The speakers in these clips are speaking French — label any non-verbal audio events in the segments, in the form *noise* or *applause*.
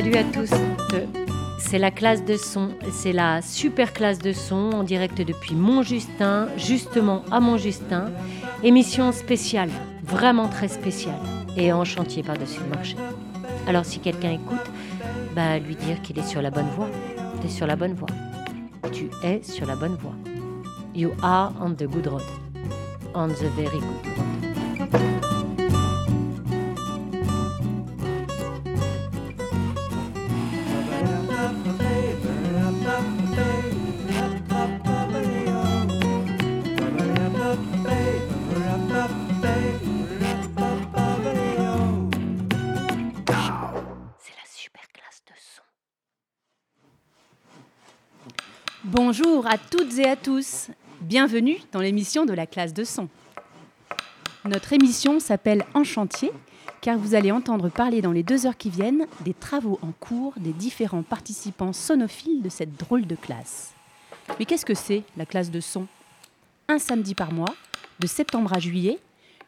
Salut à tous. C'est la classe de son, c'est la super classe de son en direct depuis Montjustin, justement à Montjustin. Émission spéciale, vraiment très spéciale et en chantier par-dessus le marché. Alors si quelqu'un écoute, bah lui dire qu'il est sur la bonne voie. Tu es sur la bonne voie. Tu es sur la bonne voie. You are on the good road. On the very good road. Bonjour à toutes et à tous. Bienvenue dans l'émission de la classe de son. Notre émission s'appelle En chantier car vous allez entendre parler dans les deux heures qui viennent des travaux en cours des différents participants sonophiles de cette drôle de classe. Mais qu'est-ce que c'est la classe de son? Un samedi par mois, de septembre à juillet,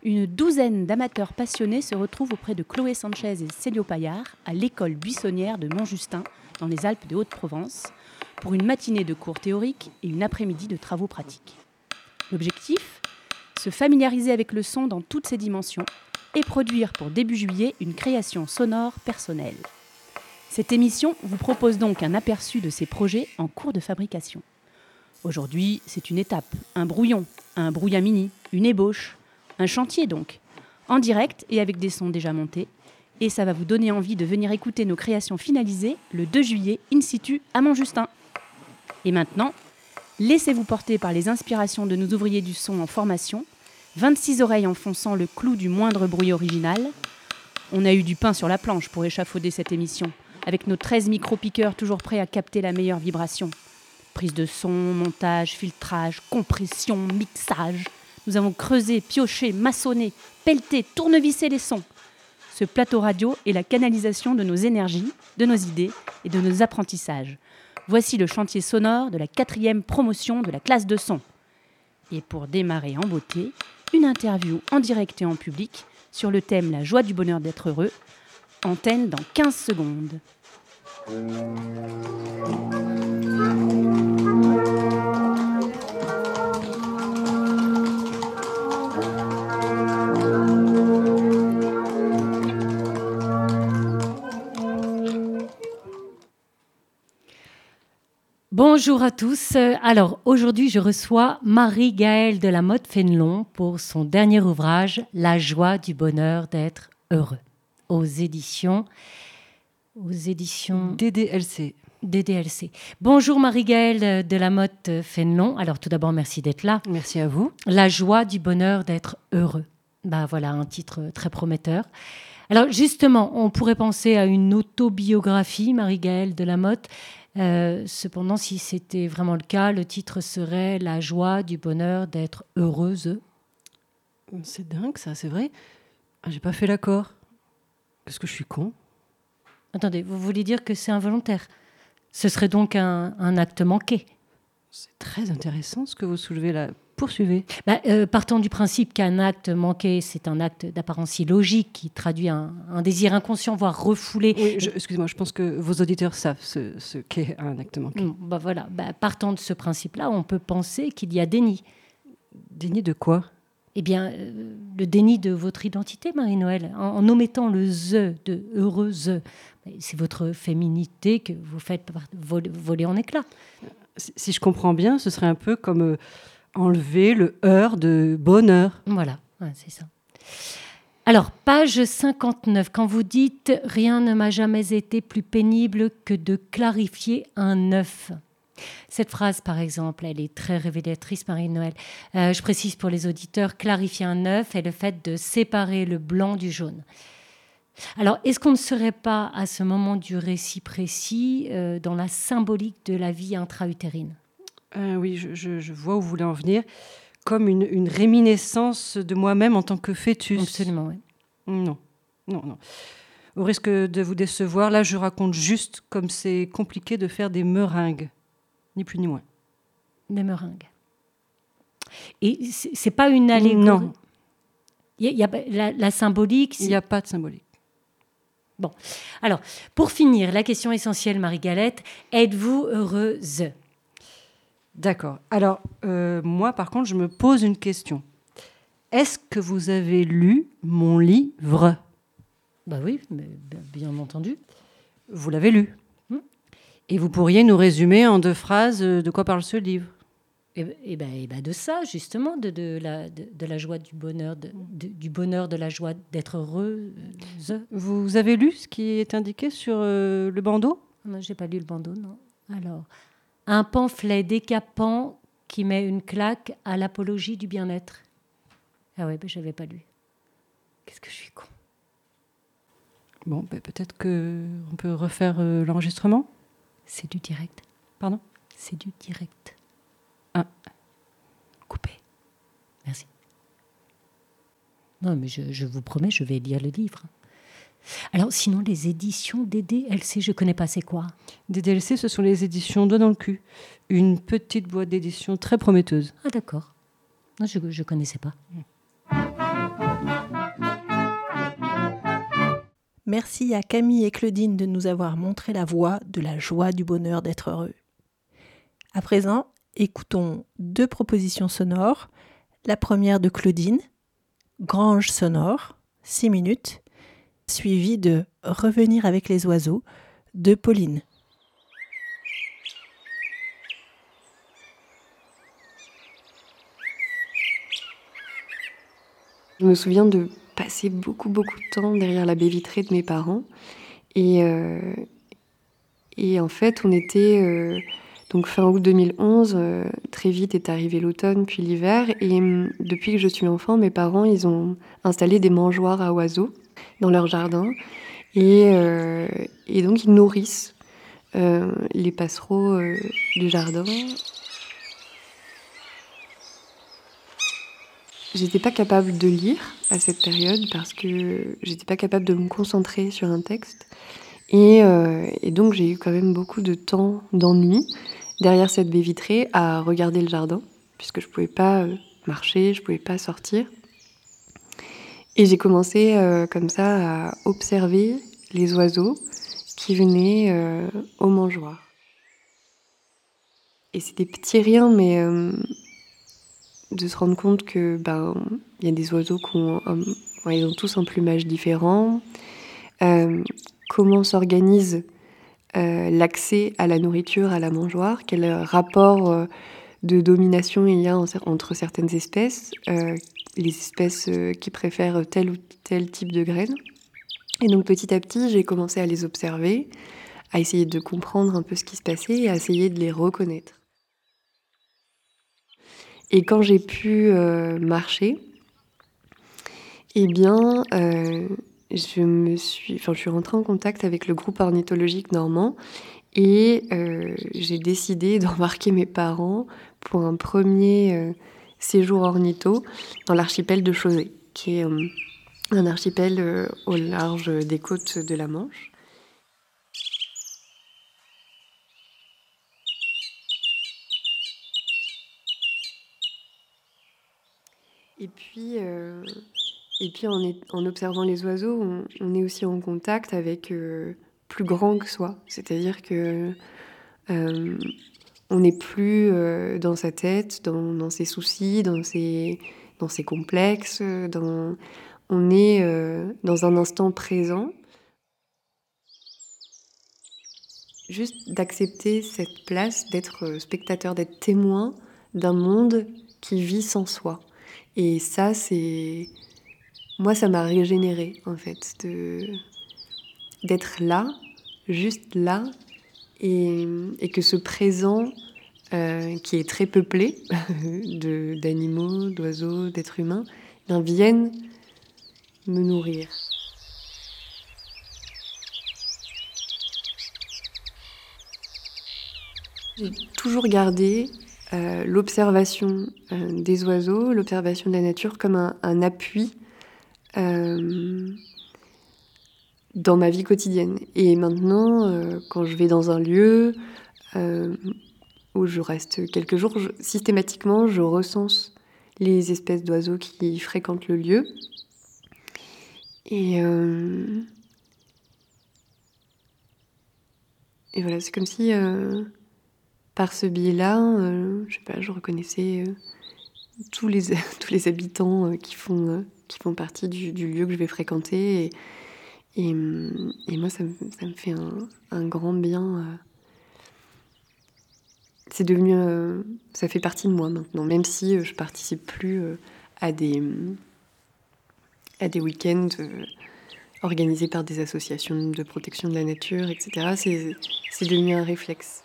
une douzaine d'amateurs passionnés se retrouvent auprès de Chloé Sanchez et Célio Paillard à l'école buissonnière de Montjustin, dans les Alpes de Haute-Provence, pour une matinée de cours théoriques et une après-midi de travaux pratiques. L'objectif Se familiariser avec le son dans toutes ses dimensions et produire pour début juillet une création sonore personnelle. Cette émission vous propose donc un aperçu de ces projets en cours de fabrication. Aujourd'hui, c'est une étape, un brouillon, un brouillamini, une ébauche, un chantier donc, en direct et avec des sons déjà montés. Et ça va vous donner envie de venir écouter nos créations finalisées le 2 juillet in situ à Montjustin. Et maintenant, laissez-vous porter par les inspirations de nos ouvriers du son en formation, 26 oreilles enfonçant le clou du moindre bruit original. On a eu du pain sur la planche pour échafauder cette émission, avec nos 13 micro-piqueurs toujours prêts à capter la meilleure vibration. Prise de son, montage, filtrage, compression, mixage. Nous avons creusé, pioché, maçonné, pelleté, tournevissé les sons. Ce plateau radio est la canalisation de nos énergies, de nos idées et de nos apprentissages. Voici le chantier sonore de la quatrième promotion de la classe de son. Et pour démarrer en beauté, une interview en direct et en public sur le thème La joie du bonheur d'être heureux. Antenne dans 15 secondes. Bonjour à tous. Euh, Alors aujourd'hui, je reçois Marie-Gaëlle de la Motte Fénelon pour son dernier ouvrage, La joie du bonheur d'être heureux, aux éditions, aux éditions DDLC. DDLC. Bonjour Marie-Gaëlle de la Motte Fénelon. Alors tout d'abord, merci d'être là. Merci à vous. La joie du bonheur d'être heureux. Bah voilà un titre très prometteur. Alors justement, on pourrait penser à une autobiographie, Marie-Gaëlle de la Motte. Euh, cependant, si c'était vraiment le cas, le titre serait La joie du bonheur d'être heureuse. C'est dingue ça, c'est vrai. Ah, J'ai pas fait l'accord. Qu'est-ce que je suis con? Attendez, vous voulez dire que c'est involontaire? Ce serait donc un, un acte manqué? C'est très intéressant ce que vous soulevez là. Poursuivez. Bah, euh, partant du principe qu'un acte manqué, c'est un acte d'apparence illogique qui traduit un, un désir inconscient, voire refoulé. Oui, excusez-moi, je pense que vos auditeurs savent ce, ce qu'est un acte manqué. Bah voilà, Bah, partant de ce principe-là, on peut penser qu'il y a déni. Déni de quoi? Eh bien, euh, le déni de votre identité, Marie-Noël, en, en omettant le ze de heureuse. C'est votre féminité que vous faites voler en éclats. si, si je comprends bien, ce serait un peu comme euh, enlever le heure de bonheur. Voilà, c'est ça. Alors, page 59, quand vous dites « Rien ne m'a jamais été plus pénible que de clarifier un œuf ». Cette phrase, par exemple, elle est très révélatrice, Marie-Noël. Euh, je précise pour les auditeurs, clarifier un œuf est le fait de séparer le blanc du jaune. Alors, est-ce qu'on ne serait pas, à ce moment du récit précis, euh, dans la symbolique de la vie intra-utérine? Euh, oui, je, je- je vois où vous voulez en venir. Comme une, une réminiscence de moi-même en tant que fœtus. Absolument, oui. Non, non, non. Au risque de vous décevoir, là, je raconte juste comme c'est compliqué de faire des meringues. Ni plus ni moins. Des meringues. Et c'est pas une allégorie? Non. Il y a, la, la symbolique. Il n'y a pas de symbolique. Bon, alors, pour finir, la question essentielle, Marie-Galette, êtes-vous heureuse? D'accord. Alors, euh, moi, par contre, je me pose une question. Est-ce que vous avez lu mon livre? Bah oui, mais bien entendu. Vous l'avez lu. Et vous pourriez nous résumer en deux phrases euh, de quoi parle ce livre? Et, et, ben, et ben de ça, justement, de, de, la, de, de la joie, du bonheur, de, du bonheur, de la joie d'être heureuse. Vous avez lu ce qui est indiqué sur euh, le bandeau? Non, j'ai pas lu le bandeau, non. Alors, un pamphlet décapant qui met une claque à l'apologie du bien-être. Ah ouais, ben, j'avais pas lu. Qu'est-ce que je suis con. Bon, ben, peut-être qu'on peut refaire euh, l'enregistrement C'est du direct. Pardon? C'est du direct. Ah. Coupé. Merci. Non, mais je, je, vous promets, je vais lire le livre. Alors, sinon, les éditions DDLC, je connais pas, c'est quoi? DDLC, ce sont les éditions Doigt dans le cul. Une petite boîte d'édition très prometteuse. Ah, d'accord. Non, je ne connaissais pas. Merci à Camille et Claudine de nous avoir montré la voie de la joie du bonheur d'être heureux. À présent, écoutons deux propositions sonores. La première de Claudine, Grange sonore, 6 minutes, suivie de Revenir avec les oiseaux de Pauline. Je me souviens de passer beaucoup, beaucoup de temps derrière la baie vitrée de mes parents. Et, euh, en fait, on était euh, donc fin août 2011. Euh, très vite est arrivé l'automne, puis l'hiver. Et depuis que je suis enfant, mes parents, ils ont installé des mangeoires à oiseaux dans leur jardin. Et, et donc, ils nourrissent les passereaux du jardin. J'étais pas capable de lire à cette période parce que j'étais pas capable de me concentrer sur un texte. Et, euh, et donc j'ai eu quand même beaucoup de temps d'ennui derrière cette baie vitrée à regarder le jardin, puisque je pouvais pas marcher, je pouvais pas sortir. Et j'ai commencé euh, comme ça à observer les oiseaux qui venaient euh, au mangeoir. Et c'est des petits riens, mais de se rendre compte que ben il y a des oiseaux qui ils ont tous un plumage différent. Euh, comment s'organise euh, l'accès à la nourriture, à la mangeoire? Quel rapport euh, de domination il y a entre certaines espèces Les espèces qui préfèrent tel ou tel type de graines. Et donc petit à petit, j'ai commencé à les observer, à essayer de comprendre un peu ce qui se passait et à essayer de les reconnaître. Et quand j'ai pu euh, marcher, eh bien, euh, je me suis, enfin, je suis rentrée en contact avec le groupe ornithologique normand et euh, j'ai décidé *laughs* d'embarquer mes parents pour un premier euh, séjour ornitho dans l'archipel de Chausey, qui est euh, un archipel euh, au large des côtes de la Manche. Et puis, et puis en, en, observant les oiseaux, on, est aussi en contact avec plus grand que soi. C'est-à-dire que on n'est plus euh, dans sa tête, dans, ses soucis, dans ses, complexes. Dans, on est euh, dans un instant présent. Juste d'accepter cette place, d'être spectateur, d'être témoin d'un monde qui vit sans soi. Et ça, c'est. Moi, ça m'a régénéré, en fait, d'être là, juste là, et, que ce présent, euh, qui est très peuplé *laughs* d'animaux, d'oiseaux, d'êtres humains, bien, vienne me nourrir. J'ai toujours gardé euh, l'observation euh, des oiseaux, l'observation de la nature comme un, appui dans ma vie quotidienne. Et maintenant, quand je vais dans un lieu où je reste quelques jours, systématiquement, je recense les espèces d'oiseaux qui fréquentent le lieu. Et, et voilà, c'est comme si par ce biais-là, je sais pas, je reconnaissais *laughs* tous les, habitants qui, font, partie du, lieu que je vais fréquenter. Et, et, moi, ça, me fait un grand bien c'est devenu, euh, ça fait partie de moi maintenant, même si euh, je participe plus euh, à des, à des week-ends organisés par des associations de protection de la nature, etc. C'est devenu un réflexe.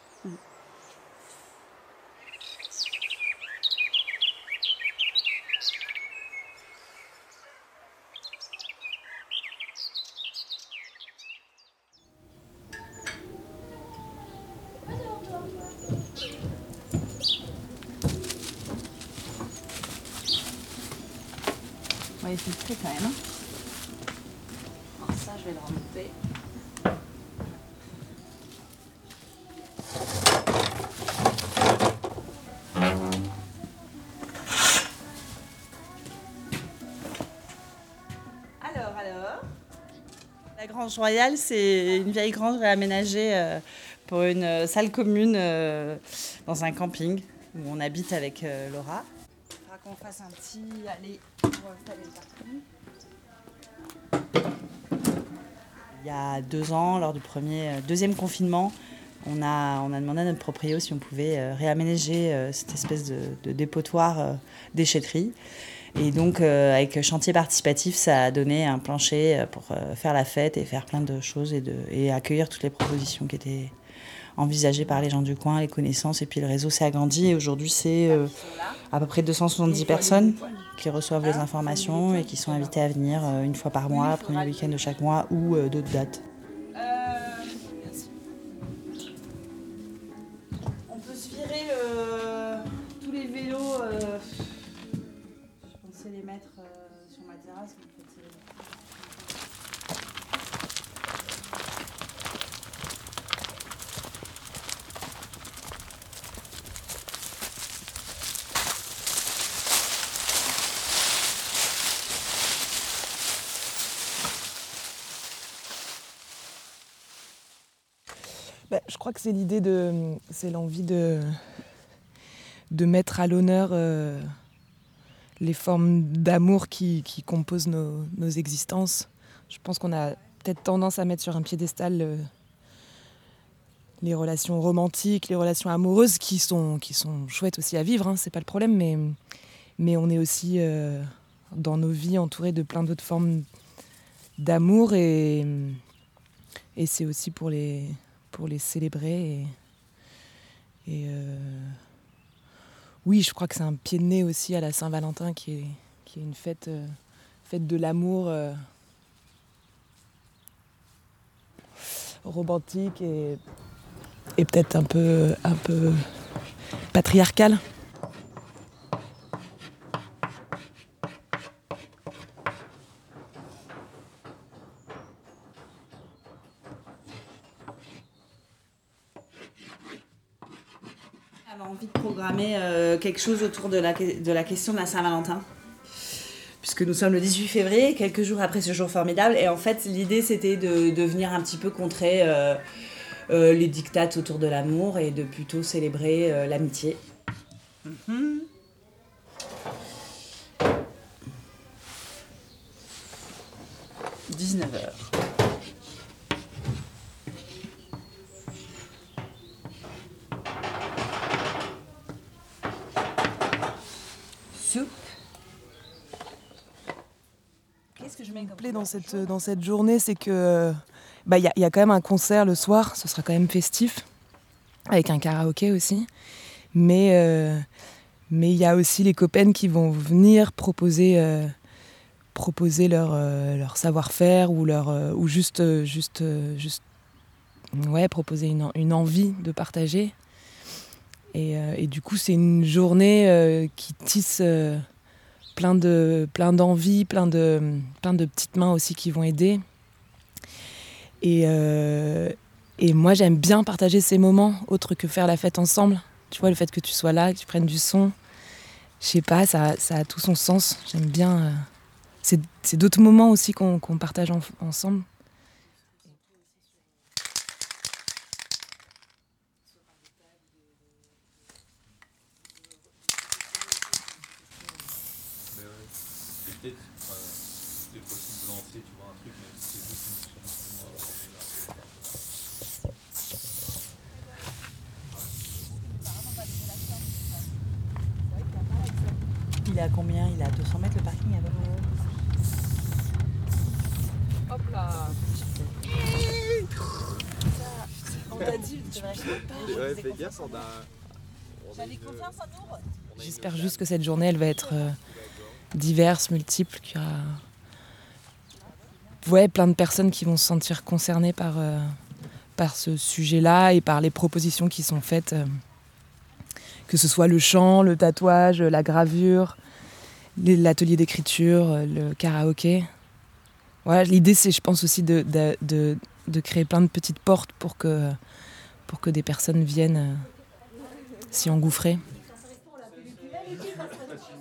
La Grange Royale, c'est une vieille grange réaménagée euh, pour une euh, salle commune euh, dans un camping où on habite avec Laura. Il y a deux ans, lors du premier, deuxième confinement, on a, on a demandé à notre proprio si on pouvait réaménager cette espèce de, dépotoir déchetterie. Et donc, avec chantier participatif, ça a donné un plancher pour faire la fête et faire plein de choses et, de, et accueillir toutes les propositions qui étaient envisagées par les gens du coin, les connaissances. Et puis le réseau s'est agrandi et aujourd'hui, c'est à peu près 270 personnes qui reçoivent les informations et qui sont invités à venir euh, une fois par mois, premier week-end de chaque mois ou euh, d'autres dates. C'est l'idée de. C'est l'envie de. de mettre à l'honneur euh, les formes d'amour qui, composent nos, existences. Je pense qu'on a peut-être tendance à mettre sur un piédestal euh, les relations romantiques, les relations amoureuses qui sont, qui sont chouettes aussi à vivre, hein, c'est pas le problème, mais, mais on est aussi euh, dans nos vies entourés de plein d'autres formes d'amour et, et c'est aussi pour les, pour les célébrer. Et, euh, oui, je crois que c'est un pied de nez aussi à la Saint-Valentin qui est, qui est une fête, euh, fête de l'amour euh, romantique et, et peut-être un peu, un peu patriarcale. envie de euh, quelque chose autour de la, de la question de la Saint-Valentin. Puisque nous sommes le 18 février, quelques jours après ce jour formidable. Et en fait, l'idée, c'était de, venir un petit peu contrer euh, euh, les dictates autour de l'amour et de plutôt célébrer l'amitié. 19h. Plaît dans cette, dans cette journée, c'est que bah, y, a, y a quand même un concert le soir, ce sera quand même festif, avec un karaoké aussi. Mais euh, mais il y a aussi les copains qui vont venir proposer, euh, proposer leur, euh, leur savoir-faire ou, leur, ou juste, juste, juste ouais, proposer une, envie de partager. Et du coup, c'est une journée qui tisse plein de plein d'envie, plein de plein de petites mains aussi qui vont aider. Et, euh, et moi j'aime bien partager ces moments autre que faire la fête ensemble. Tu vois le fait que tu sois là, que tu prennes du son, je sais pas, ça, ça, a tout son sens. J'aime bien. Euh, c'est d'autres moments aussi qu'on partage ensemble. Il est à combien Il est à 200 mètres le parking à Hop là On t'a dit, tu pas. J'espère juste que cette journée, elle va être euh, diverse, multiple, qu'il y aura ouais, plein de personnes qui vont se sentir concernées par, euh, par ce sujet-là et par les propositions qui sont faites, euh, que ce soit le chant, le tatouage, la gravure, l'atelier d'écriture, le karaoké. Voilà, L'idée, c'est, je pense aussi, de, de, de, de, créer plein de petites portes pour que, pour que des personnes viennent s'y engouffrer.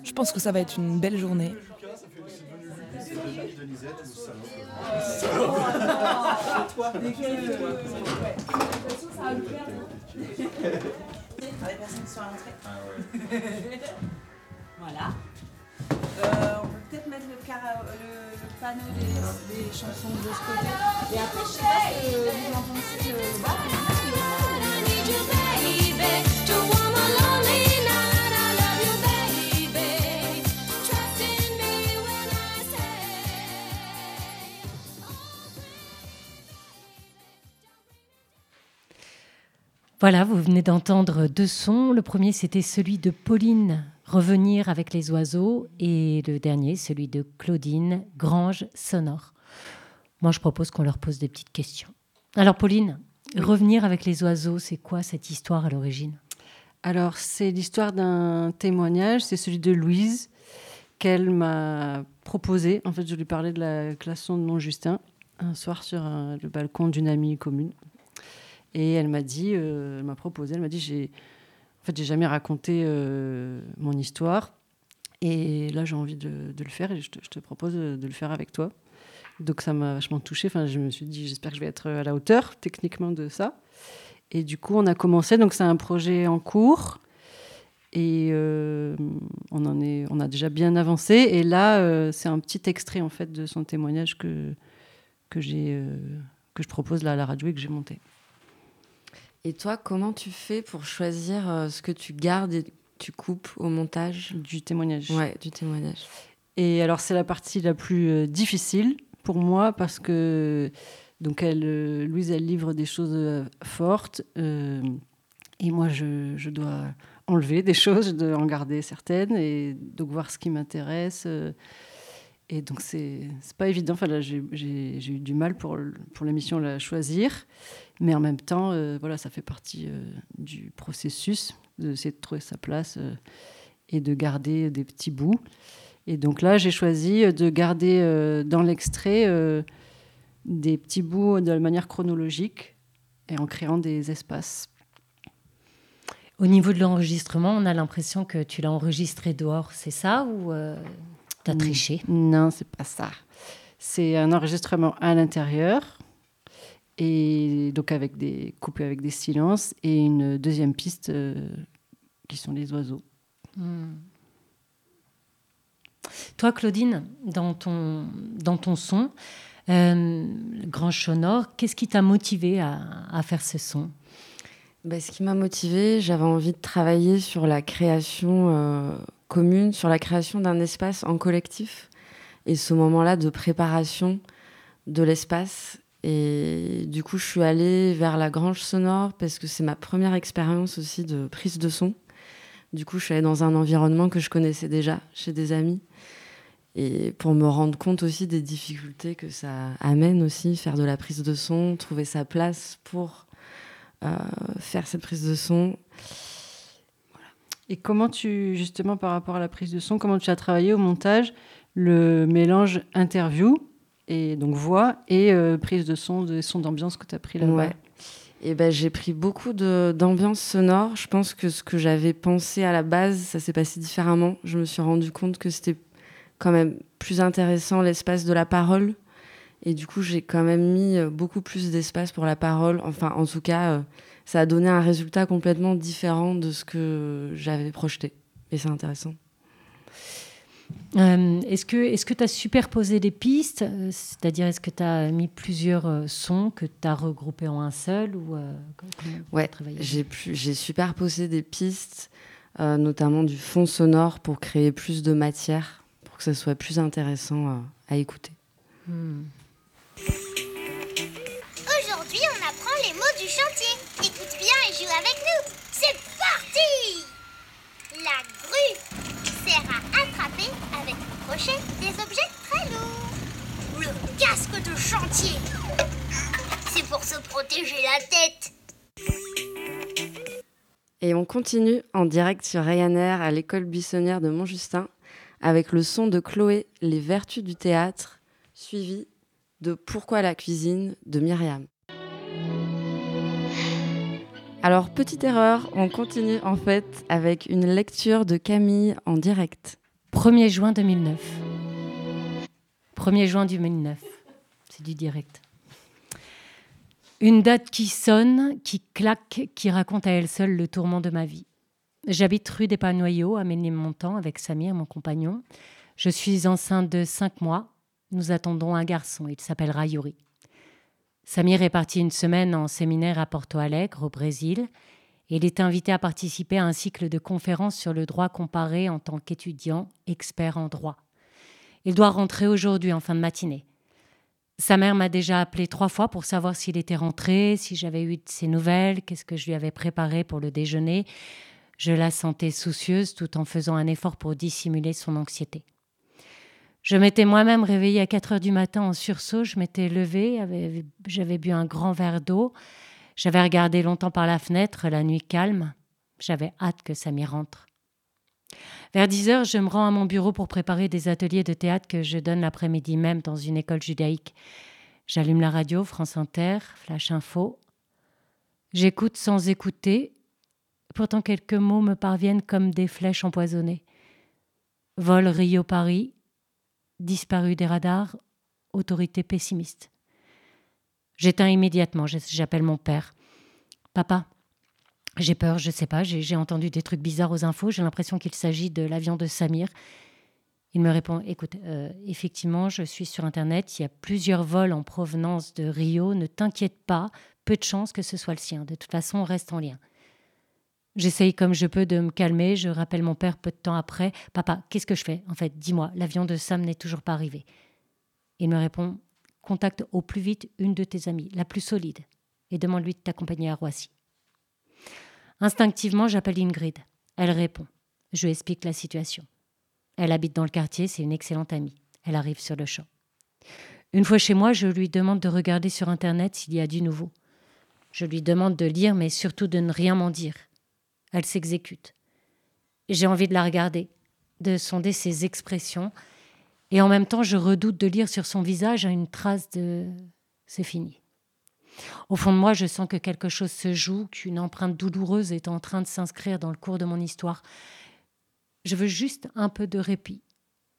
Je pense que ça va être une belle journée. *laughs* Voilà. Euh, on peut peut-être mettre le, cara- le- le panneau des, des chansons de ce côté. Et après, je sais pas ce que vous en pensez euh, le bar. Voilà, vous venez d'entendre deux sons. Le premier, c'était celui de Pauline, Revenir avec les oiseaux, et le dernier, celui de Claudine, Grange sonore. Moi, je propose qu'on leur pose des petites questions. Alors, Pauline, Revenir avec les oiseaux, c'est quoi cette histoire à l'origine? Alors, c'est l'histoire d'un témoignage, c'est celui de Louise, qu'elle m'a proposé. En fait, je lui parlais de la classon de Montjustin un soir sur le balcon d'une amie commune. Et elle m'a dit, euh, elle m'a proposé, elle m'a dit, j'ai, en fait, j'ai jamais raconté euh, mon histoire. Et là, j'ai envie de, le faire et je te, propose de le faire avec toi. Donc, ça m'a vachement touchée. Enfin, je me suis dit, j'espère que je vais être à la hauteur techniquement de ça. Et du coup, on a commencé. Donc, c'est un projet en cours. Et euh, on, en est, on a déjà bien avancé. Et là, euh, c'est un petit extrait en fait de son témoignage que, que, que je propose là à la radio et que j'ai monté. Et toi, comment tu fais pour choisir euh, ce que tu gardes et tu coupes au montage? Du témoignage. Ouais, du témoignage. Et alors, c'est la partie la plus euh, difficile pour moi parce que donc elle, euh, Louise, elle livre des choses fortes euh, et moi, je, je dois enlever des *laughs* choses, je dois en garder certaines et donc voir ce qui m'intéresse. euh, et donc, c'est pas évident. Enfin, là, j'ai eu du mal pour, pour l'émission la choisir. Mais en même temps, euh, voilà, ça fait partie euh, du processus d'essayer de trouver sa place euh, et de garder des petits bouts. Et donc là, j'ai choisi de garder dans l'extrait des petits bouts de manière chronologique et en créant des espaces. Au niveau de l'enregistrement, on a l'impression que tu l'as enregistré dehors, c'est ça ou t'as Mm. triché? Non, c'est pas ça. C'est un enregistrement à l'intérieur et donc avec des coupés avec des silences et une deuxième piste euh, qui sont les oiseaux. Hmm. Toi, Claudine, dans ton, dans ton son, euh, le grand sonore, qu'est-ce qui t'a motivé à, à faire ce son? Bah, ce qui m'a motivée, j'avais envie de travailler sur la création euh, commune, sur la création d'un espace en collectif. Et ce moment-là de préparation de l'espace. Et du coup, je suis allée vers la grange sonore parce que c'est ma première expérience aussi de prise de son. Du coup, je suis allée dans un environnement que je connaissais déjà, chez des amis. Et pour me rendre compte aussi des difficultés que ça amène aussi, faire de la prise de son, trouver sa place pour euh, faire cette prise de son. Et comment tu, justement, par rapport à la prise de son, comment tu as travaillé au montage le mélange interview, et donc voix, et euh, prise de son, des sons d'ambiance que tu as pris là-bas Ouais. Et ben, j'ai pris beaucoup de- d'ambiance sonore. Je pense que ce que j'avais pensé à la base, ça s'est passé différemment. Je me suis rendu compte que c'était quand même plus intéressant l'espace de la parole. Et du coup, j'ai quand même mis euh, beaucoup plus d'espace pour la parole. Enfin, en tout cas, euh, ça a donné un résultat complètement différent de ce que j'avais projeté. Et c'est intéressant. Euh, est-ce que est-ce que tu as superposé des pistes? Euh, C'est-à-dire, est-ce que tu as mis plusieurs euh, sons que tu as regroupés en un seul ou Ouais, j'ai, j'ai superposé des pistes, notamment du fond sonore pour créer plus de matière, pour que ça soit plus intéressant à écouter. Hmm. Aujourd'hui, on apprend les mots du chantier. Écoute bien et joue avec nous. C'est parti La grue à attraper avec le crochet des objets très lourds. Le casque de chantier, c'est pour se protéger la tête. Et on continue en direct sur Ryanair à l'école buissonnière de Montjustin avec le son de Chloé, Les vertus du théâtre, suivi de Pourquoi la cuisine de Myriam. Alors, petite erreur, on continue en fait avec une lecture de Camille en direct. 1er juin 2009. 1er juin 2009. C'est du direct. Une date qui sonne, qui claque, qui raconte à elle seule le tourment de ma vie. J'habite rue des Panoyaux à Ménilmontant avec Samir, mon compagnon. Je suis enceinte de 5 mois. Nous attendons un garçon. Il s'appellera Yuri. Samir est parti une semaine en séminaire à Porto Alegre, au Brésil. Il est invité à participer à un cycle de conférences sur le droit comparé en tant qu'étudiant expert en droit. Il doit rentrer aujourd'hui en fin de matinée. Sa mère m'a déjà appelé trois fois pour savoir s'il était rentré, si j'avais eu de ses nouvelles, qu'est-ce que je lui avais préparé pour le déjeuner. Je la sentais soucieuse tout en faisant un effort pour dissimuler son anxiété. Je m'étais moi-même réveillée à 4 heures du matin en sursaut. Je m'étais levée, j'avais bu un grand verre d'eau. J'avais regardé longtemps par la fenêtre, la nuit calme. J'avais hâte que ça m'y rentre. Vers 10 heures, je me rends à mon bureau pour préparer des ateliers de théâtre que je donne l'après-midi même dans une école judaïque. J'allume la radio, France Inter, Flash Info. J'écoute sans écouter. Pourtant, quelques mots me parviennent comme des flèches empoisonnées. Vol Rio-Paris, disparu des radars, autorité pessimiste. J'éteins immédiatement, j'appelle mon père. Papa, j'ai peur, je sais pas, j'ai entendu des trucs bizarres aux infos, j'ai l'impression qu'il s'agit de l'avion de Samir. Il me répond Écoute, euh, effectivement, je suis sur Internet, il y a plusieurs vols en provenance de Rio, ne t'inquiète pas, peu de chance que ce soit le sien. De toute façon, on reste en lien. J'essaye comme je peux de me calmer. Je rappelle mon père peu de temps après. Papa, qu'est-ce que je fais? En fait, dis-moi, l'avion de Sam n'est toujours pas arrivé. Il me répond Contacte au plus vite une de tes amies, la plus solide, et demande-lui de t'accompagner à Roissy. Instinctivement, j'appelle Ingrid. Elle répond. Je lui explique la situation. Elle habite dans le quartier, c'est une excellente amie. Elle arrive sur le champ. Une fois chez moi, je lui demande de regarder sur Internet s'il y a du nouveau. Je lui demande de lire, mais surtout de ne rien m'en dire. Elle s'exécute. J'ai envie de la regarder, de sonder ses expressions, et en même temps je redoute de lire sur son visage une trace de c'est fini. Au fond de moi, je sens que quelque chose se joue, qu'une empreinte douloureuse est en train de s'inscrire dans le cours de mon histoire. Je veux juste un peu de répit,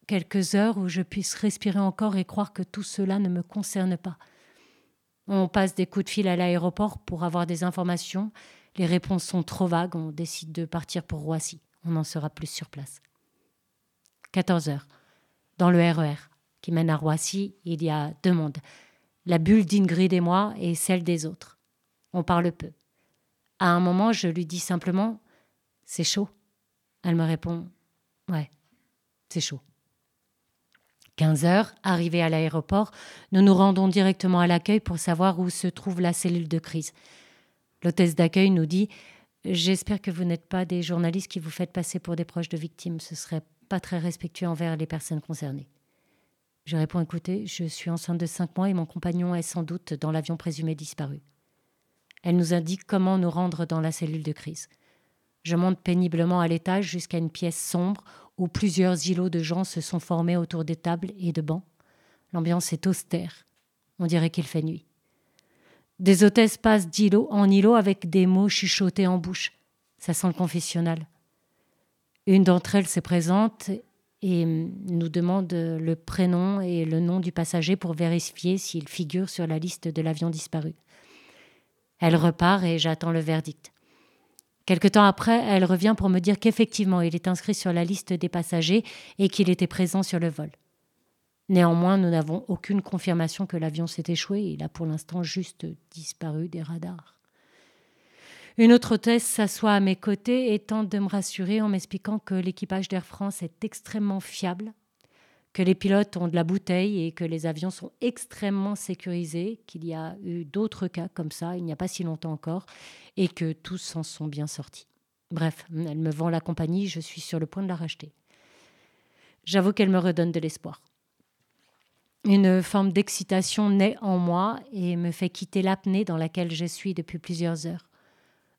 quelques heures où je puisse respirer encore et croire que tout cela ne me concerne pas. On passe des coups de fil à l'aéroport pour avoir des informations, les réponses sont trop vagues, on décide de partir pour Roissy. On en sera plus sur place. 14 heures. Dans le RER e qui mène à Roissy, il y a deux mondes. La bulle d'Ingrid et moi et celle des autres. On parle peu. À un moment, je lui dis simplement C'est chaud. Elle me répond Ouais, c'est chaud. 15 heures, arrivée à l'aéroport, nous nous rendons directement à l'accueil pour savoir où se trouve la cellule de crise. L'hôtesse d'accueil nous dit J'espère que vous n'êtes pas des journalistes qui vous faites passer pour des proches de victimes. Ce serait pas très respectueux envers les personnes concernées. Je réponds Écoutez, je suis enceinte de cinq mois et mon compagnon est sans doute dans l'avion présumé disparu. Elle nous indique comment nous rendre dans la cellule de crise. Je monte péniblement à l'étage jusqu'à une pièce sombre où plusieurs îlots de gens se sont formés autour des tables et de bancs. L'ambiance est austère. On dirait qu'il fait nuit. Des hôtesses passent d'îlot en îlot avec des mots chuchotés en bouche. Ça sent le confessionnal. Une d'entre elles se présente et nous demande le prénom et le nom du passager pour vérifier s'il figure sur la liste de l'avion disparu. Elle repart et j'attends le verdict. Quelque temps après, elle revient pour me dire qu'effectivement, il est inscrit sur la liste des passagers et qu'il était présent sur le vol. Néanmoins, nous n'avons aucune confirmation que l'avion s'est échoué. Il a pour l'instant juste disparu des radars. Une autre hôtesse s'assoit à mes côtés et tente de me rassurer en m'expliquant que l'équipage d'Air France est extrêmement fiable, que les pilotes ont de la bouteille et que les avions sont extrêmement sécurisés, qu'il y a eu d'autres cas comme ça il n'y a pas si longtemps encore, et que tous s'en sont bien sortis. Bref, elle me vend la compagnie, je suis sur le point de la racheter. J'avoue qu'elle me redonne de l'espoir. Une forme d'excitation naît en moi et me fait quitter l'apnée dans laquelle je suis depuis plusieurs heures.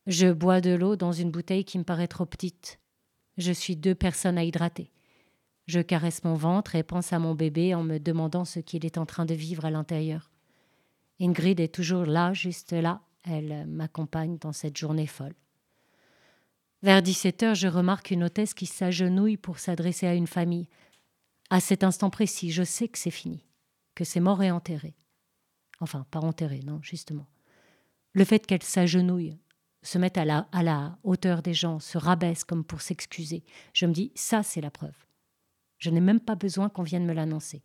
Je bois de l'eau dans une bouteille qui me paraît trop petite. Je suis deux personnes à hydrater. Je caresse mon ventre et pense à mon bébé en me demandant ce qu'il est en train de vivre à l'intérieur. Ingrid est toujours là, juste là. Elle m'accompagne dans cette journée folle. Vers 17 heures, je remarque une hôtesse qui s'agenouille pour s'adresser à une famille. À cet instant précis, je sais que c'est fini, que c'est mort et enterré. Enfin, pas enterré, non, justement. Le fait qu'elle s'agenouille, se mette à la, hauteur des gens, se rabaisse comme pour s'excuser, je me dis, ça c'est la preuve. Je n'ai même pas besoin qu'on vienne me l'annoncer.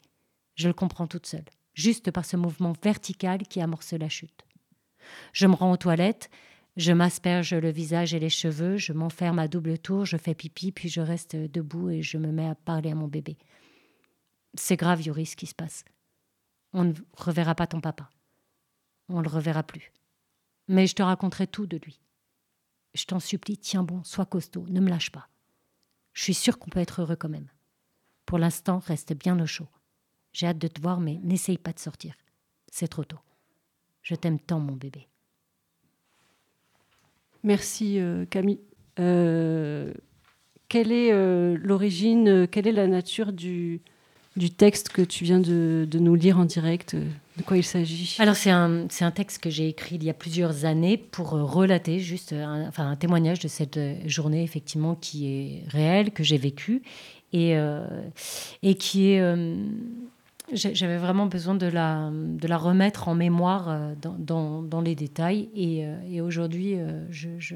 Je le comprends toute seule, juste par ce mouvement vertical qui amorce la chute. Je me rends aux toilettes, je m'asperge le visage et les cheveux, je m'enferme à double tour, je fais pipi, puis je reste debout et je me mets à parler à mon bébé. C'est grave, Yuri, ce qui se passe. On ne reverra pas ton papa. On ne le reverra plus. Mais je te raconterai tout de lui. Je t'en supplie, tiens bon, sois costaud, ne me lâche pas. Je suis sûre qu'on peut être heureux quand même. Pour l'instant, reste bien au chaud. J'ai hâte de te voir, mais n'essaye pas de sortir. C'est trop tôt. Je t'aime tant, mon bébé. Merci, euh, Camille. Euh, quelle est euh, l'origine, quelle est la nature du, du texte que tu viens de, nous lire en direct De quoi il s'agit? Alors, c'est un, un texte que j'ai écrit il y a plusieurs années pour relater juste un, enfin, un témoignage de cette journée, effectivement, qui est réelle, que j'ai vécue et, euh, et qui est. Euh, j'avais vraiment besoin de la, de la remettre en mémoire euh, dans, dans, les détails. Et, et aujourd'hui, je,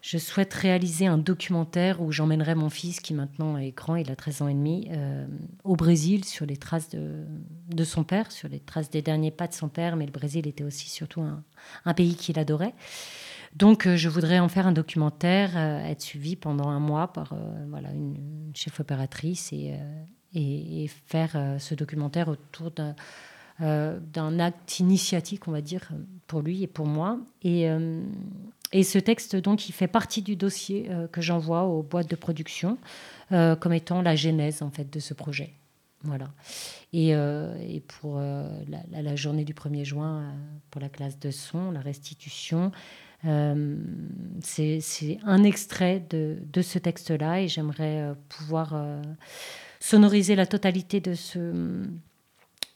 je, souhaite réaliser un documentaire où j'emmènerai mon fils, qui maintenant est grand, il a 13 ans et demi, au Brésil, sur les traces de, son père, sur les traces des derniers pas de son père. Mais le Brésil était aussi surtout un, pays qu'il adorait. Donc, euh, je voudrais en faire un documentaire, euh, être suivi pendant un mois par euh, voilà, une, chef opératrice et, faire ce documentaire autour d'un acte initiatique, on va dire, pour lui et pour moi. Et ce texte, donc, il fait partie du dossier que j'envoie aux boîtes de production comme étant la genèse, en fait, de ce projet. Voilà. Et, euh, pour euh, la, journée du 1er juin, euh, pour la classe de son, la restitution, c'est un extrait de ce texte-là et j'aimerais pouvoir sonoriser la totalité de ce,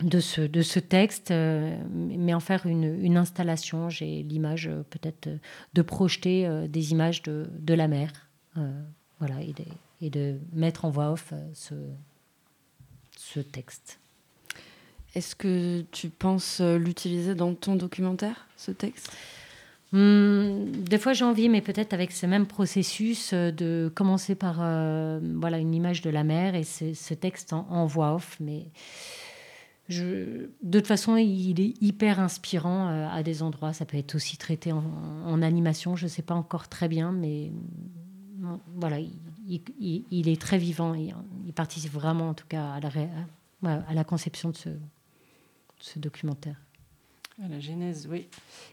de ce, de ce texte, mais en faire une, une installation. J'ai l'image peut-être de projeter des images de, de la mer, voilà, et de, et de mettre en voix off ce, ce texte. Est-ce que tu penses euh, l'utiliser dans ton documentaire, ce texte? Hum, des fois j'ai envie, mais peut-être avec ce même processus euh, de commencer par euh, voilà une image de la mer et ce, ce texte en, en, voix off. Mais je, de toute façon, il est hyper inspirant euh, à des endroits. Ça peut être aussi traité en, en animation. Je ne sais pas encore très bien, mais voilà, il, il, il, est très vivant. Il, il, participe vraiment, en tout cas, à la, à la conception de ce, ce documentaire. À la genèse, oui.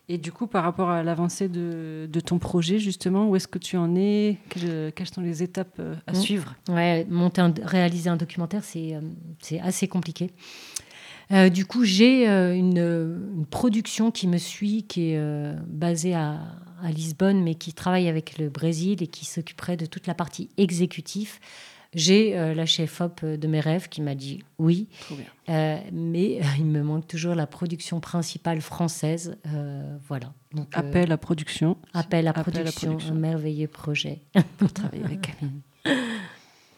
Et du coup, par rapport à l'avancée de, de, ton projet, justement, où est-ce que tu en es? Quelles, quelles, sont les étapes euh, à mmh. suivre? Ouais, monter un, réaliser un documentaire, c'est euh, assez compliqué. Euh, du coup, j'ai euh, une, une, production qui me suit, qui est euh, basée à, à, Lisbonne, mais qui travaille avec le Brésil et qui s'occuperait de toute la partie exécutive. J'ai euh, la chef-op de mes rêves qui m'a dit oui, euh, mais euh, il me manque toujours la production principale française. voilà. Donc, appel à production. Appel à, appel production, à production, un merveilleux projet *laughs* pour travailler avec Camille.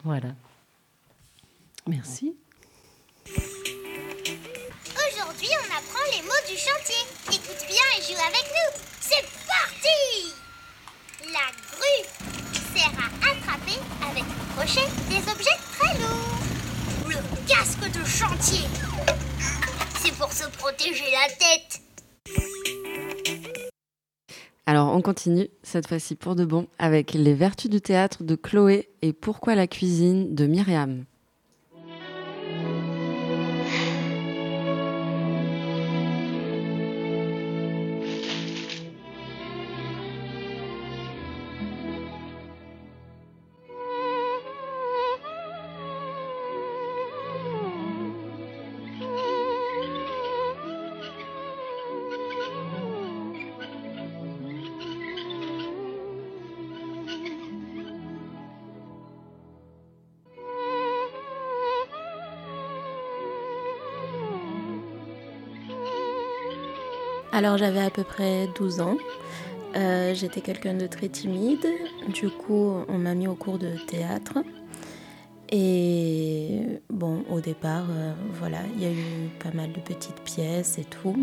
voilà. Merci. Aujourd'hui, on apprend les mots du chantier. Écoute bien et joue avec nous. C'est parti La grue sert à attraper avec le crochet des objets très lourds. Le casque de chantier. C'est pour se protéger la tête. Alors on continue, cette fois-ci pour de bon, avec les vertus du théâtre de Chloé et pourquoi la cuisine de Myriam. Alors j'avais à peu près 12 ans. Euh, J'étais quelqu'un de très timide. Du coup, on m'a mis au cours de théâtre. Et bon, au départ, euh, voilà, il y a eu pas mal de petites pièces et tout.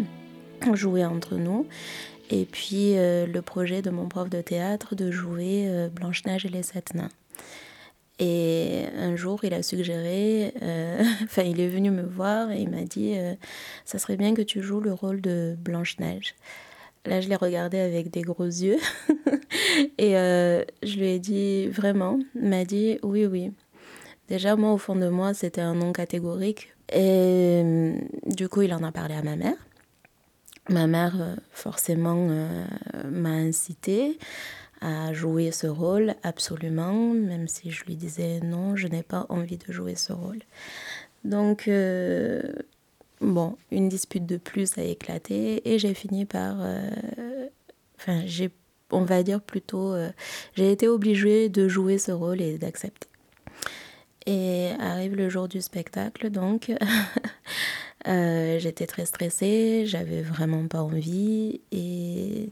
On jouait entre nous. Et puis euh, le projet de mon prof de théâtre de jouer Blanche-Neige et les sept nains. Et un jour, il a suggéré, euh, *laughs* enfin, il est venu me voir et il m'a dit euh, Ça serait bien que tu joues le rôle de Blanche-Neige. Là, je l'ai regardé avec des gros yeux *laughs* et euh, je lui ai dit Vraiment? Il m'a dit Oui, oui. Déjà, moi, au fond de moi, c'était un non catégorique. Et du coup, il en a parlé à ma mère. Ma mère, forcément, m'a incité à jouer ce rôle, absolument, même si je lui disais non, je n'ai pas envie de jouer ce rôle. Donc, euh, bon, une dispute de plus a éclaté et j'ai fini par... euh, Enfin, j'ai, on va dire plutôt, euh, j'ai été obligée de jouer ce rôle et d'accepter. Et arrive le jour du spectacle, donc *laughs* j'étais très stressée, j'avais vraiment pas envie. Et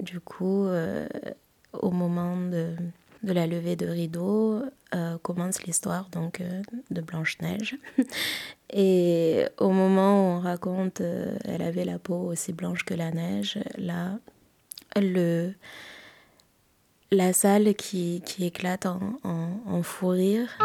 du coup, au moment de, de la levée de rideau, euh, commence l'histoire donc euh, de Blanche-Neige. *laughs* Et au moment où on raconte euh, elle avait la peau aussi blanche que la neige, là, le, la salle qui, qui éclate en, en, en fou rire.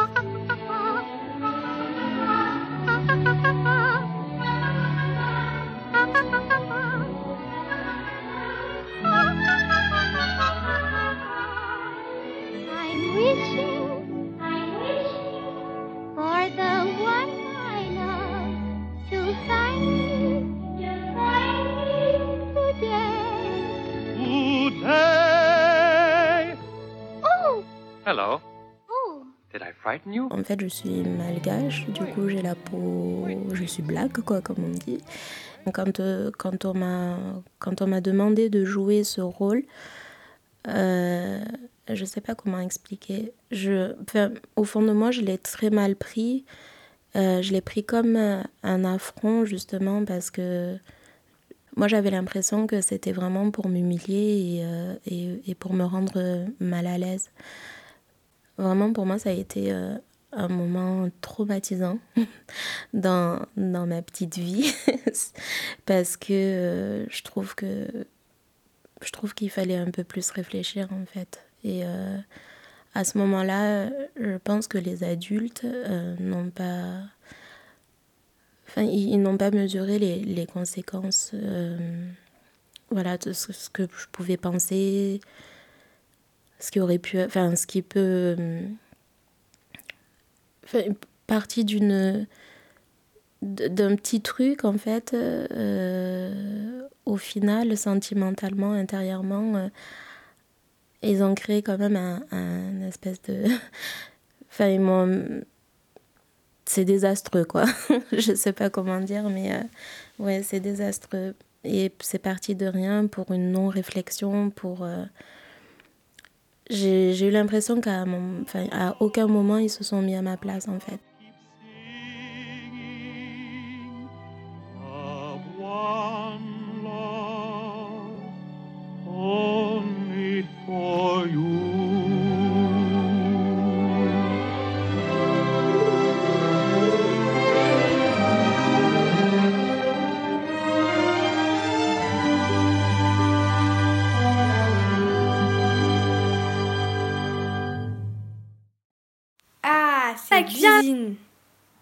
Hello. oh, Did I frighten you? En fait, je suis malgache, du coup, j'ai la peau. Je suis black, quoi, comme on dit. Quand, euh, quand on m'a quand on m'a demandé de jouer ce rôle, euh, je sais pas comment expliquer. Je, enfin, au fond de moi, je l'ai très mal pris. Euh, je l'ai pris comme euh, un affront, justement, parce que moi, j'avais l'impression que c'était vraiment pour m'humilier et, euh, et, et pour me rendre mal à l'aise. Vraiment, pour moi, ça a été euh, un moment traumatisant *laughs* dans, dans ma petite vie *laughs* parce que euh, je trouve que je trouve qu'il fallait un peu plus réfléchir en fait. Et euh, à ce moment-là, je pense que les adultes n'ont pas enfin, ils, n'ont pas mesuré les, les conséquences voilà, de ce que je pouvais penser, ce qui aurait pu, enfin, ce qui peut, euh, enfin, partie d'une, d'un petit truc en fait, euh, au final, sentimentalement, intérieurement, euh, ils ont créé quand même un, un espèce de, *laughs* enfin, ils m'ont, c'est désastreux quoi. *laughs* Je sais pas comment dire, mais euh, ouais, c'est désastreux. Et c'est parti de rien pour une non-réflexion, pour j'ai eu l'impression qu'à aucun moment ils se sont mis à ma place en fait.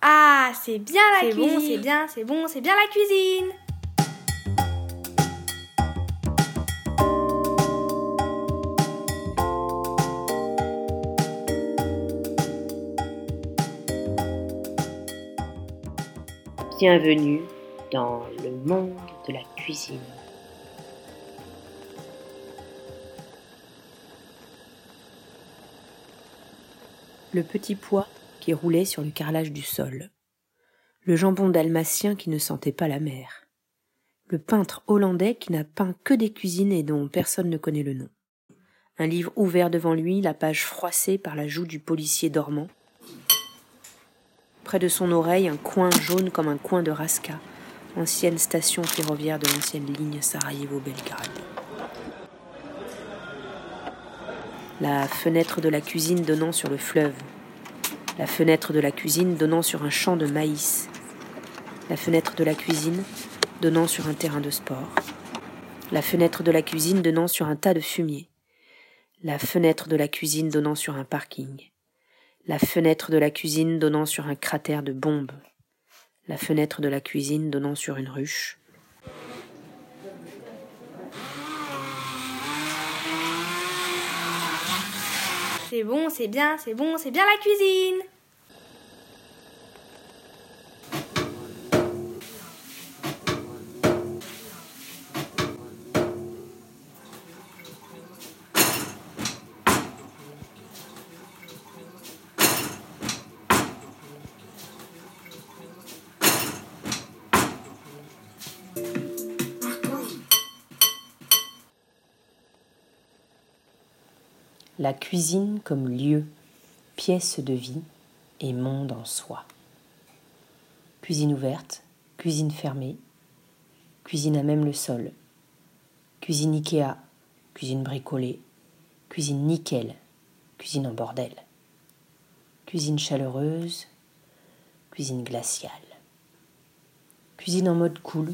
Ah, c'est bien la cuisine. C'est bon, c'est bien, c'est bon, c'est bien la cuisine. Bienvenue dans le monde de la cuisine. Le petit pois qui roulait sur le carrelage du sol. Le jambon dalmatien qui ne sentait pas la mer. Le peintre hollandais qui n'a peint que des cuisines et dont personne ne connaît le nom. Un livre ouvert devant lui, la page froissée par la joue du policier dormant Près de son oreille, un coin jaune comme un coin de Raska, ancienne station ferroviaire de l'ancienne ligne Sarajevo-Belgrade. La fenêtre de la cuisine donnant sur le fleuve. La fenêtre de la cuisine donnant sur un champ de maïs. La fenêtre de la cuisine donnant sur un terrain de sport. La fenêtre de la cuisine donnant sur un tas de fumier. La fenêtre de la cuisine donnant sur un parking la fenêtre de la cuisine donnant sur un cratère de bombe, la fenêtre de la cuisine donnant sur une ruche. C'est bon, c'est bien, c'est bon, c'est bien la cuisine. La cuisine comme lieu, pièce de vie et monde en soi. Cuisine ouverte, cuisine fermée, cuisine à même le sol, cuisine Ikea, cuisine bricolée, cuisine nickel, cuisine en bordel, cuisine chaleureuse, cuisine glaciale, cuisine en mode cool,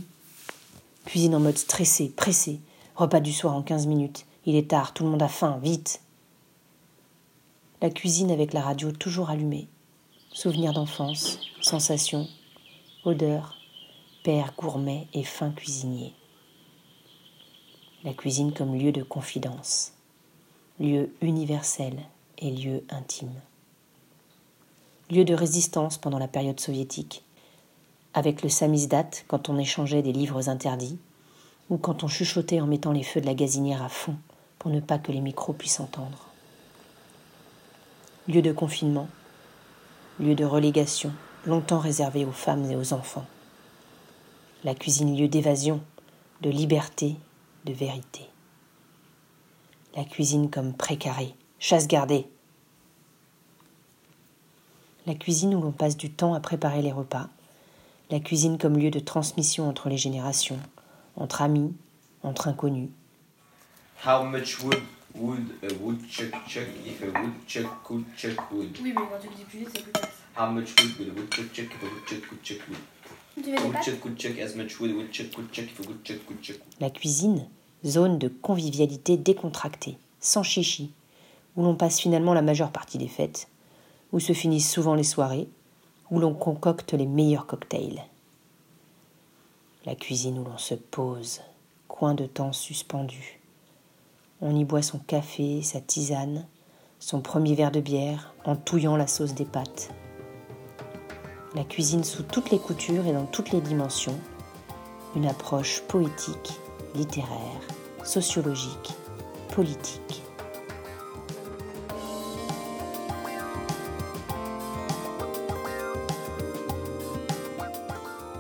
cuisine en mode stressé, pressé, repas du soir en 15 minutes, il est tard, tout le monde a faim, vite, la cuisine avec la radio toujours allumée. Souvenirs d'enfance, sensations, odeurs, père gourmet et fin cuisinier. La cuisine comme lieu de confidence, lieu universel et lieu intime. Lieu de résistance pendant la période soviétique, avec le samizdat quand on échangeait des livres interdits, ou quand on chuchotait en mettant les feux de la gazinière à fond pour ne pas que les micros puissent entendre lieu de confinement, lieu de relégation, longtemps réservé aux femmes et aux enfants. La cuisine lieu d'évasion, de liberté, de vérité. La cuisine comme précaré, chasse gardée. La cuisine où l'on passe du temps à préparer les repas. La cuisine comme lieu de transmission entre les générations, entre amis, entre inconnus. How much wood would a woodchuck chuck if a woodchuck could chuck wood? Oui, mais quand tu le dis plus vite, c'est plus clair. How much wood would a woodchuck chuck if a woodchuck could chuck wood? Woodchuck could chuck as much wood a woodchuck could chuck if a woodchuck could chuck wood. La cuisine, zone de convivialité décontractée, sans chichi, où l'on passe finalement la majeure partie des fêtes, où se finissent souvent les soirées, où l'on concocte les meilleurs cocktails. La cuisine où l'on se pose, coin de temps suspendu. On y boit son café, sa tisane, son premier verre de bière, en touillant la sauce des pâtes. La cuisine sous toutes les coutures et dans toutes les dimensions, une approche poétique, littéraire, sociologique, politique.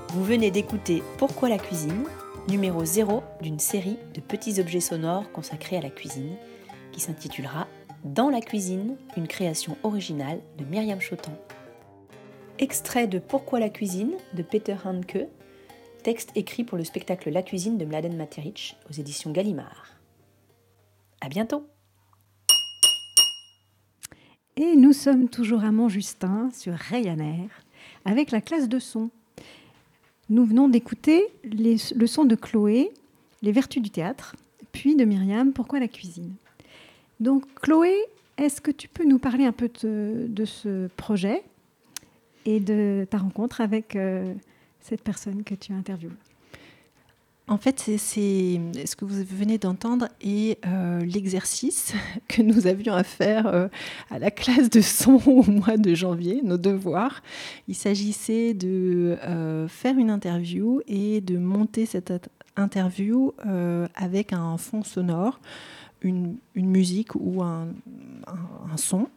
Vous venez d'écouter Pourquoi la cuisine numéro 0 d'une série de petits objets sonores consacrés à la cuisine, qui s'intitulera Dans la cuisine, une création originale de Myriam Chotan. Extrait de Pourquoi la cuisine de Peter Handke, texte écrit pour le spectacle La cuisine de Mladen Materic aux éditions Gallimard. À bientôt! Et nous sommes toujours à Montjustin sur Ryanair avec la classe de son. Nous venons d'écouter les leçons de Chloé, Les vertus du théâtre, puis de Myriam, Pourquoi la cuisine. Donc Chloé, est-ce que tu peux nous parler un peu de, ce projet et de ta rencontre avec cette personne que tu interviews? En fait, c'est ce que vous venez d'entendre et euh, l'exercice *laughs* que nous avions à faire euh, à la classe de son *laughs* au mois de janvier, nos devoirs. Il s'agissait de euh, faire une interview et de monter cette interview avec un fond sonore, une, musique ou un son.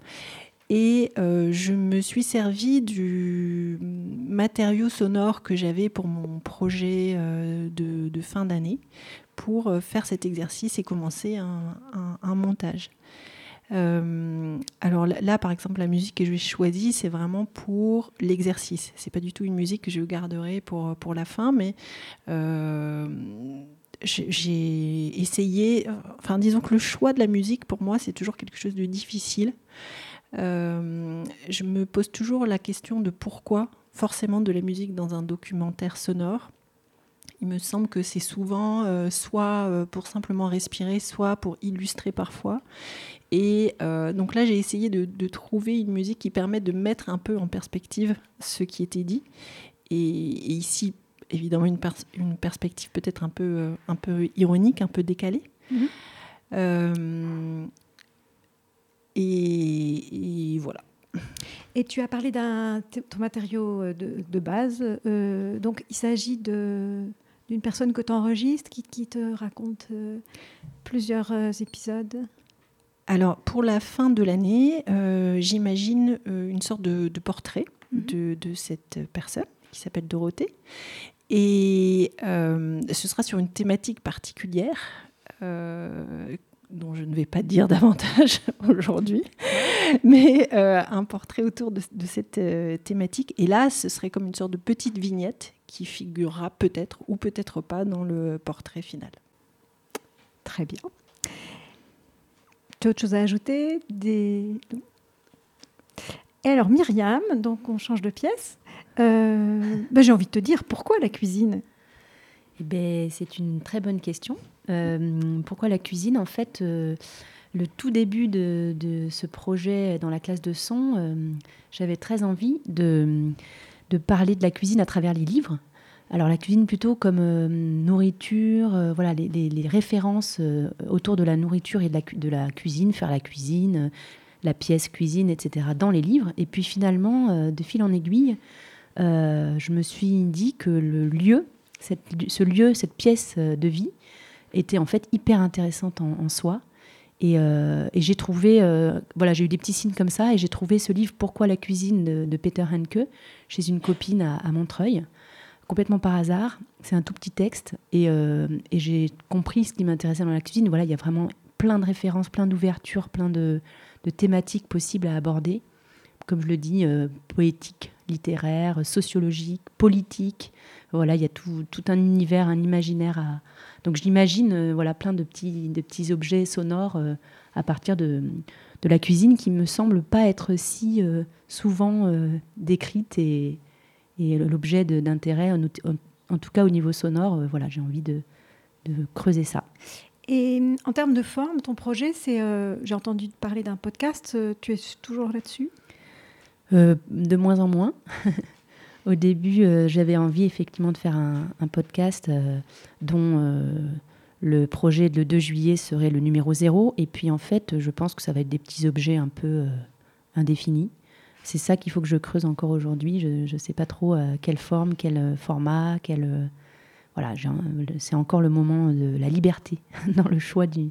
Et euh, je me suis servi du matériau sonore que j'avais pour mon projet euh, de, fin d'année pour euh, faire cet exercice et commencer un, montage. alors là, par exemple, la musique que j'ai choisie, c'est vraiment pour l'exercice. C'est pas du tout une musique que je garderai pour, pour la fin, mais j'ai essayé. Enfin, disons que le choix de la musique, pour moi, c'est toujours quelque chose de difficile. Euh, je me pose toujours la question de pourquoi forcément de la musique dans un documentaire sonore. Il me semble que c'est souvent euh, soit euh, pour simplement respirer, soit pour illustrer parfois. Et donc là, j'ai essayé de, trouver une musique qui permet de mettre un peu en perspective ce qui était dit. Et, ici, évidemment, une, une perspective peut-être un peu, un peu ironique, un peu décalée. Mhm. Et, voilà. Et tu as parlé d'un ton matériau euh, de, base. Euh, donc, il s'agit d'une personne que tu enregistres qui, qui, te raconte euh, plusieurs épisodes Alors, pour la fin de l'année, j'imagine une sorte de, portrait mhm. de, de, cette personne qui s'appelle Dorothée. Et ce sera sur une thématique particulière dont je ne vais pas dire *laughs* davantage aujourd'hui, mais euh, un portrait autour de, cette euh, thématique. Et là, ce serait comme une sorte de petite vignette qui figurera peut-être ou peut-être pas dans le portrait final. Très bien. Tu as autre chose à ajouter? Des... Et alors Myriam, donc on change de pièce. Euh, ben, j'ai envie de te dire pourquoi la cuisine? Eh ben, c'est une très bonne question. Euh, pourquoi la cuisine En fait, euh, le tout début de, ce projet dans la classe de son, euh, j'avais très envie de, parler de la cuisine à travers les livres. Alors la cuisine plutôt comme nourriture, voilà les, références autour de la nourriture et de la, de la, cuisine, faire la cuisine, la pièce cuisine, etc. dans les livres. Et puis finalement, de fil en aiguille, je me suis dit que le lieu, ce lieu, cette pièce de vie, était en fait hyper intéressante en, soi. Euh, et, j'ai trouvé, euh, voilà, j'ai eu des petits signes comme ça, et j'ai trouvé ce livre Pourquoi la cuisine de, Peter Henke chez une copine à, Montreuil, complètement par hasard. C'est un tout petit texte, euh, et, j'ai compris ce qui m'intéressait dans la cuisine. Voilà, il y a vraiment plein de références, plein d'ouvertures, plein de, thématiques possibles à aborder. Comme je le dis, poétique, littéraire, sociologique, politique. Voilà, il y a tout, tout un univers, un imaginaire à, donc j'imagine euh, voilà, plein de petits, de petits objets sonores euh, à partir de, de, la cuisine qui me semble pas être si euh, souvent décrite et, et l'objet d'intérêt, en, tout cas au niveau sonore. voilà, j'ai envie de, de, creuser ça. Et en termes de forme, ton projet, c'est, j'ai entendu parler d'un podcast, tu es toujours là-dessus? De moins en moins. *laughs* Au début, euh, j'avais envie effectivement de faire un, podcast euh, dont euh, le projet le 2 juillet serait le numéro 0. Et puis en fait, je pense que ça va être des petits objets un peu indéfinis. C'est ça qu'il faut que je creuse encore aujourd'hui. Je ne sais pas trop quelle forme, quel format, quel... voilà, c'est encore le moment de la liberté *laughs* dans le choix du,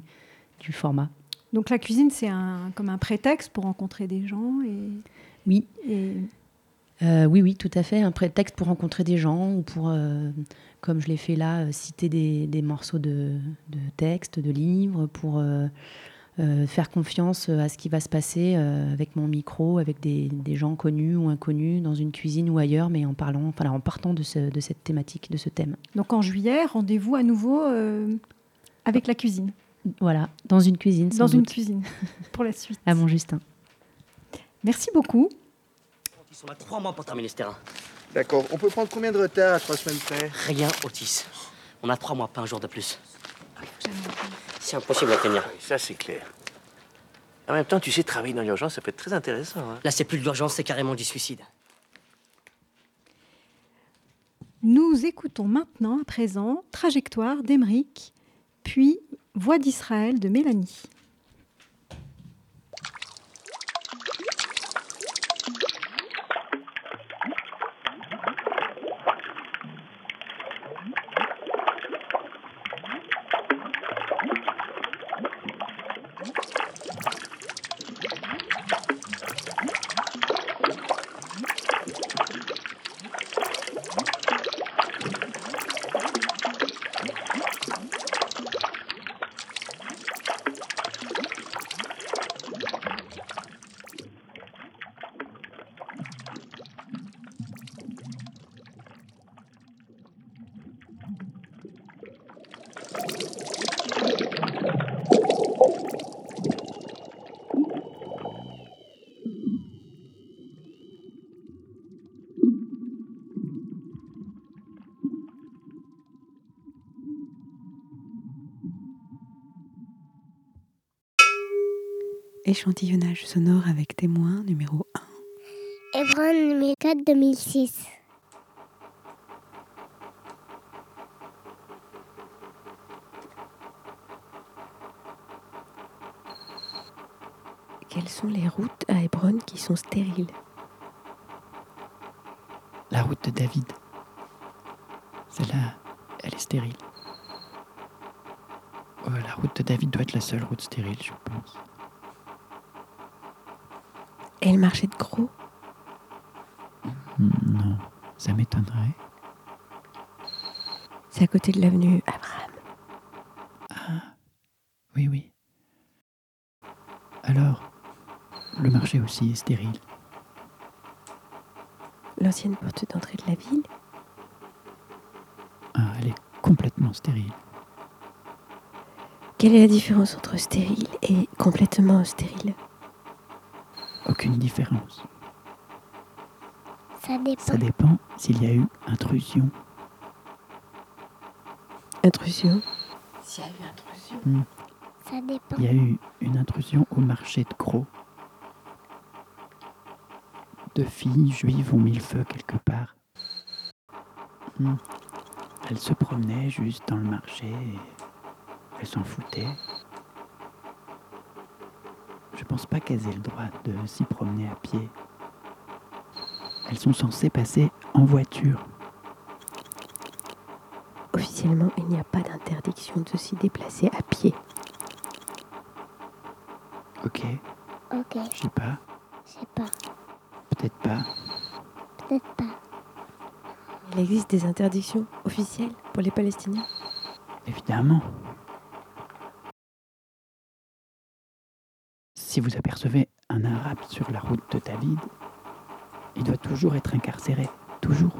du format. Donc la cuisine, c'est un, comme un prétexte pour rencontrer des gens et... Oui. Et euh, oui, oui, tout à fait. Un prétexte pour rencontrer des gens ou pour, euh, comme je l'ai fait là, euh, citer des, morceaux de, de textes, de livres, pour faire confiance à ce qui va se passer avec mon micro, avec des, gens connus ou inconnus dans une cuisine ou ailleurs, mais en parlant, enfin, en partant de, de cette thématique, de ce thème. Donc en juillet, rendez-vous à nouveau avec la cuisine. Voilà, dans une cuisine. Dans une cuisine, *laughs* pour la suite. À Justin. Merci beaucoup. On a trois mois pour terminer ce terrain. D'accord. On peut prendre combien de retard à trois semaines près? Rien, Otis. On a trois mois, pas un jour de plus. C'est impossible à tenir. ça, c'est clair. En même temps, tu sais, travailler dans l'urgence, ça peut être très intéressant. Hein. Là, c'est plus de l'urgence, c'est carrément du suicide. Nous écoutons maintenant à présent Trajectoire d'Emeric, puis Voix d'Israël de Mélanie. Échantillonnage sonore avec témoin numéro 1. Hébron numéro 4 2006. Quelles sont les routes à Hébron qui sont stériles? La route de David. Celle-là, elle est stérile. Oh, la route de David doit être la seule route stérile, je le marché de gros? Non, ça m'étonnerait. C'est à côté de l'avenue Abraham. Ah, oui, oui. Alors, le marché aussi est stérile. L'ancienne porte d'entrée de la ville? Ah, elle est complètement stérile. Quelle est la différence entre stérile et complètement stérile? Aucune différence. Ça dépend. Ça dépend s'il y a eu intrusion. Intrusion S'il y a eu intrusion. Hmm. Ça dépend. Il y a eu une intrusion au marché de Gros. Deux filles juives ont mis le feu quelque part. Hmm. Elles se promenaient juste dans le marché et elles s'en foutaient. Je pense pas qu'elles aient le droit de s'y promener à pied. Elles sont censées passer en voiture. Officiellement, il n'y a pas d'interdiction de s'y déplacer à pied. Ok, Ok, je sais pas, je sais pas. peut-être pas. Peut-être pas. Il existe des interdictions officielles pour les Palestiniens? Évidemment. Si vous apercevez un arabe sur la route de David, il doit toujours être incarcéré. Toujours.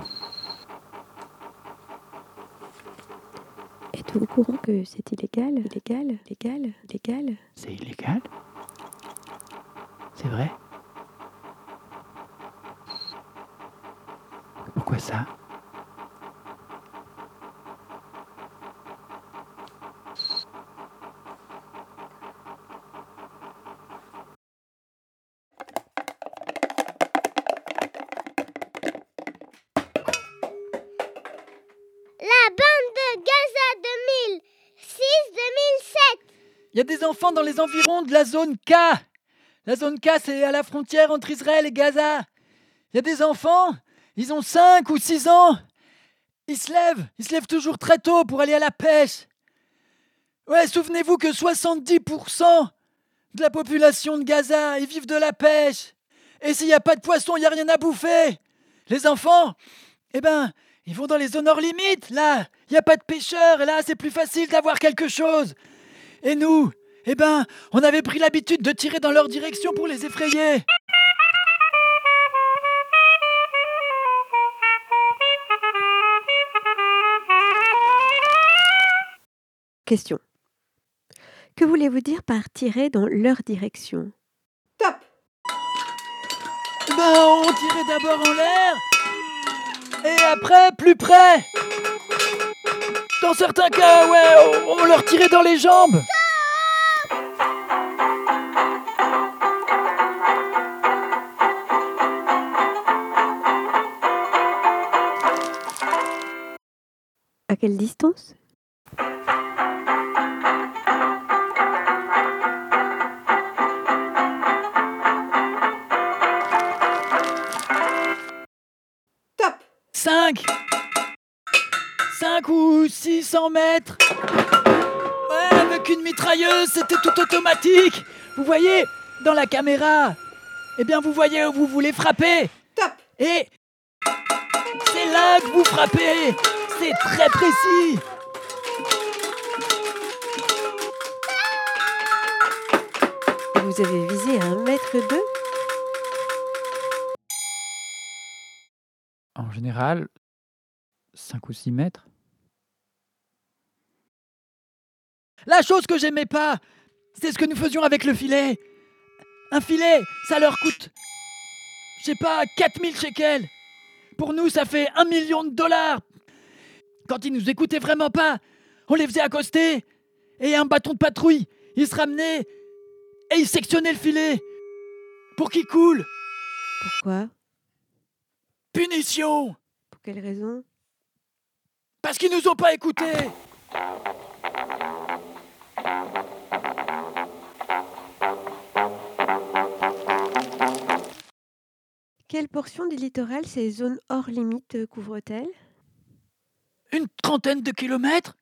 Êtes-vous au courant que c'est illégal? Illégal Illégal Illégal C'est illégal? C'est vrai? Dans les environs de la zone K. La zone K, c'est à la frontière entre Israël et Gaza. Il y a des enfants, ils ont 5 ou 6 ans. Ils se lèvent, ils se lèvent toujours très tôt pour aller à la pêche. Ouais, souvenez-vous que 70% de la population de Gaza, ils vivent de la pêche. Et s'il n'y a pas de poisson, il n'y a rien à bouffer. Les enfants, eh ben, ils vont dans les zones hors limites, là. Il n'y a pas de pêcheurs, et là, c'est plus facile d'avoir quelque chose. Et nous, eh ben, on avait pris l'habitude de tirer dans leur direction pour les effrayer. Question. Que voulez-vous dire par tirer dans leur direction? Eh ben, on tirait d'abord en l'air, et après, plus près. Dans certains cas, ouais, on, on leur tirait dans les jambes. Quelle distance? Top. 5 5 ou 600 mètres. Ouais, avec une mitrailleuse, c'était tout automatique. Vous voyez, dans la caméra Eh bien, vous voyez où vous voulez frapper. Top. Et c'est là que vous frappez C'est très précis Vous avez visé à un mètre deux En général, 5 ou 6 mètres. La chose que j'aimais pas, c'est ce que nous faisions avec le filet. Un filet, ça leur coûte, je sais pas, 4000 shekels. Pour nous, ça fait un million de dollars. Quand ils nous écoutaient vraiment pas, on les faisait accoster. Et un bâton de patrouille, ils se ramenaient et ils sectionnaient le filet pour qu'il coule. Pourquoi? Punition Pour quelle raison? Parce qu'ils nous ont pas écoutés. Quelle portion du littoral ces zones hors limite couvrent-elles? Une trentaine de kilomètres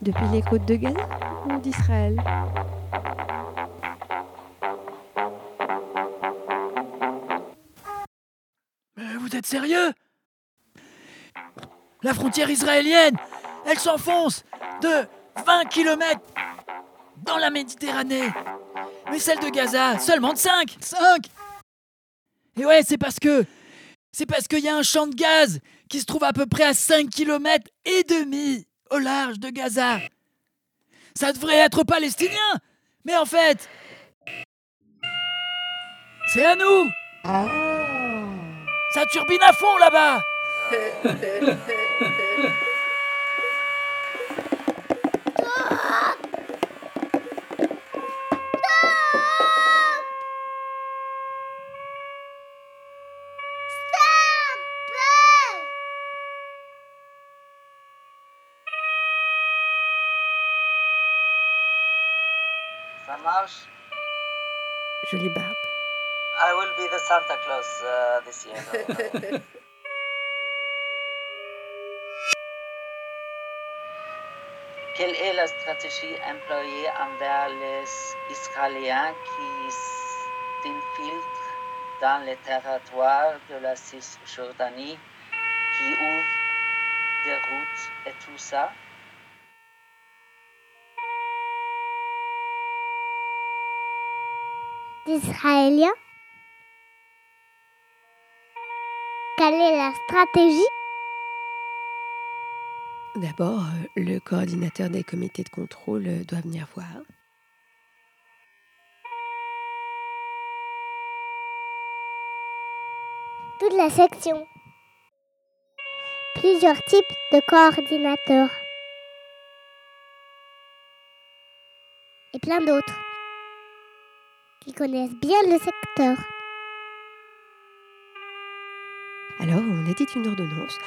Depuis les côtes de Gaza ou d'Israël Mais vous êtes sérieux? La frontière israélienne, elle s'enfonce de 20 km dans la Méditerranée. Mais celle de Gaza, seulement de 5 5 Et ouais, c'est parce que... C'est parce qu'il y a un champ de gaz qui se trouve à peu près à 5 km et demi au large de Gaza. Ça devrait être palestinien, mais en fait... C'est à nous. Ça turbine à fond là-bas *laughs* Marche Jolie barbe. I will be the Santa Claus uh, this year. *laughs* Quelle est la stratégie employée envers les Israéliens qui s'infiltrent dans les territoires de la Cisjordanie, qui ouvrent des routes et tout ça? d'Israéliens Quelle est la stratégie? D'abord, euh, le coordinateur des comités de contrôle euh, doit venir voir. Toute la section. Plusieurs types de coordinateurs. Et plein d'autres qui connaissent bien le secteur. Alors, on édite une ordonnance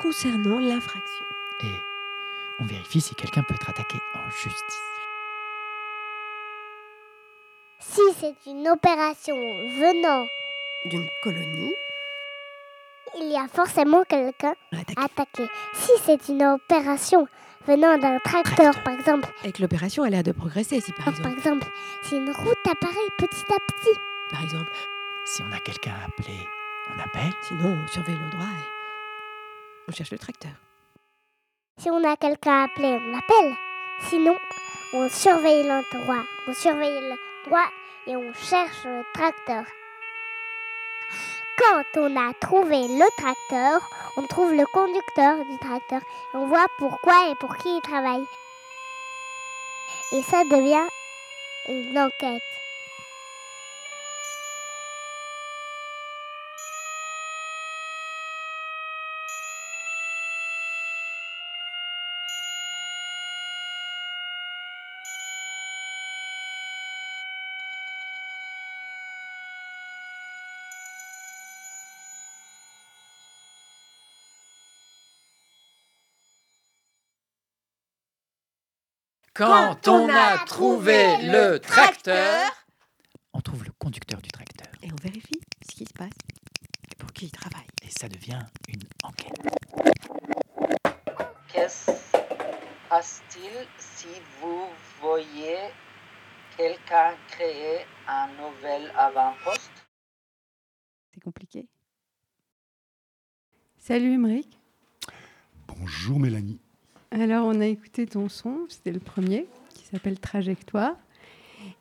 concernant l'infraction. Et on vérifie si quelqu'un peut être attaqué en justice. Si c'est une opération venant D'une colonie, il y a forcément quelqu'un attaqué. Si c'est une opération venant d'un tracteur, par exemple, et que l'opération a l'air de progresser, si par par exemple, exemple, si une route apparaît petit à petit, par exemple, Si on a quelqu'un à appeler, on appelle. sinon on surveille l'endroit et on cherche le tracteur. si on a quelqu'un à appeler, on l'appelle. Sinon, on surveille l'endroit, on surveille l'endroit et on cherche le tracteur. Quand on a trouvé le tracteur, on trouve le conducteur du tracteur et on voit pourquoi et pour qui il travaille. Et ça devient une Quand on a trouvé le tracteur, on trouve le conducteur du tracteur. Et on vérifie ce qui se passe et pour qui il travaille. Et ça devient une enquête. Qu'est-ce passe-t-il si vous voyez quelqu'un créer un nouvel avant-poste? C'est compliqué. Salut Émeric. Bonjour Mélanie. Alors, on a écouté ton son, c'était le premier, qui s'appelle Trajectoire.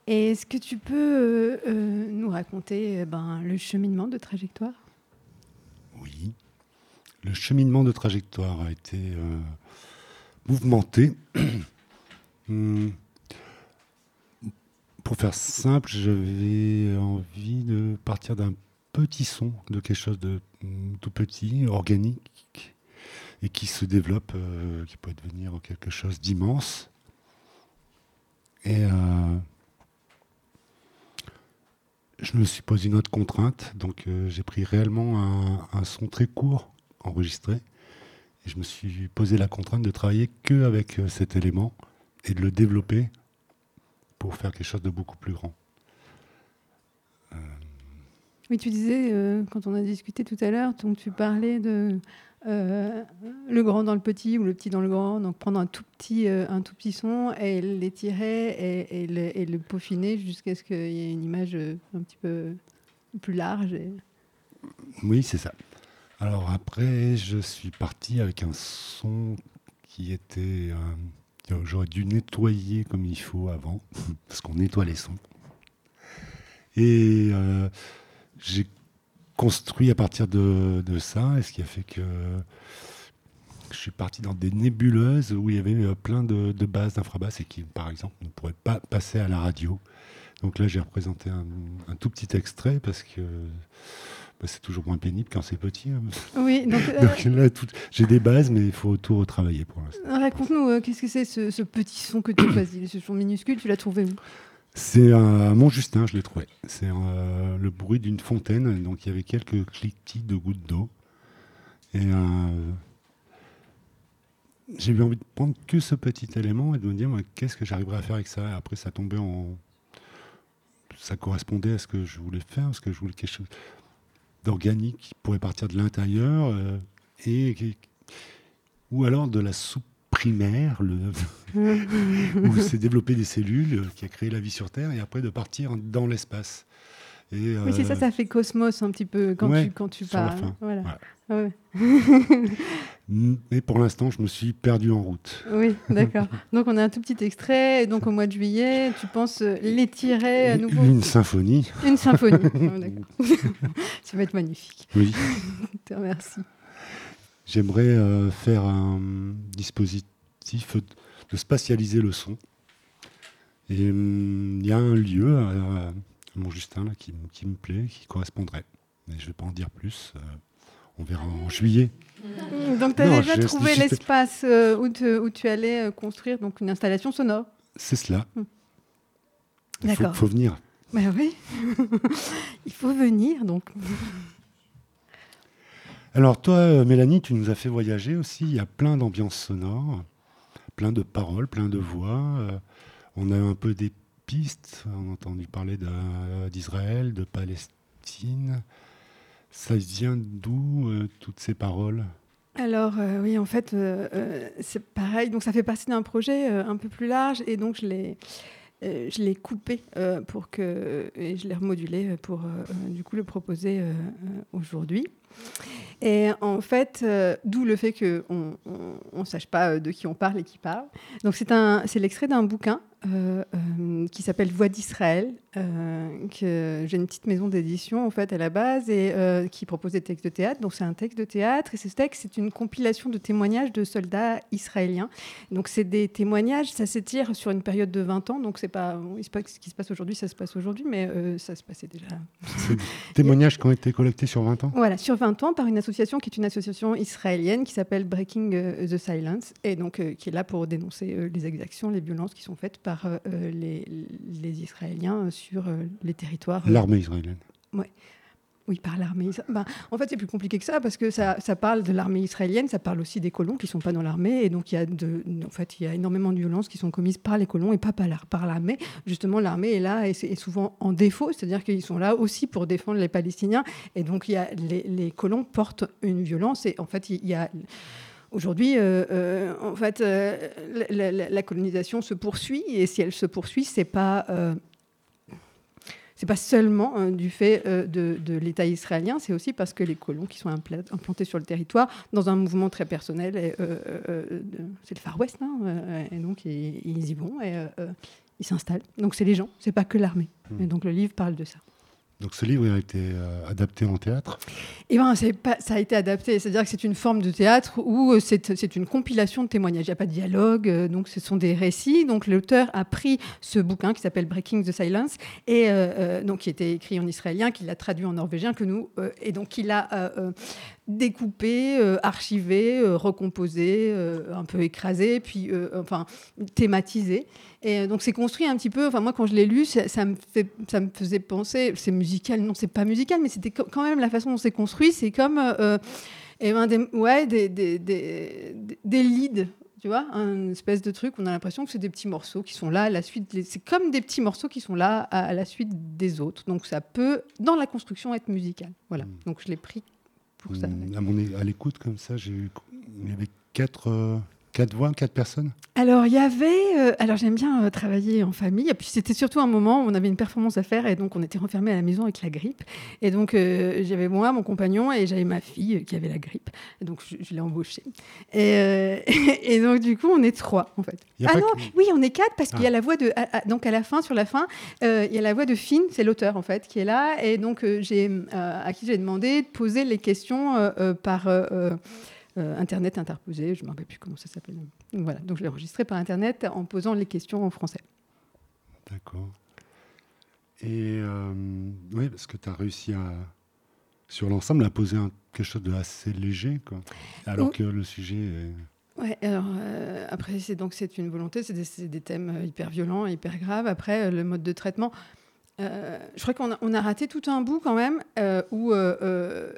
Est-ce que tu peux euh, euh, nous raconter euh, ben, le cheminement de Trajectoire? Oui. Le cheminement de Trajectoire a été euh, mouvementé. Hum, *clears throat* Pour faire simple, j'avais envie de partir d'un petit son, de quelque chose de hum, tout petit, organique, et qui se développe, euh, qui peut devenir quelque chose d'immense. Et euh, je me suis posé une autre contrainte, donc euh, j'ai pris réellement un, son très court enregistré, et je me suis posé la contrainte de travailler que avec cet élément et de le développer pour faire quelque chose de beaucoup plus grand. Oui, tu disais, quand on a discuté tout à l'heure, tu parlais de euh, le grand dans le petit ou le petit dans le grand, donc prendre un tout petit, euh, un tout petit son et l'étirer et, le, peaufiner jusqu'à ce qu'il y ait une image euh, un petit peu plus large. Oui, c'est ça. Alors après, je suis parti avec un son qui était... J'aurais dû nettoyer comme il faut avant, *laughs* parce qu'on nettoie les sons. Et j'ai construit à partir de, de ça, et ce qui a fait que je suis parti dans des nébuleuses où il y avait euh, plein de, de basses, d'infrabasses, et qui, par exemple, ne pourraient pas passer à la radio. Donc là, j'ai représenté un, un tout petit extrait, parce que bah, c'est toujours moins pénible quand c'est petit. hein. Oui, donc, *laughs* euh, Donc là, j'ai des bases, mais il faut tout retravailler pour l'instant. Raconte-nous, euh, qu'est-ce que c'est ce, ce petit son que tu *coughs* as choisi Ce son minuscule, tu l'as trouvé où? C'est à Montjustin, je l'ai trouvé. C'est euh, le bruit d'une fontaine. Donc il y avait quelques cliquetis de gouttes d'eau. Et euh, j'ai eu envie de prendre que ce petit élément et de me dire qu'est-ce que j'arriverai à faire avec ça? Et après, ça tombait en. Ça correspondait à ce que je voulais faire, parce que je voulais quelque chose d'organique qui pourrait partir de l'intérieur euh, et ou alors de la soupe primaire, le, *laughs* *laughs* où s'est développé des cellules euh, qui a créé la vie sur Terre et après de partir dans l'espace. Et, Oui, c'est ça, euh, ça fait cosmos un petit peu quand ouais, tu, quand tu parles. fin, Voilà. Ah ouais. *laughs* Mais pour l'instant, je me suis perdu en route. Oui, d'accord. Donc on a un tout petit extrait. Et donc au mois de juillet, tu penses euh, l'étirer à nouveau Une symphonie. Une symphonie. Ah. Ça va être magnifique. Oui. Je te remercie. J'aimerais euh, faire un dispositif de spatialiser le son. Et hum, il y a un lieu à, à Montjustin là, qui, qui me plaît, qui correspondrait. Mais je ne vais pas en dire plus. euh, on verra en juillet. Donc tu as Non, déjà trouvé l'espace euh, où, où tu allais euh, construire donc une installation sonore. C'est cela. Hmm. Il faut, faut venir. Bah oui. *laughs* Il faut venir donc. Alors toi, Mélanie, tu nous as fait voyager aussi. Il y a plein d'ambiances sonores, plein de paroles, plein de voix. Euh, on a un peu des pistes. On a entendu parler de- d'Israël, de Palestine. Ça vient d'où euh, toutes ces paroles? Alors euh, oui, en fait, euh, euh, c'est pareil. Donc ça fait partie d'un projet euh, un peu plus large et donc je l'ai, euh, je l'ai coupé euh, pour que et je l'ai remodulé pour euh, euh, du coup le proposer euh, euh, aujourd'hui. Et en fait, euh, d'où le fait qu'on ne sache pas euh, de qui on parle et qui parle. Donc c'est l'extrait d'un bouquin euh, euh, qui s'appelle Voix d'Israël, euh, que j'ai une petite maison d'édition en fait à la base et qui propose des textes de théâtre. Donc c'est un texte de théâtre et ce texte c'est une compilation de témoignages de soldats israéliens. Donc c'est des témoignages, ça s'étire sur une période de 20 ans. Donc c'est pas, ce qui se passe aujourd'hui, ça se passe aujourd'hui, mais ça se passait déjà. C'est des témoignages qui ont été collectés sur 20 ans Voilà, sur 20 ans par une association qui est une association israélienne qui s'appelle Breaking the Silence et donc qui est là pour dénoncer les exactions, les violences qui sont faites par euh, les, les Israéliens euh, sur euh, les territoires. L'armée israélienne. Ouais. Oui, par l'armée. Ben, en fait, c'est plus compliqué que ça parce que ça, ça parle de l'armée israélienne, ça parle aussi des colons qui ne sont pas dans l'armée. Et donc, il y, a de, en fait, il y a énormément de violences qui sont commises par les colons et pas par, l'armée. Justement, l'armée est là et c'est souvent en défaut, c'est-à-dire qu'ils sont là aussi pour défendre les Palestiniens. Et donc, il y a, les, les colons portent une violence. Et en fait, il y a. Aujourd'hui, euh, euh, en fait, euh, la, la, la, colonisation se poursuit et si elle se poursuit, c'est pas c'est pas seulement euh, du fait de, de l'État israélien, c'est aussi parce que les colons qui sont implantés sur le territoire, dans un mouvement très personnel, c'est le Far West, hein, et donc ils, ils, y vont et ils s'installent. Donc c'est les gens, c'est pas que l'armée. Mmh. Et donc le livre parle de ça. Donc ce livre a été euh, adapté en théâtre Eh pas, ça a été adapté, c'est-à-dire que c'est une forme de théâtre où euh, c'est une compilation de témoignages. Il n'y a pas de dialogue, euh, donc ce sont des récits. Donc l'auteur a pris ce bouquin qui s'appelle Breaking the Silence et euh, donc qui était écrit en israélien, qu'il a traduit en norvégien, que nous et donc il a découpé, euh, archivé, euh, recomposé, euh, un peu écrasé, puis enfin thématisé. Et donc c'est construit un petit peu. Enfin moi quand je l'ai lu, ça, ça, me fait, ça me faisait penser. C'est musical, non c'est pas musical, mais c'était quand même la façon dont c'est construit. C'est comme et ben des, ouais des, des, des, des leads tu vois, un espèce de truc, on a l'impression que c'est des petits morceaux qui sont là à la suite. C'est comme des petits morceaux qui sont là à, la suite des autres. Donc ça peut, dans la construction, être musical. Voilà. Mmh. Donc je l'ai pris pour ça. À, mon, à l'écoute, comme ça, j'ai eu, il y avait quatre, euh, quatre voix, quatre personnes? Alors, il y avait. Euh, alors, j'aime bien euh, travailler en famille. Et puis, c'était surtout un moment où on avait une performance à faire. Et donc, on était renfermés à la maison avec la grippe. Et donc, euh, j'avais moi, mon compagnon, et j'avais ma fille qui avait la grippe. Et donc, je, je l'ai embauchée. Et, *laughs* et, donc, du coup, on est trois, en fait. Ah non, que... oui, on est quatre parce ah. qu'il y a la voix de. À, à, donc, à la fin, sur la fin, il y a la voix de Finn, c'est l'auteur, en fait, qui est là. Et donc, j'ai à qui j'ai demandé de poser les questions par. Euh, Internet interposé, je ne me rappelle plus comment ça s'appelle. Voilà, donc je l'ai enregistré par Internet en posant les questions en français. D'accord. Et euh, oui, parce que tu as réussi à, sur l'ensemble, à poser un, quelque chose de assez léger, quoi, alors oui. que le sujet est... Ouais, alors euh, après, c'est donc c'est une volonté, c'est des, des, thèmes hyper violents, hyper graves. Après, le mode de traitement, euh, je crois qu'on a, raté tout un bout quand même, euh, où euh,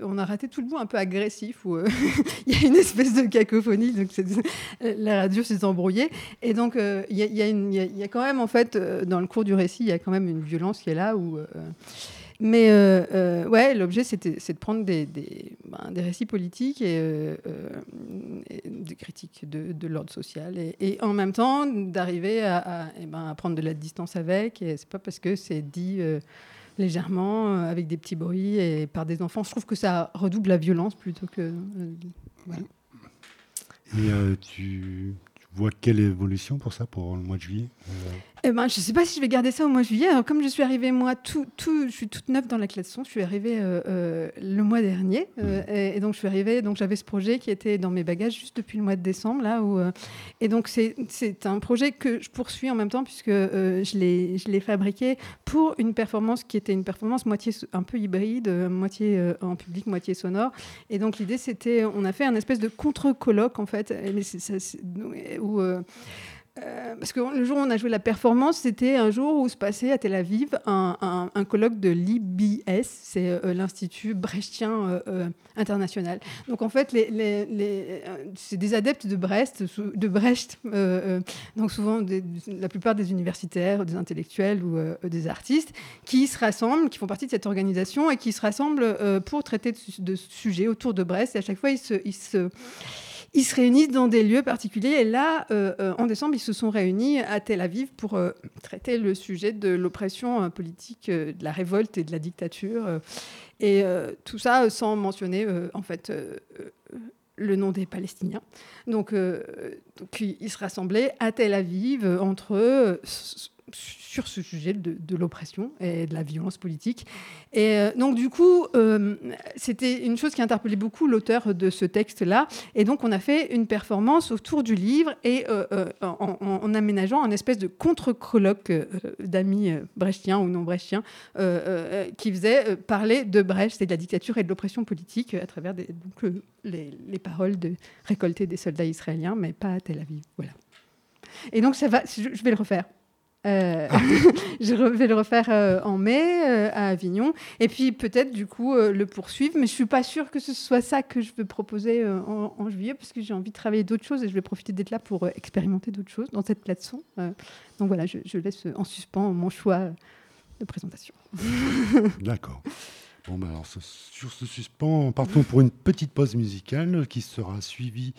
on a raté tout le bout un peu agressif, où *laughs* il y a une espèce de cacophonie, donc *laughs* la radio s'est embrouillée. Et donc il y, y, a quand même, en fait, dans le cours du récit, il y a quand même une violence qui est là, où mais euh, euh, ouais, l'objet, c'est de prendre des, des, ben, récits politiques et, euh, et des critiques de, l'ordre social et, en même temps d'arriver eh ben, à, prendre de la distance avec. Et c'est pas parce que c'est dit légèrement, avec des petits bruits et par des enfants. Je trouve que ça redouble la violence plutôt que. Et tu vois quelle évolution pour ça, pour le mois de juillet? Eh ben, je ne sais pas si je vais garder ça au mois de juillet. Alors, comme je suis arrivée, moi, tout, tout, je suis toute neuve dans la classe. Je suis arrivée euh, euh, le mois dernier. Euh, et, et, donc, je suis arrivée, donc j'avais ce projet qui était dans mes bagages juste depuis le mois de décembre. Là, où, et donc, c'est un projet que je poursuis en même temps, puisque je l'ai fabriqué pour une performance qui était une performance moitié un peu hybride, moitié en public, moitié sonore. Et donc, l'idée, c'était, on a fait un espèce de contre-colloque, en fait, où euh, parce que le jour où on a joué la performance, c'était un jour où se passait à Tel Aviv un, un, colloque de l'IBS, c'est euh, l'Institut Brechtien euh, International. Donc en fait, c'est des adeptes de Brest, de Brecht, donc souvent la plupart des universitaires, des intellectuels ou des artistes, qui se rassemblent, qui font partie de cette organisation et qui se rassemblent pour traiter de, sujets autour de Brest. Et à chaque fois, ils se ils se réunissent dans des lieux particuliers. Et là, euh, euh, en décembre, ils se sont réunis à Tel Aviv pour euh, traiter le sujet de l'oppression politique, de la révolte et de la dictature. Et tout ça sans mentionner, en fait, le nom des Palestiniens. Donc, donc, ils se rassemblaient à Tel Aviv entre eux sur ce sujet de, l'oppression et de la violence politique. Et euh, donc, du coup, euh, c'était une chose qui interpellait beaucoup l'auteur de ce texte-là. Et donc, on a fait une performance autour du livre et euh, en, aménageant un espèce de contre-colloque d'amis brechtiens ou non brechtiens qui faisait parler de Brecht et de la dictature et de l'oppression politique à travers les, les, paroles de récoltées des soldats israéliens, mais pas à Tel Aviv. Voilà. Et donc, ça va, je vais le refaire. Euh, *laughs* je vais le refaire euh, en mai euh, à Avignon et puis peut-être du coup le poursuivre. Mais je suis pas sûre que ce soit ça que je veux proposer en, juillet parce que j'ai envie de travailler d'autres choses et je vais profiter d'être là pour expérimenter d'autres choses dans cette plateforme. donc voilà, je, je, laisse en suspens mon choix de présentation. *laughs* D'accord. Bon, bah alors sur ce suspens, partons pour une petite pause musicale qui sera suivie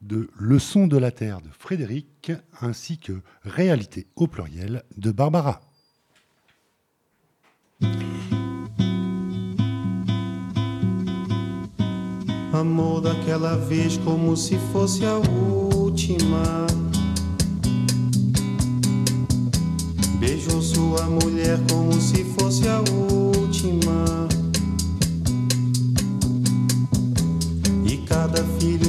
de Le son de la terre de Frédéric, ainsi que Réalité au pluriel de Barbara. Amor daquela vez como se fosse a última. Beijou sua mulher como se fosse a última. cada filho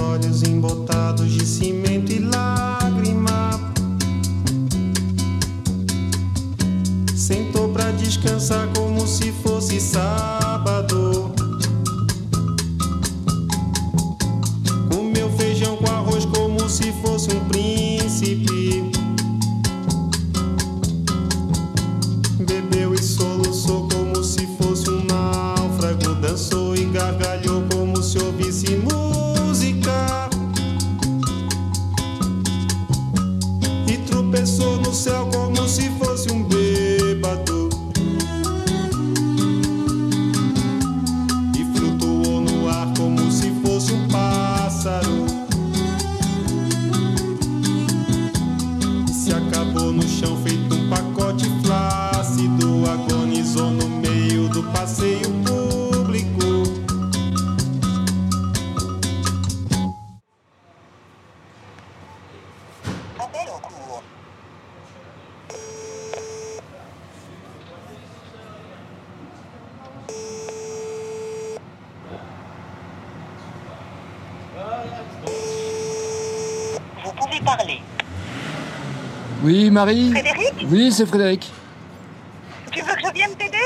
Olhos embotados de cimento e lágrima. Sentou pra descansar como se fosse sábado. Marie Frédéric Oui, c'est Frédéric. Tu veux que je vienne t'aider?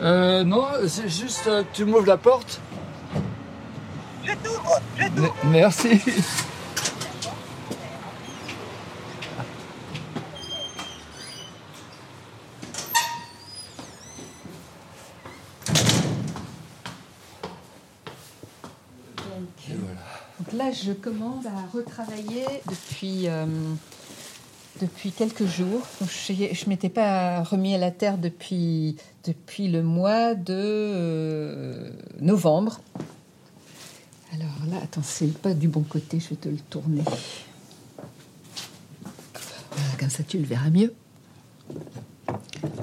Euh, non, c'est juste euh, que tu m'ouvres la porte. Je t'ouvre, je M- Merci. Donc là, je commence à retravailler depuis, euh, depuis quelques jours. Je ne m'étais pas remis à la terre depuis, depuis le mois de euh, novembre. Alors là, attends, c'est pas du bon côté, je vais te le tourner. Voilà, comme ça, tu le verras mieux.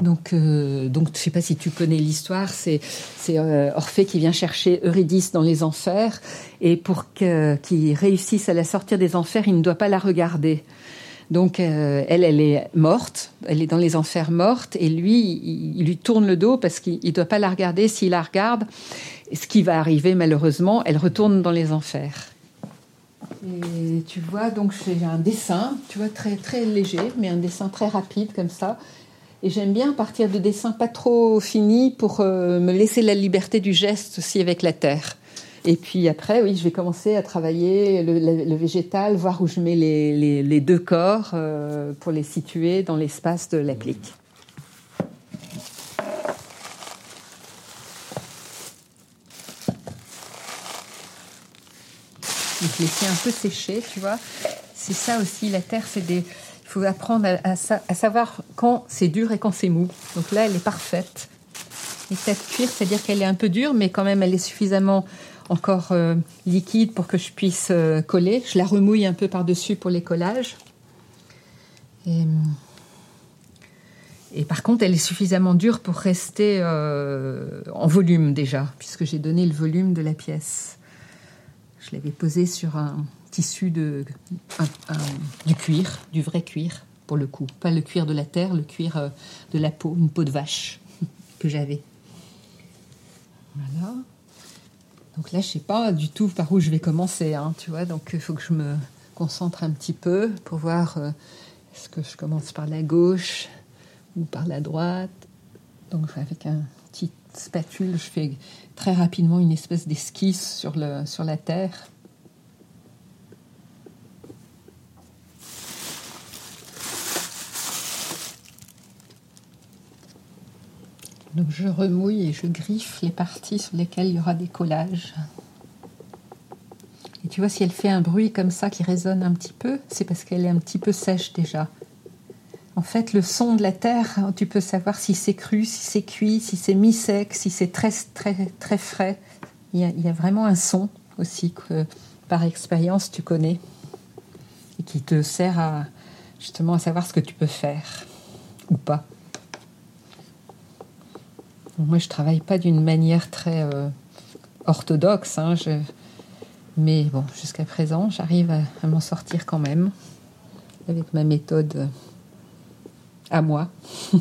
Donc, euh, donc, je ne sais pas si tu connais l'histoire, c'est euh, Orphée qui vient chercher Eurydice dans les enfers, et pour qu'il réussisse à la sortir des enfers, il ne doit pas la regarder. Donc, euh, elle, elle est morte, elle est dans les enfers morte, et lui, il, lui tourne le dos parce qu'il ne doit pas la regarder. S'il la regarde, ce qui va arriver malheureusement, elle retourne dans les enfers. Et tu vois, donc j'ai un dessin, tu vois, très, très léger, mais un dessin très rapide comme ça. Et j'aime bien partir de dessins pas trop finis pour euh, me laisser la liberté du geste aussi avec la terre. Et puis après, oui, je vais commencer à travailler le, végétal, voir où je mets les, les- deux corps euh, pour les situer dans l'espace de l'applique. Donc, laisser un peu sécher, tu vois. C'est ça aussi, la terre, c'est des. Il faut apprendre à, à à savoir quand c'est dur et quand c'est mou. Donc là, elle est parfaite. Et cette cuir, c'est-à-dire qu'elle est un peu dure, mais quand même, elle est suffisamment encore euh, liquide pour que je puisse euh, coller. Je la remouille un peu par-dessus pour les collages. Et, et par contre, elle est suffisamment dure pour rester euh, en volume déjà, puisque j'ai donné le volume de la pièce. Je l'avais posée sur un tissu de du cuir, du vrai cuir, pour le coup. Pas le cuir de la terre, le cuir euh, de la peau, une peau de vache *laughs* que j'avais. Voilà. Donc là, je sais pas du tout par où je vais commencer, hein, tu vois. Donc il faut que je me concentre un petit peu pour voir euh, est-ce que je commence par la gauche ou par la droite. Donc avec un petit spatule, je fais très rapidement une espèce d'esquisse sur, le, sur la terre. Donc je remouille et je griffe les parties sur lesquelles il y aura des collages. Et tu vois, si elle fait un bruit comme ça qui résonne un petit peu, c'est parce qu'elle est un petit peu sèche déjà. En fait, le son de la terre, tu peux savoir si c'est cru, si c'est cuit, si c'est mi-sec, si c'est très, très, très frais. Il y, a, vraiment un son aussi que, par expérience, tu connais et qui te sert justement à savoir ce que tu peux faire ou pas. Moi, je travaille pas d'une manière très euh, orthodoxe, hein, je... mais bon, jusqu'à présent, j'arrive à, à m'en sortir quand même avec ma méthode euh, à moi. *laughs*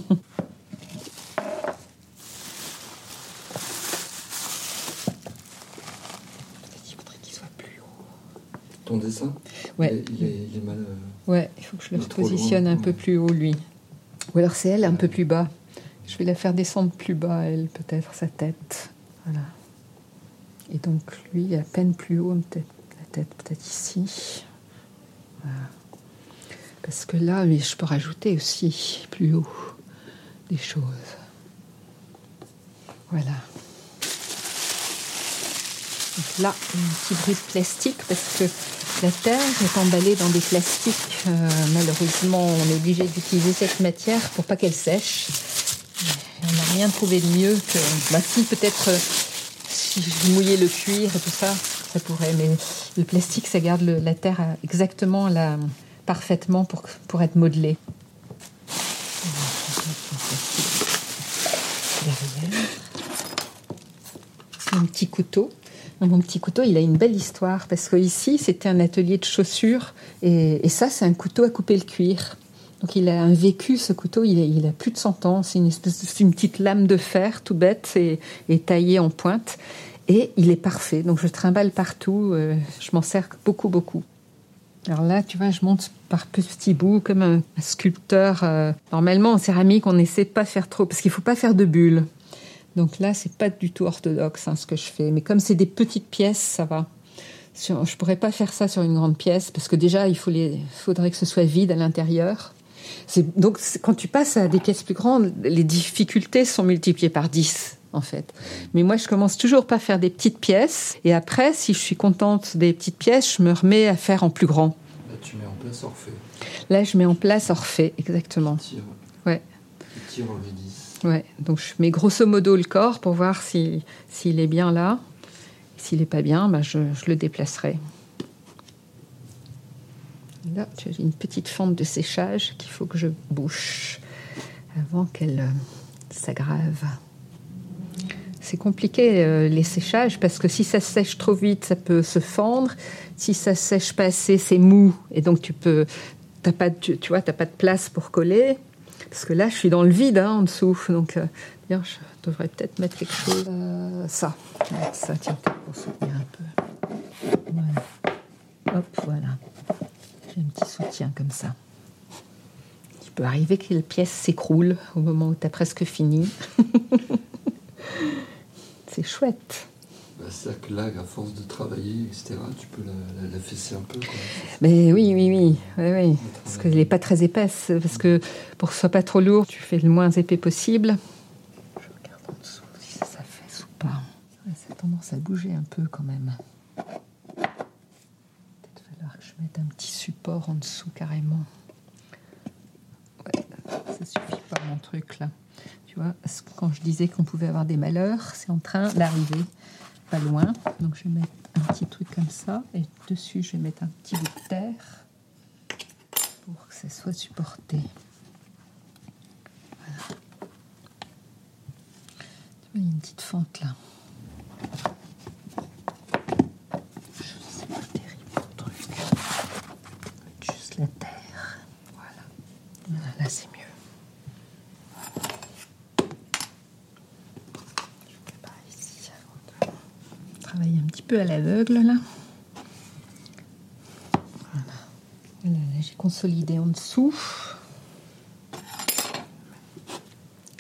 Ton dessin Ouais. Il est, il est mal. euh, Ouais, il faut que je le repositionne un peu plus haut, lui. Ou alors c'est elle un peu plus bas. Je vais la faire descendre plus bas, elle, peut-être, sa tête. Voilà. Et donc, lui, à peine plus haut, peut-être la tête, peut-être ici. Voilà. Parce que là, mais je peux rajouter aussi plus haut des choses. Voilà. Donc là, un petit bruit plastique parce que la terre est emballée dans des plastiques. Euh, malheureusement, on est obligé d'utiliser cette matière pour pas qu'elle sèche. Rien trouvé de mieux que. Bah, si, peut-être euh, si je mouillais le cuir et tout ça, ça pourrait. Mais le plastique, ça garde la terre à- exactement là, parfaitement pour, pour être. C'est un petit couteau. Mon petit couteau, il a une belle histoire parce que ici, c'était un atelier de chaussures et ça, c'est un couteau à couper le cuir. Donc il a un vécu, ce couteau, il a, plus de 100 ans. C'est une petite lame de fer, tout bête, et, taillée en pointe. Et il est parfait. Donc je trimballe partout. euh, je m'en sers beaucoup, beaucoup. Alors là, tu vois, je monte par petits bouts, comme un, sculpteur. euh, normalement, en céramique, on n'essaie pas de faire trop, parce qu'il faut pas faire de bulles. Donc là, c'est pas du tout orthodoxe hein, ce que je fais. Mais comme c'est des petites pièces, ça va. Je pourrais pas faire ça sur une grande pièce parce que déjà, il faudrait que ce soit vide à l'intérieur. Donc, quand tu passes à des pièces plus grandes, les difficultés sont multipliées par 10, en fait. Mais moi, je commence toujours par faire des petites pièces. Et après, si je suis contente des petites pièces, je me remets à faire en plus grand. Là, tu mets en place Orphée. Là, je mets en place Orphée, exactement. Tire. Ouais. Tu tires Eurydice. Ouais, donc je mets grosso modo le corps pour voir si- s'il est bien là. S'il n'est pas bien, bah, je, je le déplacerai. Là, j'ai une petite fente de séchage qu'il faut que je bouche avant qu'elle euh, s'aggrave. C'est compliqué euh, les séchages parce que si ça sèche trop vite, ça peut se fendre. Si ça sèche pas assez, c'est mou et donc tu peux, t'as pas, tu, tu vois, t'as pas de place pour coller. Parce que là, je suis dans le vide hein, en dessous. Donc, euh, je devrais peut-être mettre quelque chose. Euh, ça, ça, tiens, pour soutenir un peu. Voilà. Hop, voilà. J'ai un petit soutien comme ça. Il peut arriver que la pièce s'écroule au moment où tu as presque fini. *laughs* C'est chouette. Bah, C'est-à-dire que là, à force de travailler, etc., tu peux la, la, la fesser un peu. Quoi. Mais oui, oui, oui, oui, oui. Parce qu'elle n'est pas très épaisse. Parce que pour que ce soit pas trop lourd, tu fais le moins épais possible. Je regarde en dessous si ça s'affaisse ou pas. Ça a tendance à bouger un peu quand même. Mette un petit support en dessous carrément. Ça suffit pas mon truc là. Tu vois, quand je disais qu'on pouvait avoir des malheurs, c'est en train d'arriver pas loin. Donc je vais mettre un petit truc comme ça et dessus je vais mettre un petit bout de terre pour que ça soit supporté. Voilà. Il y a une petite fente là. C'est pas terrible le truc. Juste la terre. Voilà. petit peu à l'aveugle là. Voilà. Voilà, là, j'ai consolidé en dessous.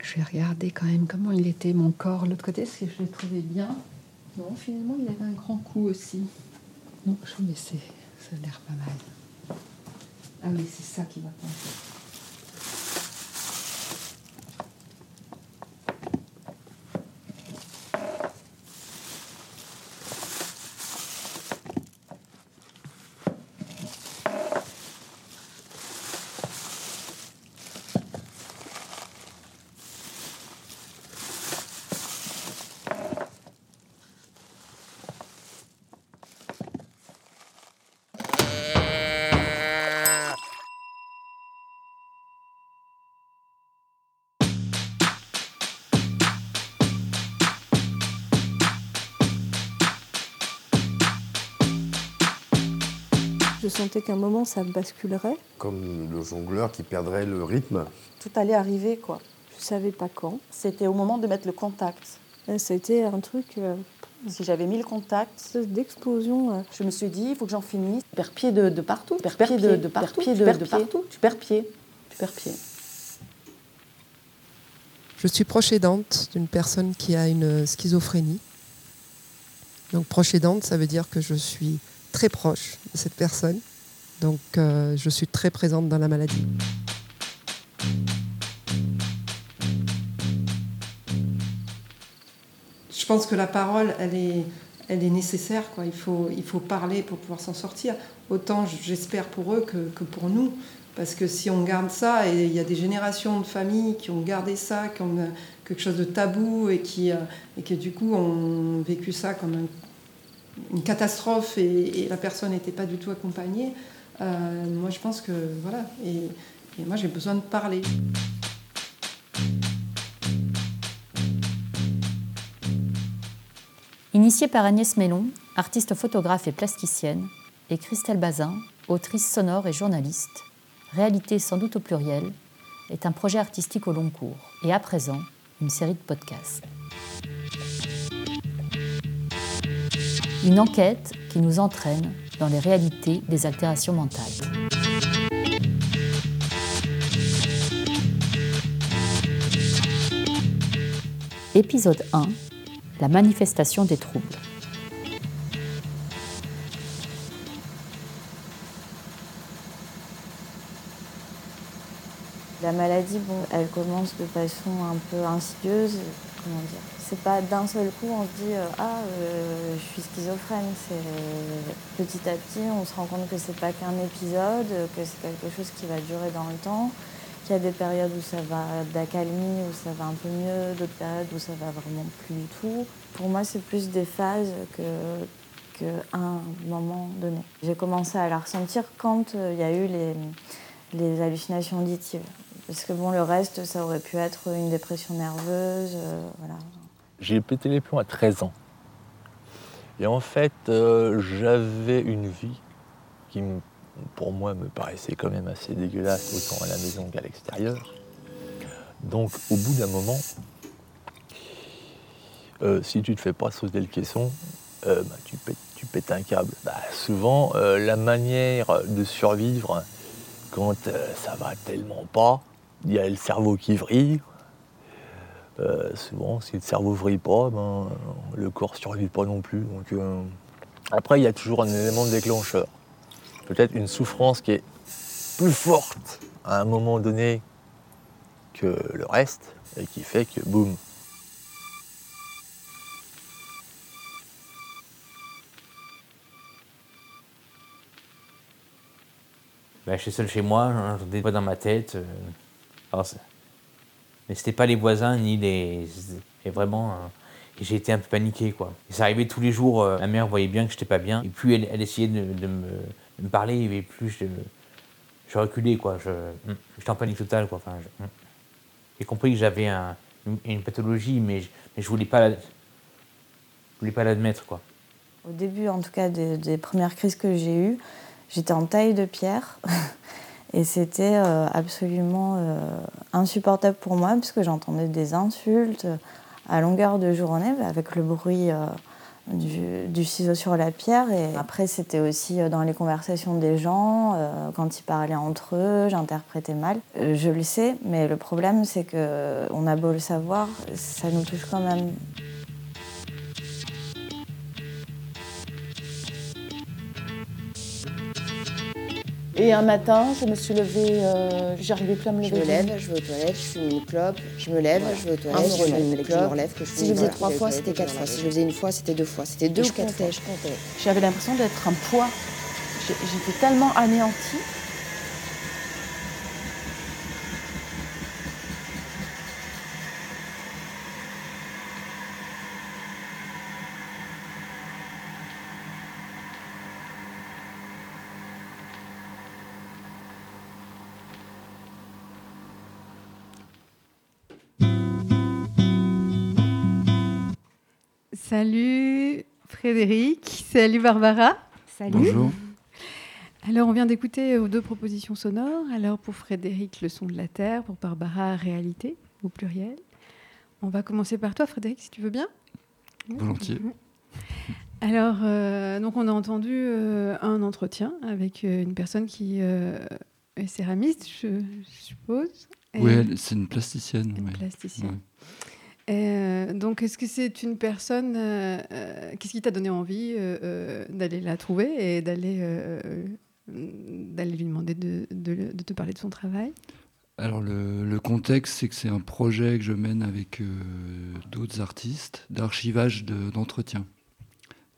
Je vais regarder quand même comment il était mon corps l'autre côté, est-ce que je l'ai trouvé bien? Non, finalement, il avait un grand coup aussi. Non, je vais laisser. Ça a l'air pas mal. Ah oui, c'est ça qui va compter. Je sentais qu'à un moment ça basculerait. Comme le jongleur qui perdrait le rythme. Tout allait arriver quoi. Je savais pas quand. C'était au moment de mettre le contact. C'était un truc. euh, Si j'avais mis le contact, d'explosion. euh. je me suis dit, il faut que j'en finisse. Tu perds pied de, de partout. Tu perds pied de, de partout. Tu perds de partout. Tu perds pied. Tu perds pied. Je suis proche aidante d'une personne qui a une schizophrénie. Donc proche aidante, ça veut dire que je suis très proche de cette personne. Donc euh, je suis très présente dans la maladie. Je pense que la parole, elle est, nécessaire. Il, faut, parler pour pouvoir s'en sortir. Autant j'espère pour eux que, pour nous. Parce que si on garde ça, et il y a des générations de familles qui ont gardé ça comme euh, quelque chose de tabou et qui, euh, qui du coup ont vécu ça comme un- une catastrophe et la personne n'était pas du tout accompagnée, euh, moi je pense que voilà. Et, et moi j'ai besoin de parler. Initiée par Agnès Mélon, artiste photographe et plasticienne, et Christelle Bazin, autrice sonore et journaliste, Réalité sans doute au pluriel est un projet artistique au long cours et à présent une série de podcasts. Une enquête qui nous entraîne dans les réalités des altérations mentales. Épisode 1 La manifestation des troubles. La maladie, bon, elle commence de façon un peu insidieuse. Comment dire? C'est pas d'un seul coup on se dit euh, ah euh, je suis schizophrène. C'est petit à petit on se rend compte que c'est pas qu'un épisode, que c'est quelque chose qui va durer dans le temps. Qu'il y a des périodes où ça va d'accalmie, où ça va un peu mieux, d'autres périodes où ça va vraiment plus du tout. Pour moi c'est plus des phases que moment donné. J'ai commencé à la ressentir quand euh, il y a eu les, les hallucinations auditives. Parce que bon, le reste, ça aurait pu être une dépression nerveuse, voilà. J'ai pété les plombs à 13 ans. Et en fait, euh, j'avais une vie qui, pour moi, me paraissait quand même assez dégueulasse, autant à la maison qu'à l'extérieur. Donc, au bout d'un moment, euh, si tu ne te fais pas sauter le caisson, euh, bah, tu, pètes, un câble. Bah, souvent, la manière de survivre quand ça va tellement pas, il y a le cerveau qui vrille. Euh, souvent, si le cerveau vrille pas, ben, le corps survit pas non plus. Donc, euh, Après, il y a toujours un élément déclencheur. Peut-être une souffrance qui est plus forte à un moment donné que le reste et qui fait que boum. Bah, j'étais seul chez moi, j'entendais des voix dans ma tête. euh, mais c'était pas les voisins ni les. Et vraiment. euh, et j'ai été un peu paniqué, quoi. Et ça arrivait tous les jours. euh, ma mère voyait bien que j'étais pas bien. Et plus elle, elle essayait de, de me, de me parler, et plus je, je reculais, quoi. Je, hum, j'étais en panique totale, quoi. Enfin, hum. j'ai compris que j'avais un- une, une pathologie, mais je, mais je voulais pas la- je voulais pas l'admettre, quoi. Au début, en tout cas, des, des premières crises que j'ai eues, j'étais en taille de pierre. *laughs* Et c'était euh, absolument euh, insupportable pour moi, parce que j'entendais des insultes euh, à longueur de journée, avec le bruit du, du ciseau sur la pierre. Et après, c'était aussi dans les conversations des gens, quand ils parlaient entre eux, j'interprétais mal. Je le sais, mais le problème, c'est que on a beau le savoir, ça nous touche quand même. Et un matin, je me suis levée, euh, j'arrivais plus à me Je me lève, je vais aux toilettes, je fume une clope, je me lève, je vais aux toilettes, je fume une je clope. me relève, que je si je une faisais trois je fois, c'était quatre je fois. Si je le faisais une fois, c'était deux fois. C'était deux je ou quatre fois. je comptais. J'avais l'impression d'être un poids. J'étais tellement anéantie. Salut Frédéric, salut Barbara. Salut. Bonjour. Alors on vient d'écouter euh, deux propositions sonores. Alors pour Frédéric, le son de la terre, pour Barbara, réalité au pluriel. On va commencer par toi Frédéric, si tu veux bien. Volontiers. Mhm. Alors, euh, donc on a entendu euh, un entretien avec euh, une personne qui euh, est céramiste, je, je suppose. Et- Oui, elle- c'est une plasticienne. Une ouais. plasticienne. Ouais. Euh, donc, est-ce que c'est une personne euh, Qu'est-ce qui t'a donné envie euh, euh, d'aller la trouver et d'aller d'aller lui demander de, de- de te parler de son travail? Alors le, le contexte, c'est que c'est un projet que je mène avec d'autres artistes d'archivage de- d'entretien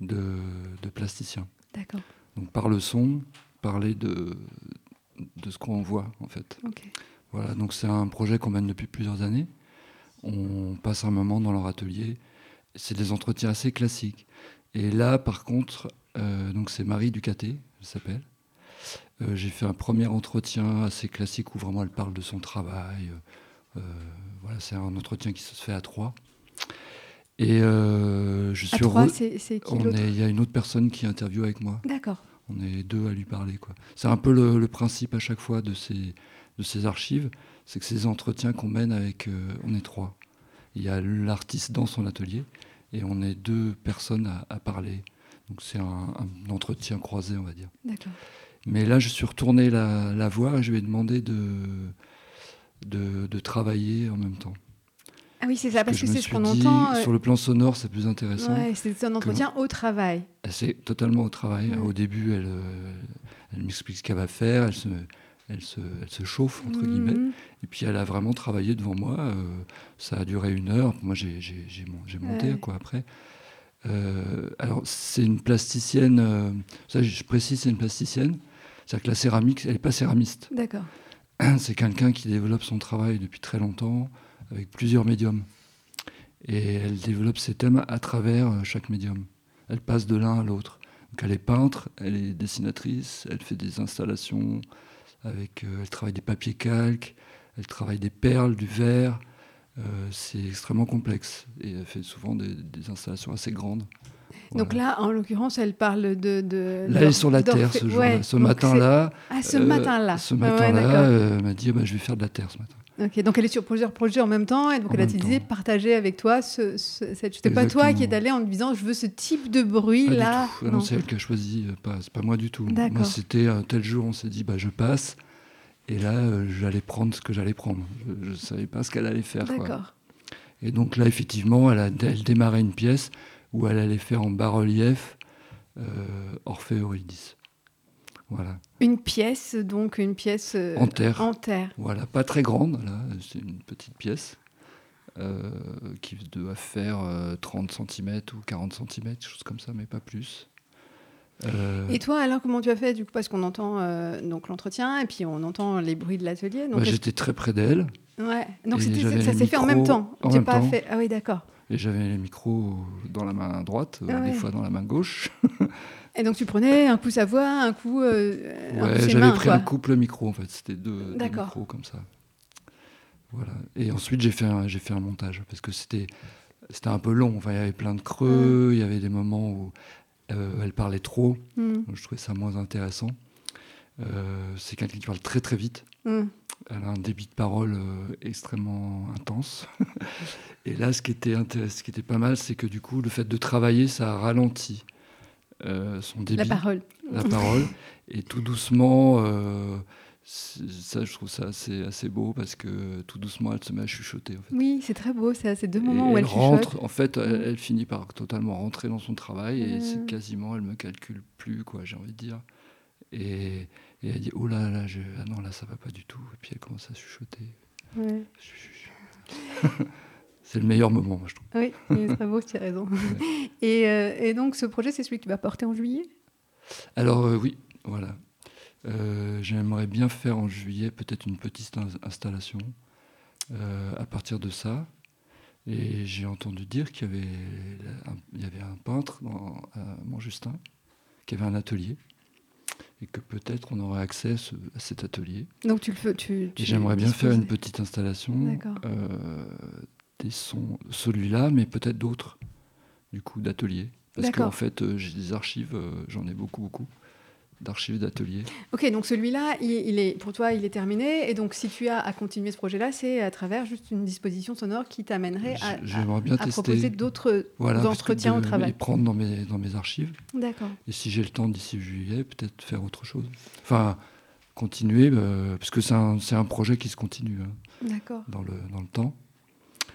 de, de plasticiens. D'accord. Donc par le son, parler de, de ce qu'on voit en fait. Ok. Voilà, donc c'est un projet qu'on mène depuis plusieurs années. On passe un moment dans leur atelier. C'est des entretiens assez classiques. Et là, par contre, euh, donc c'est Marie Ducaté, elle s'appelle. Euh, J'ai fait un premier entretien assez classique où vraiment elle parle de son travail. Euh, voilà, c'est un entretien qui se fait à trois. Et je À suis trois, re- c'est- c'est qui on l'autre? est- Il y a une autre personne qui interviewe avec moi. D'accord. On est deux à lui parler. quoi. C'est un peu le, le principe à chaque fois de ces, de ces archives, c'est que ces entretiens qu'on mène avec, euh, on est trois. Il y a l'artiste dans son atelier et on est deux personnes à, à parler. Donc c'est un, un entretien croisé, on va dire. D'accord. Mais là, je suis retourné la, la voir et je lui ai demandé de, de, de travailler en même temps. Ah oui, c'est ça, parce que, c'est ce qu'on entend. euh, Sur le plan sonore, c'est plus intéressant. ouais, c'est un que- entretien au travail. c'est totalement au travail. Ouais. Au début, elle, euh, elle m'explique ce qu'elle va faire, elle se, elle se, elle se chauffe, entre Mhm. guillemets. Et puis, elle a vraiment travaillé devant moi. euh, ça a duré une heure. Moi, j'ai j'ai- j'ai mon- j'ai monté Ouais. quoi, après. Euh, alors, c'est une plasticienne. euh, ça, je précise, c'est une plasticienne. C'est-à-dire que la céramique, elle n'est pas céramiste. D'accord. *clears throat* C'est quelqu'un qui développe son travail depuis très longtemps avec plusieurs médiums. Et elle développe ses thèmes à travers chaque médium. Elle passe de l'un à l'autre. Donc elle est peintre, elle est dessinatrice, elle fait des installations, avec, euh, elle travaille des papiers calques, elle travaille des perles, du verre. Euh, c'est extrêmement complexe et elle fait souvent des, des installations assez grandes. Donc là, en l'occurrence, elle parle de. de Là, elle est sur la terre ce jour-là. Ouais, ce matin-là. Ah, ce euh, matin-là. Ce Ah ouais, matin-là, elle m'a dit ah bah, je vais faire de la terre ce matin. Ok, donc elle est sur plusieurs projets en même temps, et donc En elle a de partager avec toi ce, ce- cette. C'était pas toi qui est allé en te disant je veux ce type de bruit Pas là. Ah non, c'est elle qui a choisi, euh, pas, c'est pas moi du tout. Moi, c'était un tel jour, on s'est dit, bah, je passe. Et là, euh, j'allais prendre ce que j'allais prendre. Je ne savais pas ce qu'elle allait faire. quoi. D'accord. Et donc là, effectivement, elle, a, elle démarrait une pièce où elle allait faire en bas-relief euh, Orphée Eurydice. Voilà. Une pièce, donc une pièce. euh, En terre. En terre. Voilà, pas très grande, là, c'est une petite pièce euh, qui doit faire euh, 30 cm ou 40 cm, quelque chose comme ça, mais pas plus. Euh, Et toi, alors, comment tu as fait du coup? Parce qu'on entend euh, donc l'entretien et puis on entend les bruits de l'atelier. bah, J'étais très près d'elle. Ouais. Donc ça s'est fait en même temps. en même pas temps. fait. Ah oui, d'accord. Et j'avais les micros dans la main droite, euh, Ah des fois dans la main gauche. *laughs* Et donc tu prenais un coup sa voix, un coup. euh, Ouais, j'avais pris quoi. un couple micro en fait, c'était deux, deux micros comme ça. Voilà. Et ensuite j'ai fait un, j'ai fait un montage parce que c'était c'était un peu long. Enfin, il y avait plein de creux, il y avait des moments où euh, elle parlait trop. Mm. Donc, je trouvais ça moins intéressant. Euh, c'est quelqu'un qui parle très très vite. Mm. Elle a un débit de parole euh, extrêmement intense. *laughs* Et là, ce qui était, ce qui était pas mal, c'est que du coup, le fait de travailler, ça a ralenti son débit. La parole. La parole. Et tout doucement, euh, ça, je trouve ça assez, assez beau parce que tout doucement, elle se met à chuchoter. En fait. Oui, c'est très beau. C'est ces deux moments Et où elle, rentre. chuchote. En fait, elle, Mm. elle finit par totalement rentrer dans son travail et Mm. c'est quasiment, elle me calcule plus, quoi, j'ai envie de dire. Et, et elle dit, oh là là, je, ah non, là, ça va pas du tout. Et puis elle commence à chuchoter. Ouais. *laughs* C'est le meilleur moment, moi, je trouve. Oui, il est très beau, tu as raison. *laughs* Et, euh, et donc, ce projet, c'est celui que tu vas porter en juillet? Alors euh, oui, voilà. Euh, J'aimerais bien faire en juillet peut-être une petite in- installation à partir de ça. Et j'ai entendu dire qu'il y avait, un, il y avait un peintre dans, à Montjustin qui avait un atelier et que peut-être on aurait accès à, ce- à cet atelier. Donc, tu le fais. Tu, tu j'aimerais bien faire une petite installation D'accord. euh, des sons, celui-là, mais peut-être d'autres, du coup, d'ateliers. Parce qu'en fait, euh, j'ai des archives, euh, j'en ai beaucoup, beaucoup, d'archives d'ateliers. Ok, donc celui-là, il, il est, pour toi, il est terminé. Et donc, si tu as à continuer ce projet-là, c'est à travers juste une disposition sonore qui t'amènerait à, à- J'aimerais bien à tester. proposer d'autres Voilà, entretiens de au travail. Les prendre dans mes, dans mes archives. D'accord. Et si j'ai le temps d'ici juillet, peut-être faire autre chose. Enfin, continuer, euh, parce que c'est un, un projet qui se continue hein, dans, le, dans le temps.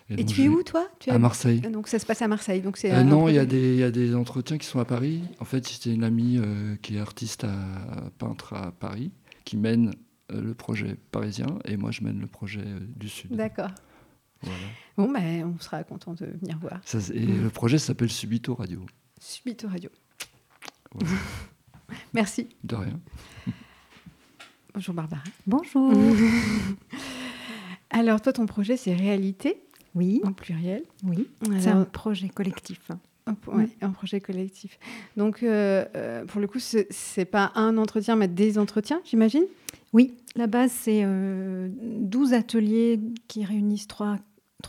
Et, tu es où, toi? Tu À Marseille. Donc, ça se passe à Marseille. Donc, c'est Euh, un non, il y, a des, il y a des entretiens qui sont à Paris. En fait, c'était une amie euh, qui est artiste, à, peintre à Paris, qui mène euh, le projet parisien, et moi je mène le projet euh, du Sud. D'accord. Voilà. Bon, ben, on sera content de venir voir. Ça, et le projet s'appelle Subito Radio. Subito Radio. Voilà. *laughs* Merci. De rien. Bonjour Barbara. Bonjour. *laughs* Alors, toi, ton projet, c'est réalité? Oui. En pluriel. Oui. C'est un projet collectif. Ouais, un projet collectif. Donc, euh, euh, pour le coup, c'est c'est pas un entretien, mais des entretiens, j'imagine? Oui, la base, c'est euh, 12 ateliers qui réunissent 3,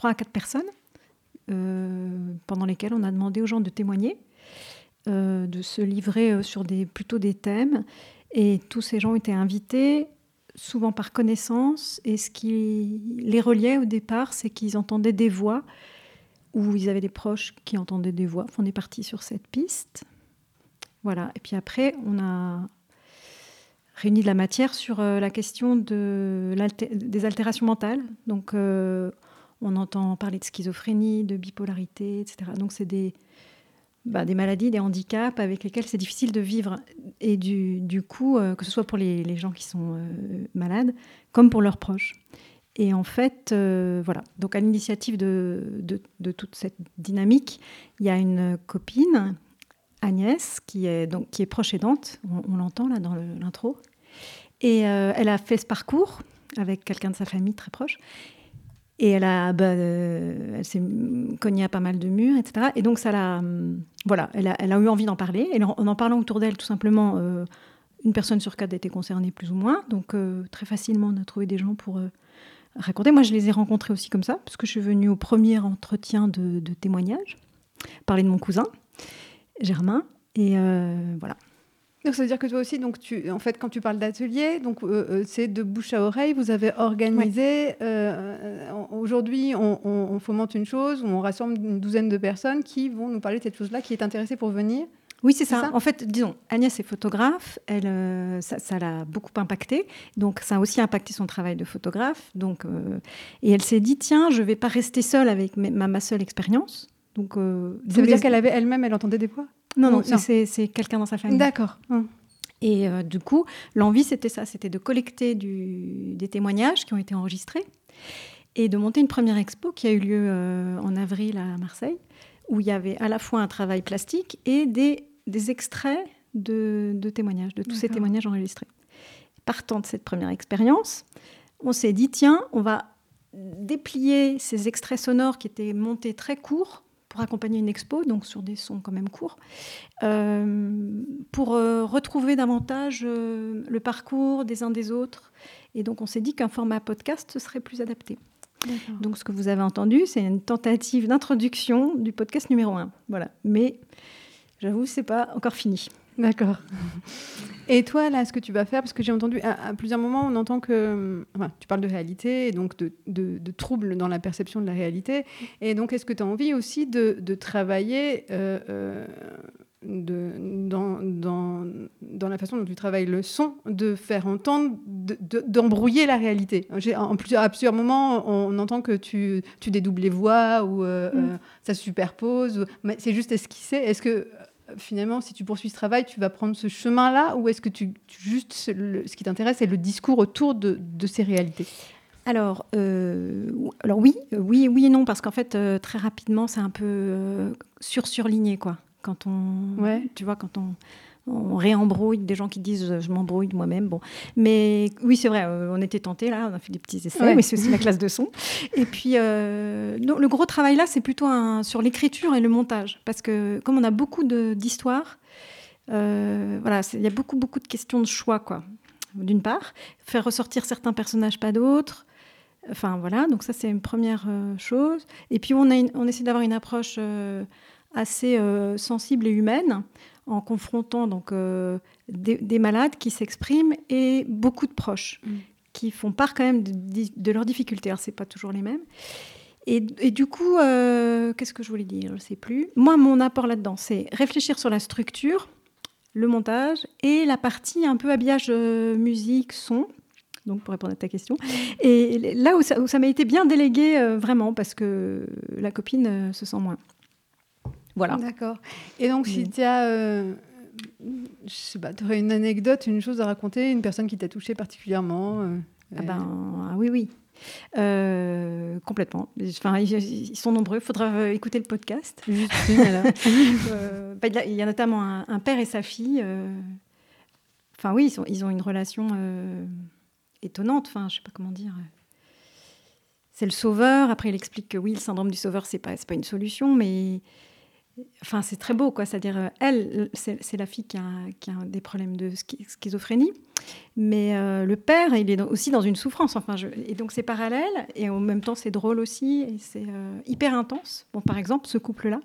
à 4 personnes, euh, pendant lesquels on a demandé aux gens de témoigner, euh, de se livrer sur des, plutôt des thèmes. Et tous ces gens étaient invités, souvent par connaissance. Et ce qui les reliait au départ, c'est qu'ils entendaient des voix, ou ils avaient des proches qui entendaient des voix. On est parti sur cette piste. Voilà. Et puis après, on a réuni de la matière sur euh, la question de des altérations mentales. Donc, euh, on entend parler de schizophrénie, de bipolarité, etc. Donc, c'est des, bah, des maladies, des handicaps avec lesquels c'est difficile de vivre. Et du, coup, euh, que ce soit pour les, gens qui sont euh, malades, comme pour leurs proches. Et en fait, euh, voilà. Donc, à l'initiative de, toute cette dynamique, il y a une copine, Agnès, qui est, donc, qui est proche aidante. On, on l'entend là dans l'intro. Et elle a fait ce parcours avec quelqu'un de sa famille très proche. Et elle, a, bah, euh, elle s'est cognée à pas mal de murs, etc. Et donc, ça l'a, hum, voilà, elle a, a eu envie d'en parler. Et en, en parlant autour d'elle, tout simplement, euh, une personne sur quatre était concernée, plus ou moins. Donc, euh, très facilement, on a trouvé des gens pour euh, raconter. Moi, je les ai rencontrés aussi comme ça, parce que je suis venue au premier entretien de, de témoignage, parler de mon cousin, Germain. Et euh, voilà. Donc, ça veut dire que toi aussi, donc tu, en fait, quand tu parles d'atelier, donc euh, euh, c'est de bouche à oreille. Vous avez organisé. euh, euh, Aujourd'hui, on, on- on fomente une chose on rassemble une douzaine de personnes qui vont nous parler de cette chose-là, qui est intéressée pour venir. Oui, c'est ça. En fait, disons, Agnès est photographe. Elle, euh, ça, l'a beaucoup impacté. Donc, ça a aussi impacté son travail de photographe. Donc, euh, et elle s'est dit, tiens, je vais pas rester seule avec ma seule expérience. Donc, euh, Ça veut dire qu'elle avait elle-même, elle entendait des voix Non, non, c'est quelqu'un dans sa famille. D'accord. Hum. Et euh, du coup, l'envie, c'était ça, c'était de collecter du- des témoignages qui ont été enregistrés et de monter une première expo qui a eu lieu euh, en avril à Marseille, où il y avait à la fois un travail plastique et des, des extraits de, de témoignages, de tous ces témoignages enregistrés. Partant de cette première expérience, on s'est dit, tiens, on va déplier ces extraits sonores qui étaient montés très courts pour accompagner une expo, donc sur des sons quand même courts, euh, pour euh, retrouver davantage euh, le parcours des uns des autres. Et donc on s'est dit qu'un format podcast serait plus adapté. Donc ce que vous avez entendu, c'est une tentative d'introduction du podcast numéro 1. Voilà. Mais j'avoue, c'est pas encore fini. D'accord. *laughs* Et toi, là, ce que tu vas faire, parce que j'ai entendu à, à plusieurs moments, on entend que. Enfin, tu parles de réalité et donc de, de, de troubles dans la perception de la réalité. Et donc, est-ce que tu as envie aussi de, de travailler euh, euh, de, dans, dans, dans, la façon dont tu travailles le son, de faire entendre, d'embrouiller la réalité? En plusieurs, à plusieurs moments, on, entend que tu, tu dédoubles les voix ou euh, mm. euh, ça se superpose. Mais c'est juste esquissé. Est-ce que finalement, si tu poursuis ce travail, tu vas prendre ce chemin-là ou est-ce que tu, juste ce qui t'intéresse, c'est le discours autour de, de ces réalités? Alors, euh, alors oui, oui, oui et non, parce qu'en fait, euh, très rapidement, c'est un peu euh, sur surligné, quoi. Quand on, ouais. tu vois, quand on, on réembrouille des gens qui disent je m'embrouille moi-même. Bon, mais oui, c'est vrai, on était tentés là, on a fait des petits essais, ouais. mais c'est aussi la classe de son. Et puis, euh, le gros travail là, c'est plutôt un, sur l'écriture et le montage, parce que comme on a beaucoup d'histoires, euh, voilà, il y a beaucoup beaucoup de questions de choix, quoi. D'une part, faire ressortir certains personnages, pas d'autres. Enfin voilà, donc ça c'est une première euh, chose. Et puis on, a une, on essaie d'avoir une approche euh, assez euh, sensible et humaine en confrontant donc euh, des, des, malades qui s'expriment et beaucoup de proches mm. qui font part quand même de, de leurs difficultés. Alors c'est pas toujours les mêmes. Et, et du coup, euh, qu'est-ce que je voulais dire? Je ne sais plus. Moi, mon apport là-dedans, c'est réfléchir sur la structure, le montage et la partie un peu habillage musique, son donc pour répondre à ta question. Et là où ça, m'a été bien délégué, euh, vraiment, parce que la copine euh, se sent moins. Voilà. D'accord. Et donc, si tu as. Euh, je sais pas, tu aurais une anecdote, une chose à raconter, une personne qui t'a touché particulièrement euh, ah ben, ah oui, oui. Euh, complètement. Enfin, ils, sont nombreux. Il faudra écouter le podcast. Juste une, alors. *laughs* euh, bah, il y a notamment un, un père et sa fille. Enfin, oui, ils, sont, ils ont une relation étonnante. Enfin, je sais pas comment dire. C'est le sauveur. Après, il explique que oui, le syndrome du sauveur, c'est pas, pas une solution, mais enfin, c'est très beau, quoi. C'est-à-dire, elle, c'est la fille qui a, des problèmes de schizophrénie, mais euh, le père, il est aussi dans une souffrance. Enfin, et donc c'est parallèle, et en même temps, c'est drôle aussi, et c'est euh, hyper intense. Bon, par exemple, ce couple-là,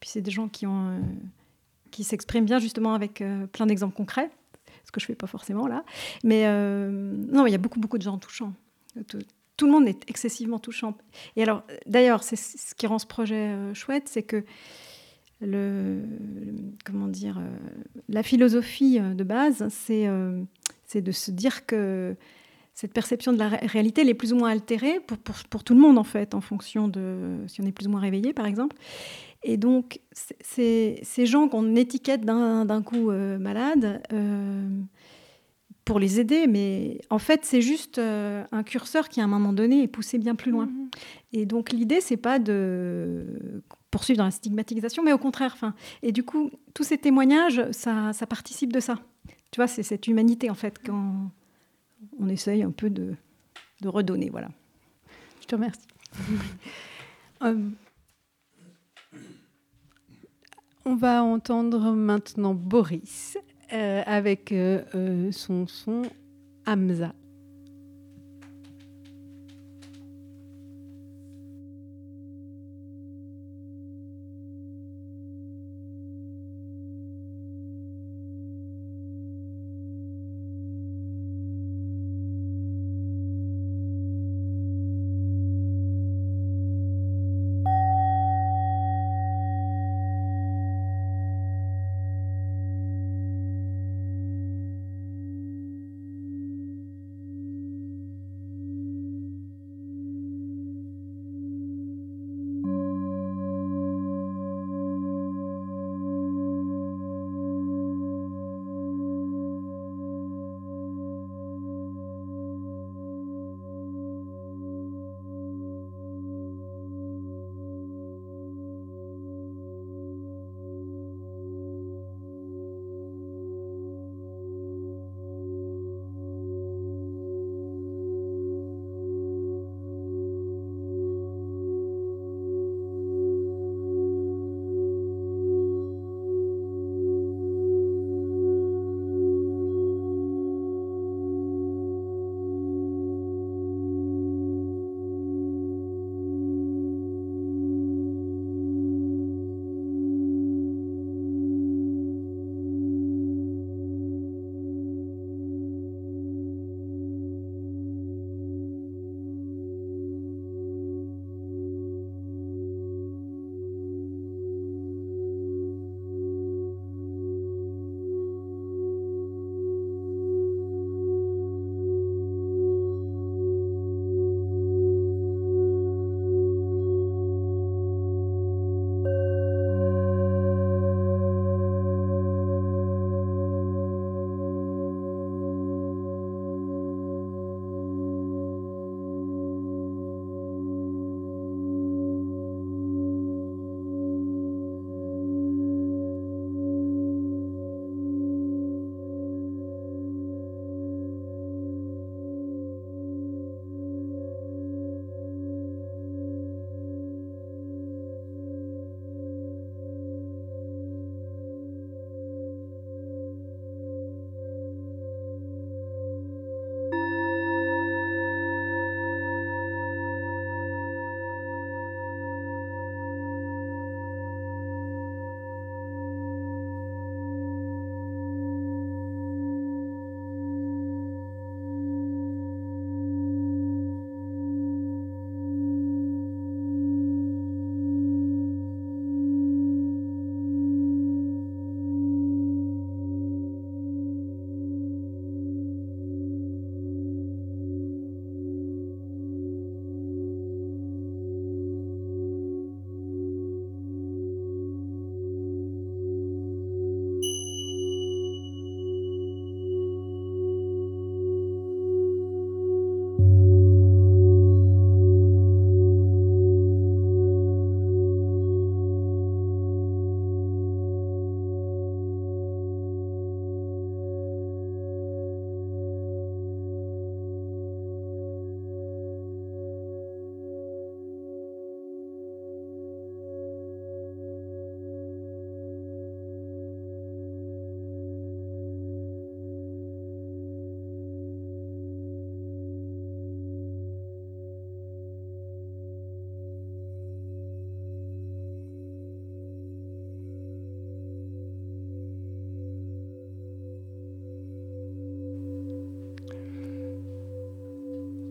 puis c'est des gens qui euh, s'expriment bien justement avec euh, plein d'exemples concrets ce que je fais pas forcément là. Mais euh, non, il y a beaucoup, beaucoup de gens touchants. Tout, tout, le monde est excessivement touchant. Et alors, d'ailleurs, c'est ce qui rend ce projet euh, chouette, c'est que le, comment dire, euh, la philosophie de base, c'est euh, c'est de se dire que cette perception de la ré réalité, elle est plus ou moins altérée pour, pour, pour, tout le monde, en fait, en fonction de si on est plus ou moins réveillé, par exemple. Et donc, ces gens qu'on étiquette d'un coup euh, malades, euh, pour les aider, mais en fait, c'est juste euh, un curseur qui, à un moment donné, est poussé bien plus loin. Mmh. Et donc, l'idée, c'est pas de poursuivre dans la stigmatisation, mais au contraire. Fin, et du coup, tous ces témoignages, ça, ça participe de ça. Tu vois, c'est cette humanité, en fait, quand on essaye un peu de, de redonner. Voilà. Je te remercie. um, *laughs* on va entendre maintenant Boris euh, avec euh, euh, son son Hamza.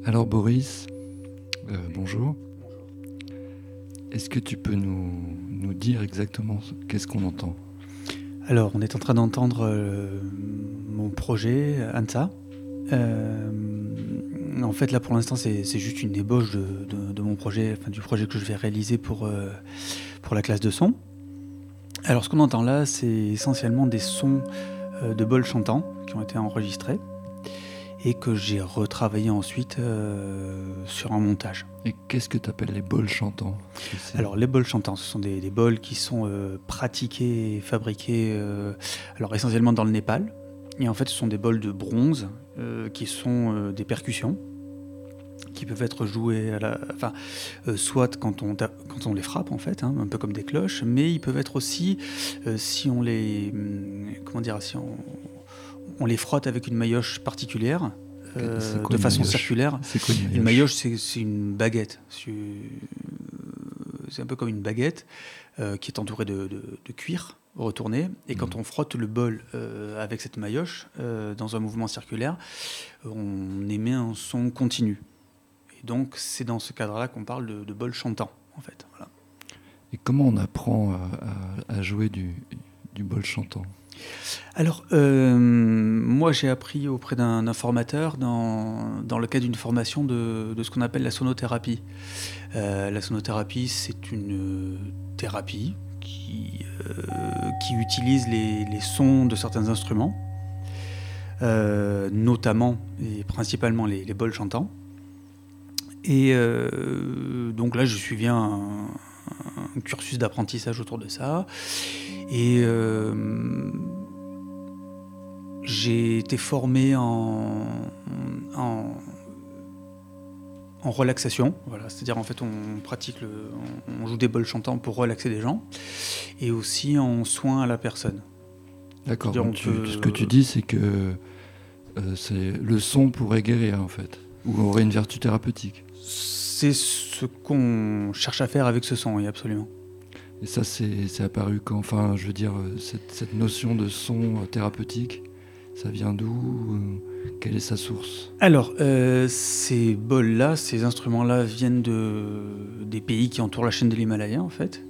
Alors Boris, euh, bonjour. Est-ce que tu peux nous, dire exactement ce- qu'est-ce qu'on entend? Alors, on est en train d'entendre euh, mon projet, ANSA. Euh, en fait, là, pour l'instant, c'est juste une ébauche de, mon projet, enfin, du projet que je vais réaliser pour, la classe de son. Alors, ce qu'on entend là, c'est essentiellement des sons de bols chantants qui ont été enregistrés et que j'ai retravaillé ensuite euh, sur un montage. Et qu'est-ce que tu appelles les bols chantants Alors les bols chantants, ce sont des, des bols qui sont euh, pratiqués et fabriqués euh, alors essentiellement dans le Népal. Et en fait, ce sont des bols de bronze qui sont des percussions qui peuvent être joués à la, enfin, euh, soit quand on, quand on les frappe en fait, hein, un peu comme des cloches, mais ils peuvent être aussi, euh, si on les, hum, comment dire, si on, on les frotte avec une maillotche particulière, euh, de maillotche circulaire. Quoi une maillotche c'est une baguette. C'est c'est un peu comme une baguette euh, qui est entourée de, de- de cuir retourné. Et quand on frotte le bol euh, avec cette maillotche euh, dans un mouvement circulaire, on émet un son continu. Et donc, c'est dans ce cadre-là qu'on parle de, de bol chantant, en fait. Voilà. Et comment on apprend à, à- à jouer du, du bol chantant? Alors, euh, moi, j'ai appris auprès d'un formateur dans, dans le cadre d'une formation de, de ce qu'on appelle la sonothérapie. Euh, la sonothérapie, c'est une euh, thérapie qui, qui utilise les, sons de certains instruments, notamment et principalement les, bols chantants. Et donc là, j'ai suivi un cursus d'apprentissage autour de ça. Et euh, j'ai été formé en, en, en relaxation. Voilà, C'est-à-dire, en fait, on pratique, le, on, joue des bols chantants pour relaxer des gens. Et aussi en soins à la personne. D'accord. Peut- Ce que tu dis, c'est que euh, c'est le son pourrait guérir en fait, ou aurait une vertu thérapeutique. C'est ce qu'on cherche à faire avec ce son, oui, absolument. Et ça, c'est apparu quand Enfin, je veux dire, euh, cette, cette notion de son euh, thérapeutique, ça vient d'où euh, Quelle est sa source? Alors, euh, ces bols-là, ces instruments-là viennent de, des pays qui entourent la chaîne de l'Himalaya, en fait.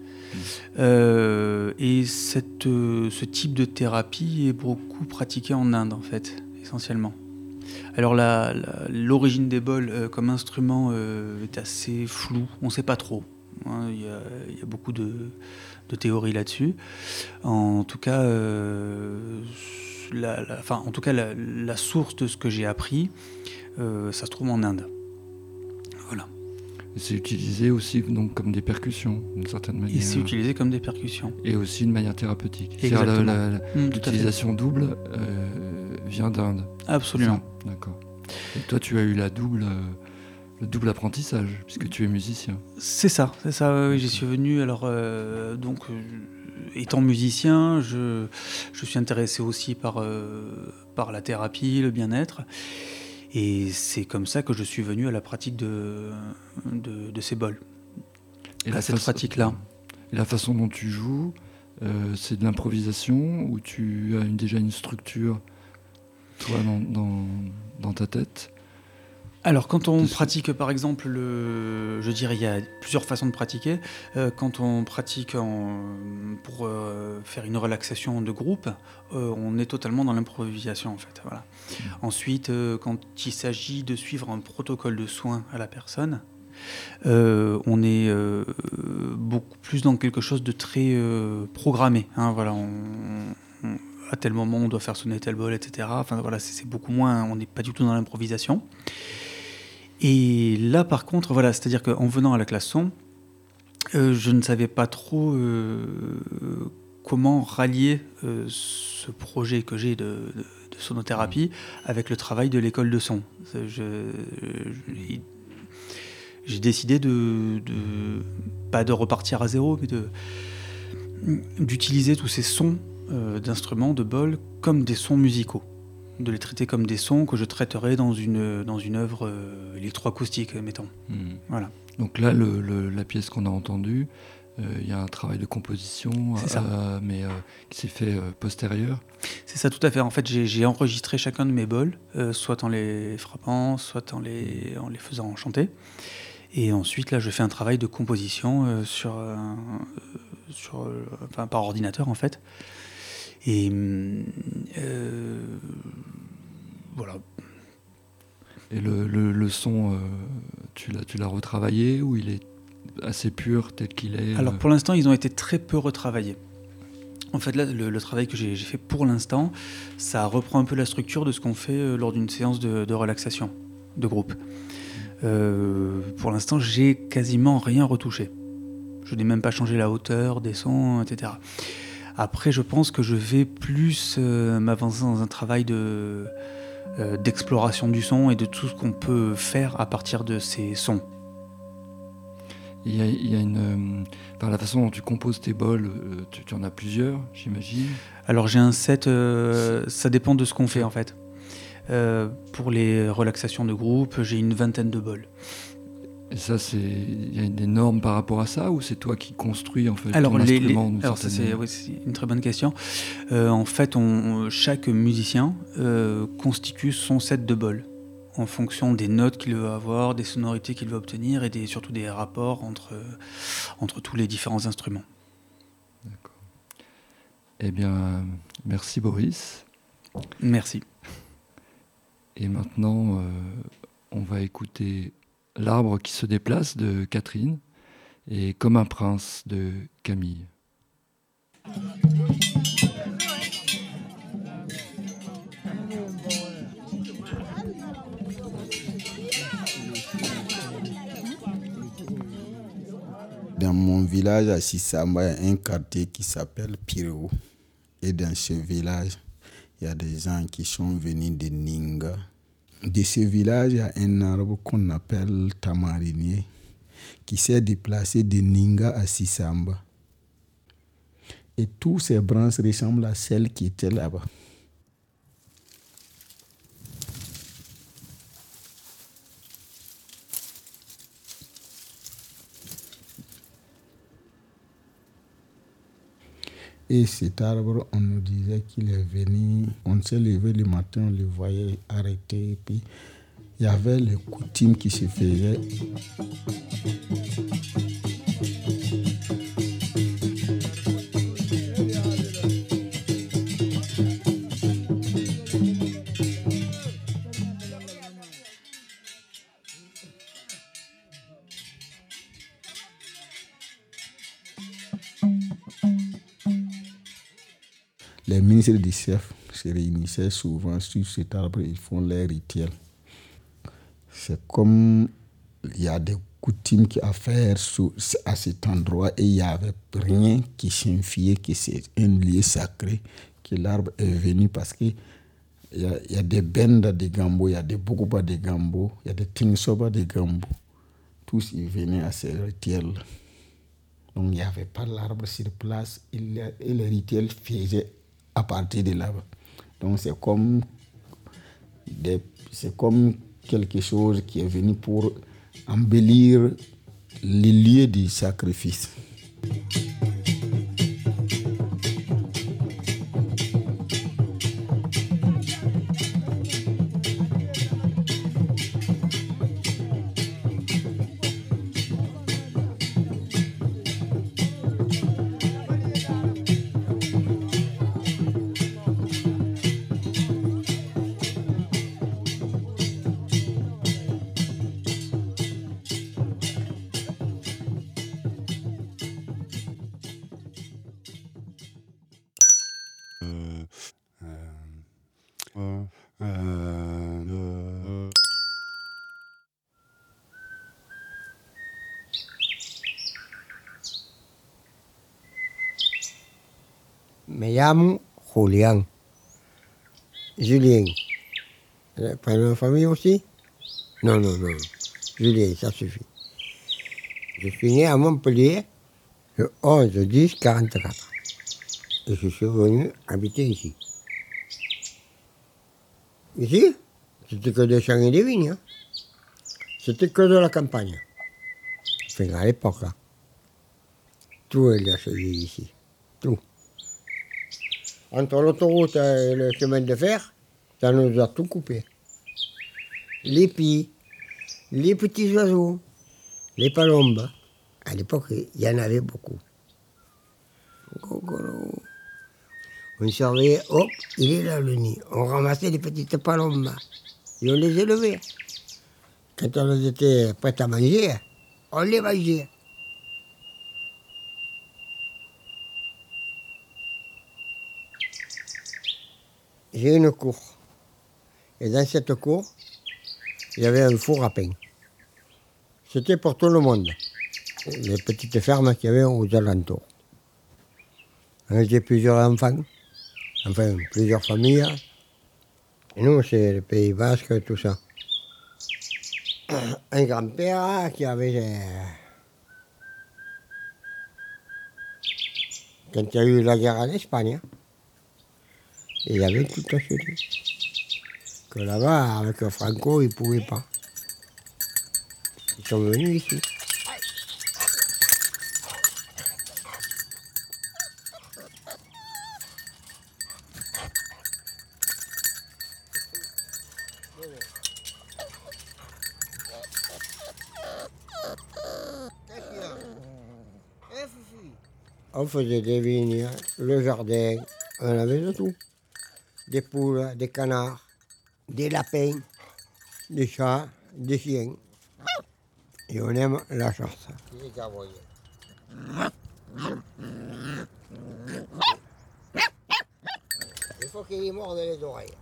Euh, et cette, euh, ce type de thérapie est beaucoup pratiqué en Inde, en fait, essentiellement. Alors, l'origine des bols euh, comme instrument euh, est assez floue, on ne sait pas trop. Hein. Il y, a, il y a beaucoup de, de théories là-dessus. En tout cas, euh, la, la- enfin, en tout cas la, la source de ce que j'ai appris, euh, ça se trouve en Inde. Voilà. C'est utilisé aussi donc comme des percussions, d'une certaine manière. Et c'est utilisé comme des percussions. Et aussi de manière thérapeutique. Exactement. Mm. L'utilisation double euh, vient d'Inde. Absolument. D'accord. Et toi, tu as eu la double, le double apprentissage, puisque tu es musicien. C'est ça, c'est ça. oui, J'y suis venu. Alors, euh, donc, euh, étant musicien, je, je suis intéressé aussi par, euh, par la thérapie, le bien-être. Et c'est comme ça que je suis venu à la pratique de, de, de ces bols. Et à la cette pratique-là. Et la façon dont tu joues, c'est de l'improvisation ou tu as une- déjà une structure, toi, dans, dans- dans ta tête? Alors, quand on pratique, par exemple, le, je dirais, il y a plusieurs façons de pratiquer. Euh, quand on pratique en- pour euh, faire une relaxation de groupe, euh, on est totalement dans l'improvisation, en fait. Voilà. Ensuite, quand il s'agit de suivre un protocole de soins à la personne, euh, on est euh, beaucoup plus dans quelque chose de très euh, programmé. hein, voilà, on- on- à tel moment, on doit faire sonner tel bol, etc. Enfin, voilà, c'est beaucoup moins. On n'est pas du tout dans l'improvisation. Et là, par contre, voilà, c'est-à-dire qu'en venant à la classe son, euh, je ne savais pas trop euh, comment rallier euh, ce projet que j'ai de, de- de sonothérapie avec le travail de l'école de son. J'ai décidé de, de- pas de repartir à zéro, mais d'utiliser tous ces sons d'instruments, de bols, comme des sons musicaux. De les traiter comme des sons que je traiterais dans une, dans une œuvre euh, électroacoustique, mettons. Hmm. Voilà. Donc là, le- le- la pièce qu'on a entendue, euh, il y a un travail de composition, euh, mais qui s'est fait postérieur. C'est ça, tout à fait. En fait, j'ai enregistré chacun de mes bols, soit en les frappant, soit en les, en les faisant chanter. Et ensuite, là, je fais un travail de composition sur, sur, enfin, par ordinateur, en fait. Et euh, voilà. Et le, le- le son, euh, tu l'as tu l'as retravaillé ou il est assez pur tel qu'il est Alors euh, pour l'instant, ils ont été très peu retravaillés. En fait, là, le, le travail que j'ai fait pour l'instant, ça reprend un peu la structure de ce qu'on fait lors d'une séance de, de relaxation de groupe. Euh, pour l'instant, j'ai quasiment rien retouché. Je n'ai même pas changé la hauteur des sons, etc. Après, je pense que je vais plus euh, m'avancer dans un travail de euh, d'exploration du son et de tout ce qu'on peut faire à partir de ces sons. Il y a, il y a une. euh, par la façon dont tu composes tes bols, tu, tu en as plusieurs, j'imagine. Alors j'ai un set, ça dépend de ce qu'on fait en fait. Pour les relaxations de groupe, j'ai une vingtaine de bols. Et ça, c'est. Il y a des normes par rapport à ça ou c'est toi qui construis en fait Alors, ton les, les- instrument d'une alors ça c'est oui, une très bonne question. Euh, en fait, on, chaque musicien euh, constitue son set de bols en fonction des notes qu'il veut avoir, des sonorités qu'il veut obtenir et des, surtout des rapports entre, entre tous les différents instruments. Eh bien, merci Boris. Merci. Et maintenant, euh, on va écouter L'arbre qui se déplace de Catherine et Comme un prince de Camille. Dans mon village à Sissamba, il y a un quartier qui s'appelle Pirou. Et dans ce village, il y a des gens qui sont venus de Ninga. De ce village, il y a un arbre qu'on appelle tamarinier qui s'est déplacé de Ninga à Sissamba. Et tous ces branches ressemblent à celles qui étaient là-bas. Et cet arbre, on nous disait qu'il est venu, on s'est levé le matin, on le voyait arrêté, et puis il y avait les coutumes qui se faisaient. Les ministres du chef se réunissaient souvent sur cet arbre, ils font les rituels. C'est comme il y a des coutumes à faire à cet endroit et il n'y avait rien qui signifiait que c'est un lieu sacré, que l'arbre est venu parce que il y, a, y des bendas de Gambo, il y a des Bokuba de Gambo, il y a des Tingsoba de Gambo. Tous ils venaient à ces rituels. Donc il n'y avait pas l'arbre sur place et les rituels faisaient à partir de là-bas. Donc c'est comme, c'est comme quelque chose qui est venu pour embellir les lieux du sacrifice. Me llamo Julián. Julien. Prénom de famille aussi? Non, non, non. Julien, ça suffit. Je suis né à Montpellier le 11 10 44. Et je suis venu habiter ici. Ici, c'était que des champs et des vignes. hein. C'était que de la campagne. Enfin, à l'époque, là. Tout est achevé ici. Tout. Entre l'autoroute et le chemin de fer, ça nous a tout coupé. Les pies, les petits oiseaux, les palombes. À l'époque, il y en avait beaucoup. On surveillait, hop, il est là le nid. On ramassait les petites palombes et on les élevait. Quand elles étaient prêtes à manger, on les mangeait. J'ai une cour. Et dans cette cour, il y avait un four à pain. C'était pour tout le monde. Les petites fermes qu'il y avait aux alentours. J'ai plusieurs enfants, enfin plusieurs familles. Et nous, c'est le Pays Basque, tout ça. Un grand-père qui avait. Quand il y a eu la guerre en Espagne, il avait tout acheté. Que là-bas, avec Franco, ils ne pouvaient pas. Ils sont venus ici. On faisait des vignes, le jardin, on avait de tout. Des poules, des canards, des lapins, des chats, des chiens. Et on aime la chasse. Il faut qu'il y morde les oreilles.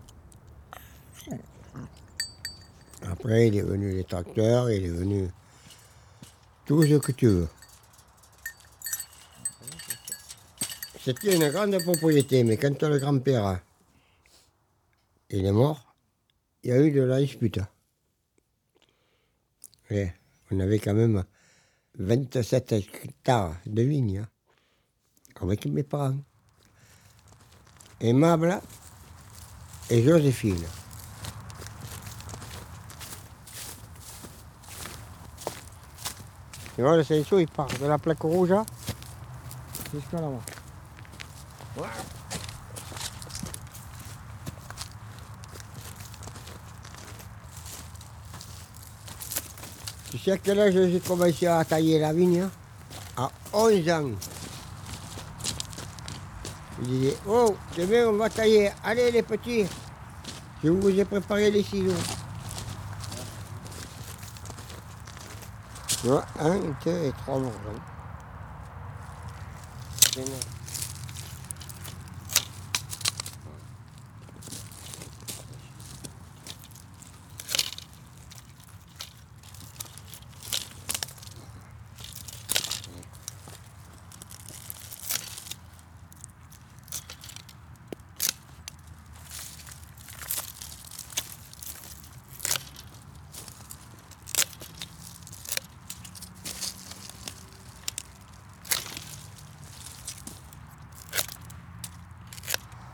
Après, il est venu les tracteurs, il est venu tout ce que tu veux. C'était une grande propriété, mais quand le grand-père il est mort, il y a eu de la dispute. On avait quand même 27 hectares de vignes hein, avec mes parents. Aimable et Joséphine. Tu vois, le cinceau, il part de la plaque rouge hein, jusqu'à là-bas. À quel âge j'ai commencé à tailler la vigne hein À 11 ans. Je disais, oh, demain on va tailler. Allez les petits, je vous ai préparé les ciseaux. Un, deux et trois morceaux.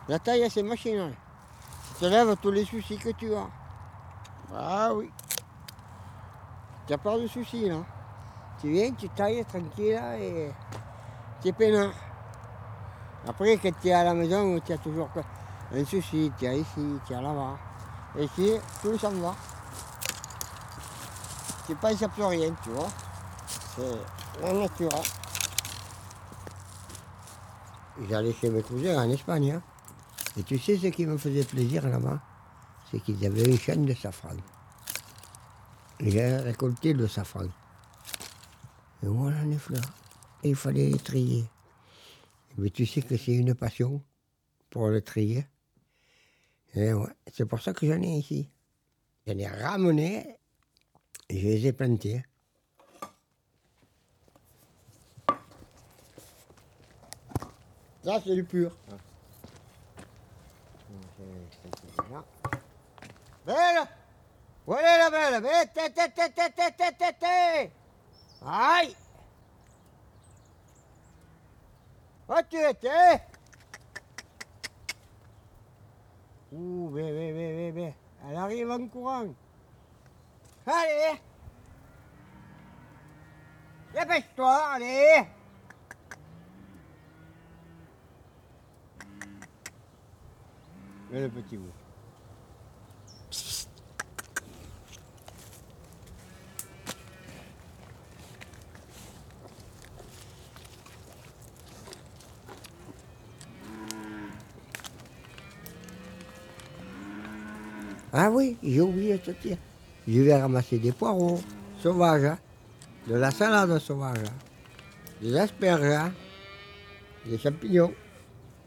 La taille, c'est machinal. Tu lèves tous les soucis que tu as. Ah oui. Tu n'as pas de soucis, là. Tu viens, tu tailles tranquille et tu es peinard. Après, quand tu es à la maison, tu as toujours un souci. Tu es ici, tu là-bas. Et ici, tout s'en va. Tu penses à plus rien, tu vois. C'est la nature. hein. J'allais chez mes cousins en Espagne. hein. Et tu sais ce qui me faisait plaisir là-bas? C'est qu'ils avaient une chaîne de safran. J'ai récolté le safran. Et voilà les fleurs. Et il fallait les trier. Mais tu sais que c'est une passion pour le trier. Et ouais, c'est pour ça que j'en ai ici. J'en ai ramené et je les ai plantés. Ça, c'est du pur. Bien. Belle Voilà la belle Vite, té, té, té, té, Aïe Où tu étais Ouh, bé, bé, bé, bé, bé. Elle arrive en courant. Allez Dépêche-toi, allez Et le petit bout. Ah oui, j'ai oublié de te dire. Je vais ramasser des poireaux sauvages, hein. de la salade sauvage, hein. des asperges, hein. des champignons,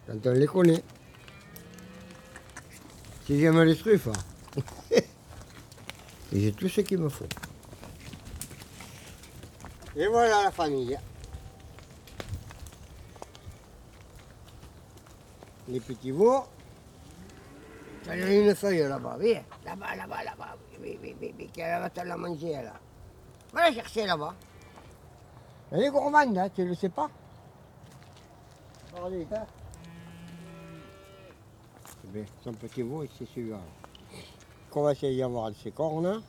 quand on les connaît. Si j'aime les truffes, j'ai tout ce qu'il me faut. Et voilà la famille. Les petits veaux. Il y a une feuille là-bas, oui. Là-bas, là-bas, là-bas. Oui, oui, oui, oui, qu'elle va te la manger, là. Va la chercher là-bas. Elle est gourmande, hein, tu le sais pas. Regardez, hein. Bien, son petit veau, c'est celui-là. Qu'on va essayer d'avoir ses cornes,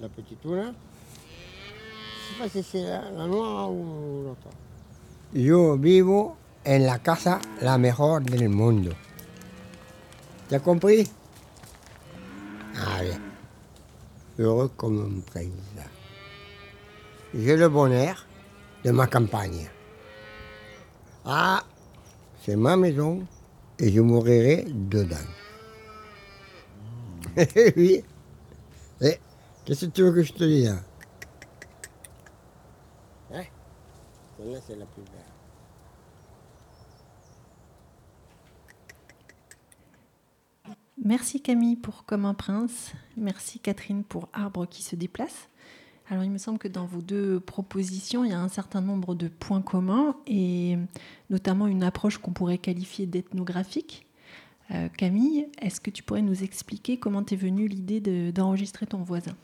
la petite toune. Je sais pas si c'est la, la noire ou l'autre. Yo vivo en la casa la mejor del mundo. T'as compris? Allez. Heureux comme un prince. J'ai le bonheur de ma campagne. Ah, c'est ma maison et je mourrai dedans. *laughs* oui. Eh, Qu'est-ce que tu veux que je te dise? Hein Celle-là, c'est la plus belle. Merci Camille pour Comme un prince. Merci Catherine pour Arbre qui se déplace. Alors il me semble que dans vos deux propositions, il y a un certain nombre de points communs et notamment une approche qu'on pourrait qualifier d'ethnographique. Euh, Camille, est-ce que tu pourrais nous expliquer comment t'es venue l'idée de- d'enregistrer ton voisin?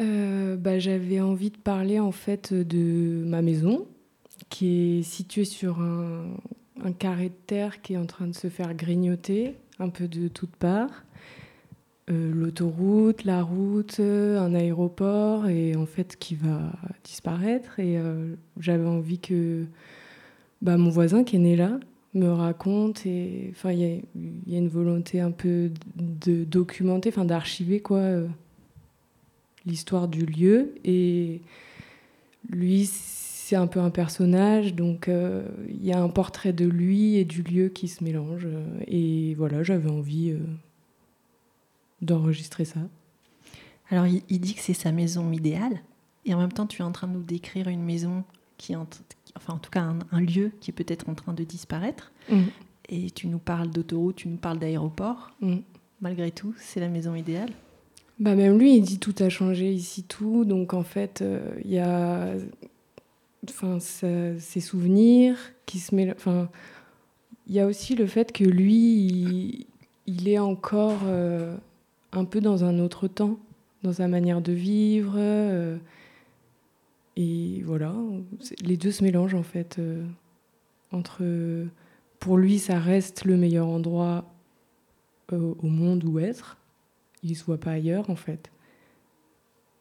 Euh, bah, J'avais envie de parler en fait de ma maison, qui est située sur un carré de terre qui est en train de se faire grignoter un peu de toutes parts. Euh, L'autoroute, la route, euh, un aéroport, et en fait qui va disparaître. Et euh, j'avais envie que bah, mon voisin qui est né là me raconte. Et il y, a- une volonté un peu de documenter, d'archiver quoi. l'histoire du lieu et lui c'est un peu un personnage donc euh, il y a un portrait de lui et du lieu qui se mélangent euh, et voilà j'avais envie euh, d'enregistrer ça Alors il, il dit que c'est sa maison idéale et en même temps tu es en train de nous décrire une maison qui enfin en tout cas un, un lieu qui est peut-être en train de disparaître Mm. et tu nous parles d'autoroute, tu nous parles d'aéroport. Mm. Malgré tout, c'est la maison idéale? Bah même lui, il dit tout a changé ici, tout. Donc en fait, euh, il y a enfin, ses souvenirs qui se mêlent. Enfin, il y a aussi le fait que lui, il, est encore euh, un peu dans un autre temps, dans sa manière de vivre. euh, et voilà, les deux se mélangent en fait. euh, entre, pour lui, ça reste le meilleur endroit au monde où être il ne se voit pas ailleurs en fait.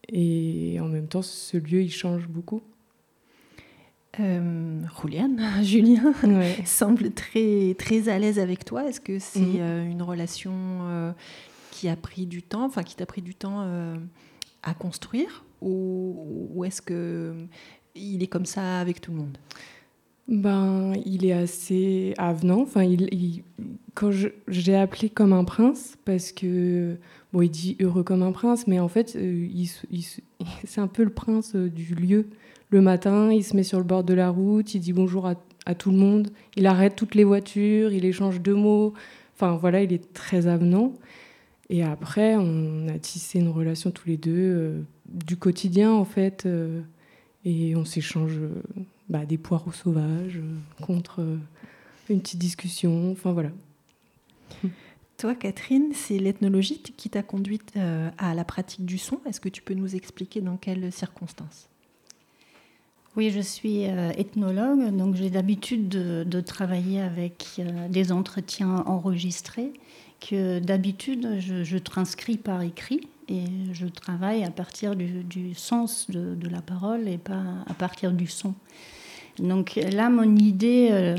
Et en même temps, ce lieu, il change beaucoup. Euh, *laughs* Julien *laughs* semble très, très à l'aise avec toi. Est-ce que c'est Mhm. euh, une relation euh, qui a pris du temps, enfin qui t'a pris du temps euh, à construire, ou, ou est-ce que il est comme ça avec tout le monde? Ben, il est assez avenant. Enfin, il, il- quand je- j'ai appelé comme un prince, parce que bon, il dit heureux comme un prince, mais en fait, il *laughs* c'est un peu le prince du lieu. Le matin, il se met sur le bord de la route, il dit bonjour à, tout le monde, il arrête toutes les voitures, il échange deux mots. Enfin, voilà, il est très avenant. Et après, on a tissé une relation tous les deux euh, du quotidien, en fait. euh, et on s'échange euh, bah, des poireaux sauvages euh, contre une petite discussion. Enfin, voilà. *laughs* Toi, Catherine, c'est l'ethnologie qui t'a conduite à la pratique du son. Est-ce que tu peux nous expliquer dans quelles circonstances? Oui, je suis euh, ethnologue, donc j'ai l'habitude de, travailler avec euh, des entretiens enregistrés que d'habitude je, transcris par écrit et je travaille à partir du, sens de, de la parole et pas à partir du son. Donc là, mon idée euh,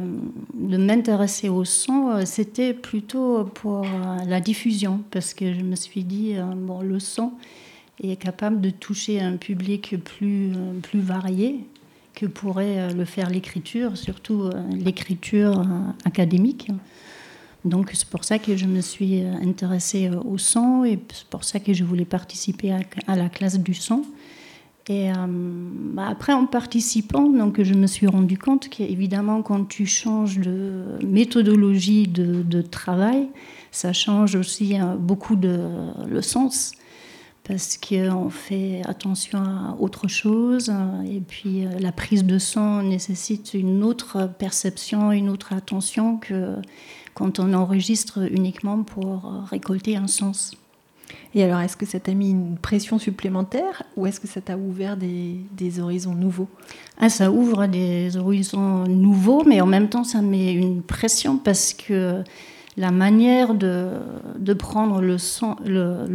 de m'intéresser au son, c'était plutôt pour la diffusion, parce que je me suis dit, bon, le son est capable de toucher un public plus, plus varié que pourrait le faire l'écriture, surtout l'écriture académique. Donc c'est pour ça que je me suis intéressée au son et c'est pour ça que je voulais participer à, la classe du son. Et euh, bah, après, en participant, donc, je me suis rendu compte qu'évidemment, quand tu changes de méthodologie de, travail, ça change aussi euh, beaucoup de, le sens parce qu'on fait attention à autre chose et puis euh, la prise de son nécessite une autre perception, une autre attention que quand on enregistre uniquement pour récolter un sens. Et alors, est-ce que ça t'a mis une pression supplémentaire ou est-ce que ça t'a ouvert des, des, horizons nouveaux? Ah, Ça ouvre des horizons nouveaux, mais en même temps, ça met une pression parce que la manière de, prendre le son, le,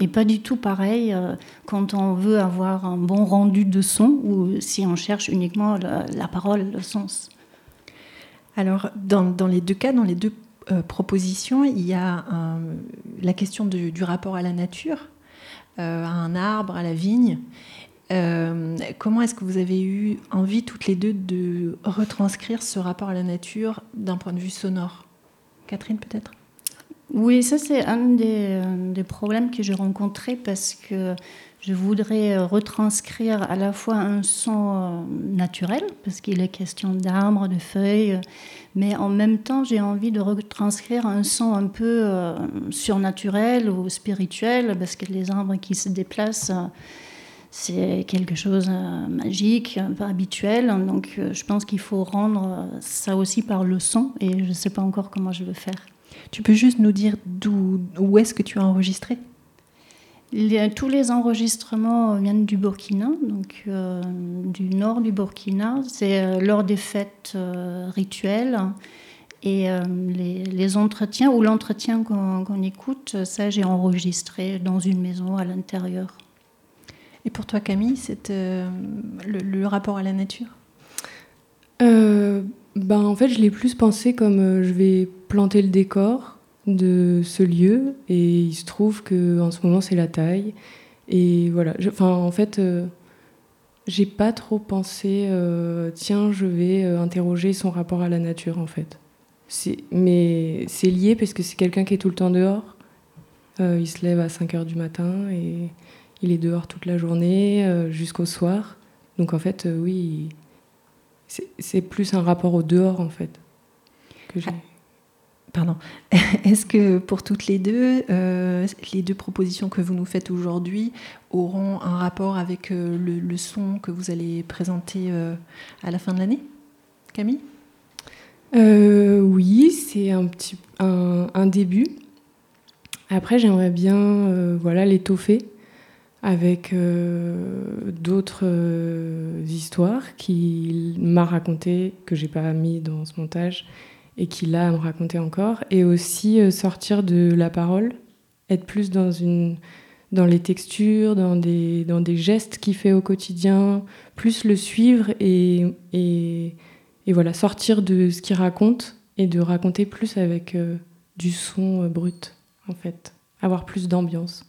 n'est pas du tout pareil euh, quand on veut avoir un bon rendu de son ou si on cherche uniquement la, parole, le sens. Alors, dans, les deux cas, dans les deux euh, proposition, il y a la question du rapport à la nature, euh, à un arbre, à la vigne. Euh, comment est-ce que vous avez eu envie toutes les deux de retranscrire ce rapport à la nature d'un point de vue sonore? Catherine, peut-être? Oui, ça c'est un des, problèmes que j'ai rencontrés parce que je voudrais retranscrire à la fois un son naturel, parce qu'il est question d'arbres, de feuilles, mais en même temps, j'ai envie de retranscrire un son un peu euh, surnaturel ou spirituel, parce que les arbres qui se déplacent, euh, c'est quelque chose de euh, magique, un peu habituel. Donc je pense qu'il faut rendre ça aussi par le son, et je ne sais pas encore comment je vais faire. Tu peux juste nous dire d'où, où est-ce que tu as enregistré? Tous les enregistrements viennent du Burkina, donc euh, du nord du Burkina. C'est euh, lors des fêtes euh, rituelles. Et les, entretiens ou l'entretien qu'on écoute, ça j'ai enregistré dans une maison à l'intérieur. Et pour toi Camille, c'est le, rapport à la nature? Ben, En fait, je l'ai plus pensé comme je vais planter le décor de ce lieu et il se trouve que en ce moment c'est la taille. Et voilà. Enfin en fait euh, j'ai pas trop pensé euh, tiens je vais euh, interroger son rapport à la nature en fait. Mais c'est lié parce que c'est quelqu'un qui est tout le temps dehors. Il se lève à 5 heures du matin et il est dehors toute la journée jusqu'au soir donc en fait oui c'est plus un rapport au dehors en fait que j'ai Pardon. *laughs* Est-ce que pour toutes les deux, euh, les deux propositions que vous nous faites aujourd'hui auront un rapport avec euh, le, son que vous allez présenter euh, à la fin de l'année Camille? Oui, c'est un, petit, un, début. Après, j'aimerais bien voilà, l'étoffer avec d'autres histoires qu'il m'a racontées, que j'ai pas mis dans ce montage et qu'il a à me raconter encore, et aussi euh, sortir de la parole, être plus dans, une, dans les textures, dans des, dans des gestes qu'il fait au quotidien, plus le suivre et, et, et voilà, sortir de ce qu'il raconte et de raconter plus avec euh, du son euh, brut, en fait, avoir plus d'ambiance.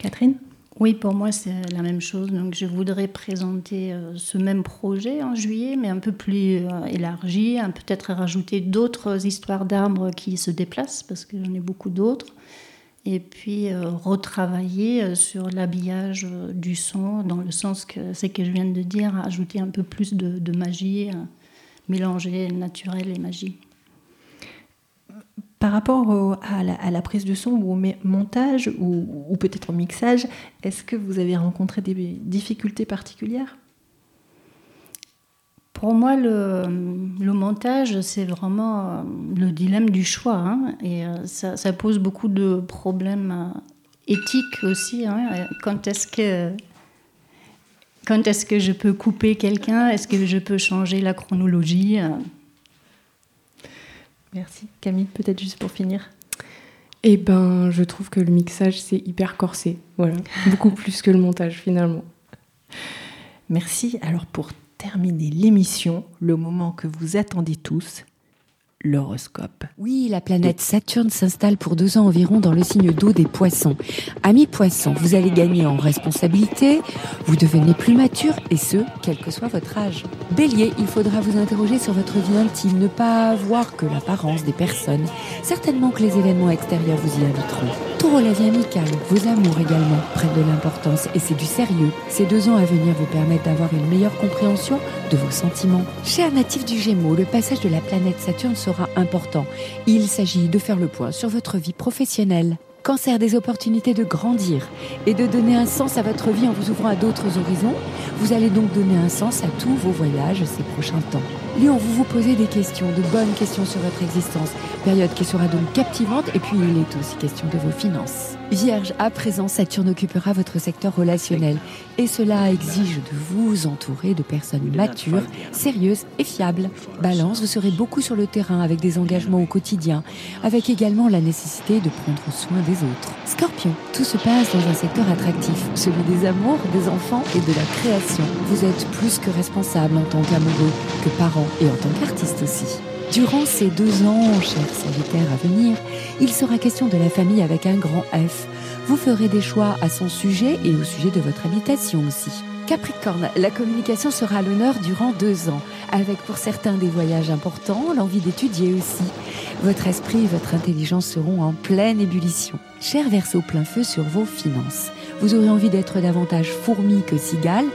Catherine? Oui, pour moi, c'est la même chose. Donc, je voudrais présenter euh, ce même projet en juillet, mais un peu plus euh, élargi, peut-être rajouter d'autres histoires d'arbres qui se déplacent, parce que j'en ai beaucoup d'autres. Et puis, euh, retravailler sur l'habillage du son, dans le sens que c'est que je viens de dire, ajouter un peu plus de, de magie, mélanger naturel et magie. Par rapport à, la, prise de son ou au montage ou, peut-être au mixage, est-ce que vous avez rencontré des difficultés particulières? Pour moi, le, montage, c'est vraiment euh, le dilemme du choix. Hein, et euh, ça, pose beaucoup de problèmes euh, éthiques aussi. Hein, quand est-ce que quand est-ce que je peux couper quelqu'un? Est-ce que je peux changer la chronologie? Merci. Camille, peut-être juste pour finir. Eh ben, je trouve que le mixage, c'est hyper corsé. Voilà. Beaucoup plus que le montage, finalement. Merci. Alors, pour terminer l'émission, le moment que vous attendez tous, l'horoscope. Oui, la planète Saturne s'installe pour deux ans environ dans le signe d'eau des poissons. Amis poissons, vous allez gagner en responsabilité, vous devenez plus mature et ce, quel que soit votre âge. Bélier, il faudra vous interroger sur votre vie intime, ne pas voir que l'apparence des personnes. Certainement que les événements extérieurs vous y inviteront. Taureau, la vie amicale, vos amours également prennent de l'importance et c'est du sérieux. Ces deux ans à venir vous permettent d'avoir une meilleure compréhension de vos sentiments. Cher natif du Gémeaux, le passage de la planète Saturne sera important. Il s'agit de faire le point sur votre vie professionnelle. Cancer des opportunités de grandir et de donner un sens à votre vie en vous ouvrant à d'autres horizons. Vous allez donc donner un sens à tous vos voyages ces prochains temps. Lion, vous vous posez des questions, de bonnes questions sur votre existence, période qui sera donc captivante et puis il est aussi question de vos finances. Vierge, à présent, Saturne occupera votre secteur relationnel et cela exige de vous entourer de personnes matures, sérieuses et fiables. Balance, vous serez beaucoup sur le terrain avec des engagements au quotidien, avec également la nécessité de prendre soin des autres. Scorpion, tout se passe dans un secteur attractif, celui des amours, des enfants et de la création. Vous êtes plus que responsable en tant qu'amoureux, que parent et en tant qu'artiste aussi. Durant ces deux ans, cher Sagittaire à venir, il sera question de la famille avec un grand F. Vous ferez des choix à son sujet et au sujet de votre habitation aussi. Capricorne, la communication sera à l'honneur durant deux ans, avec pour certains des voyages importants, l'envie d'étudier aussi. Votre esprit et votre intelligence seront en pleine ébullition. Cher Verseau plein feu sur vos finances. Vous aurez envie d'être davantage fourmi que cigale.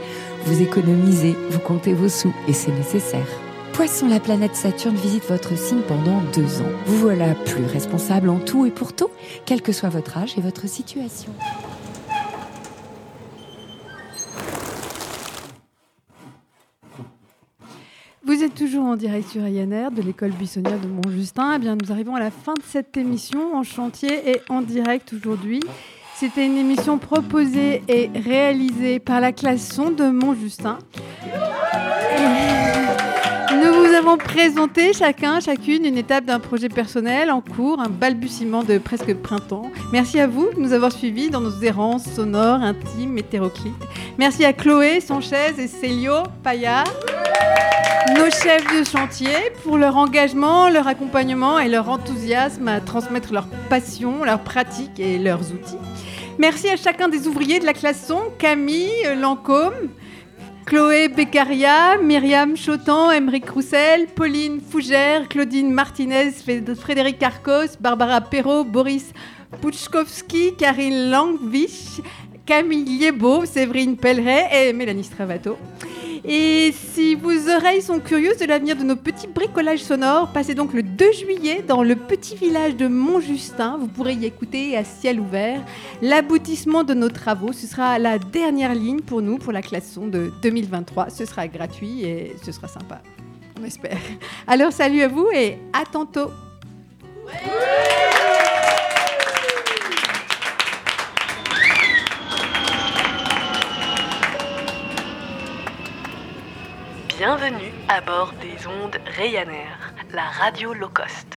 Vous économisez, vous comptez vos sous et c'est nécessaire. Poisson, la planète Saturne visite votre signe pendant deux ans. Vous voilà plus responsable en tout et pour tout, quel que soit votre âge et votre situation. Vous êtes toujours en direct sur Ryanair de l'école buissonnière de Montjustin. Eh bien, nous arrivons à la fin de cette émission en chantier et en direct aujourd'hui. C'était une émission proposée et réalisée par la classe son de Montjustin. Nous vous avons présenté chacun, chacune une étape d'un projet personnel en cours, un balbutiement de presque printemps. Merci à vous de nous avoir suivis dans nos errances sonores, intimes, hétéroclites. Merci à Chloé Sanchez et Célio Payard, nos chefs de chantier, pour leur engagement, leur accompagnement et leur enthousiasme à transmettre leur passion, leurs pratiques et leurs outils. Merci à chacun des ouvriers de la classe son, Camille Lancôme, Chloé Beccaria, Myriam Chotan, Emeric Roussel, Pauline Fougère, Claudine Martinez, Frédéric Carcos, Barbara Perrault, Boris Pouchkowski, Karine Langvich, Camille Liebo, Séverine Pelleret et Mélanie Stravato. Et si vos oreilles sont curieuses de l'avenir de nos petits bricolages sonores, passez donc le 2 juillet dans le petit village de Montjustin. Vous pourrez y écouter à ciel ouvert l'aboutissement de nos travaux. Ce sera la dernière ligne pour nous, pour la classe son de 2023. Ce sera gratuit et ce sera sympa. On espère. Alors salut à vous et à tantôt. Bienvenue à bord des ondes Ryanair, la radio low cost.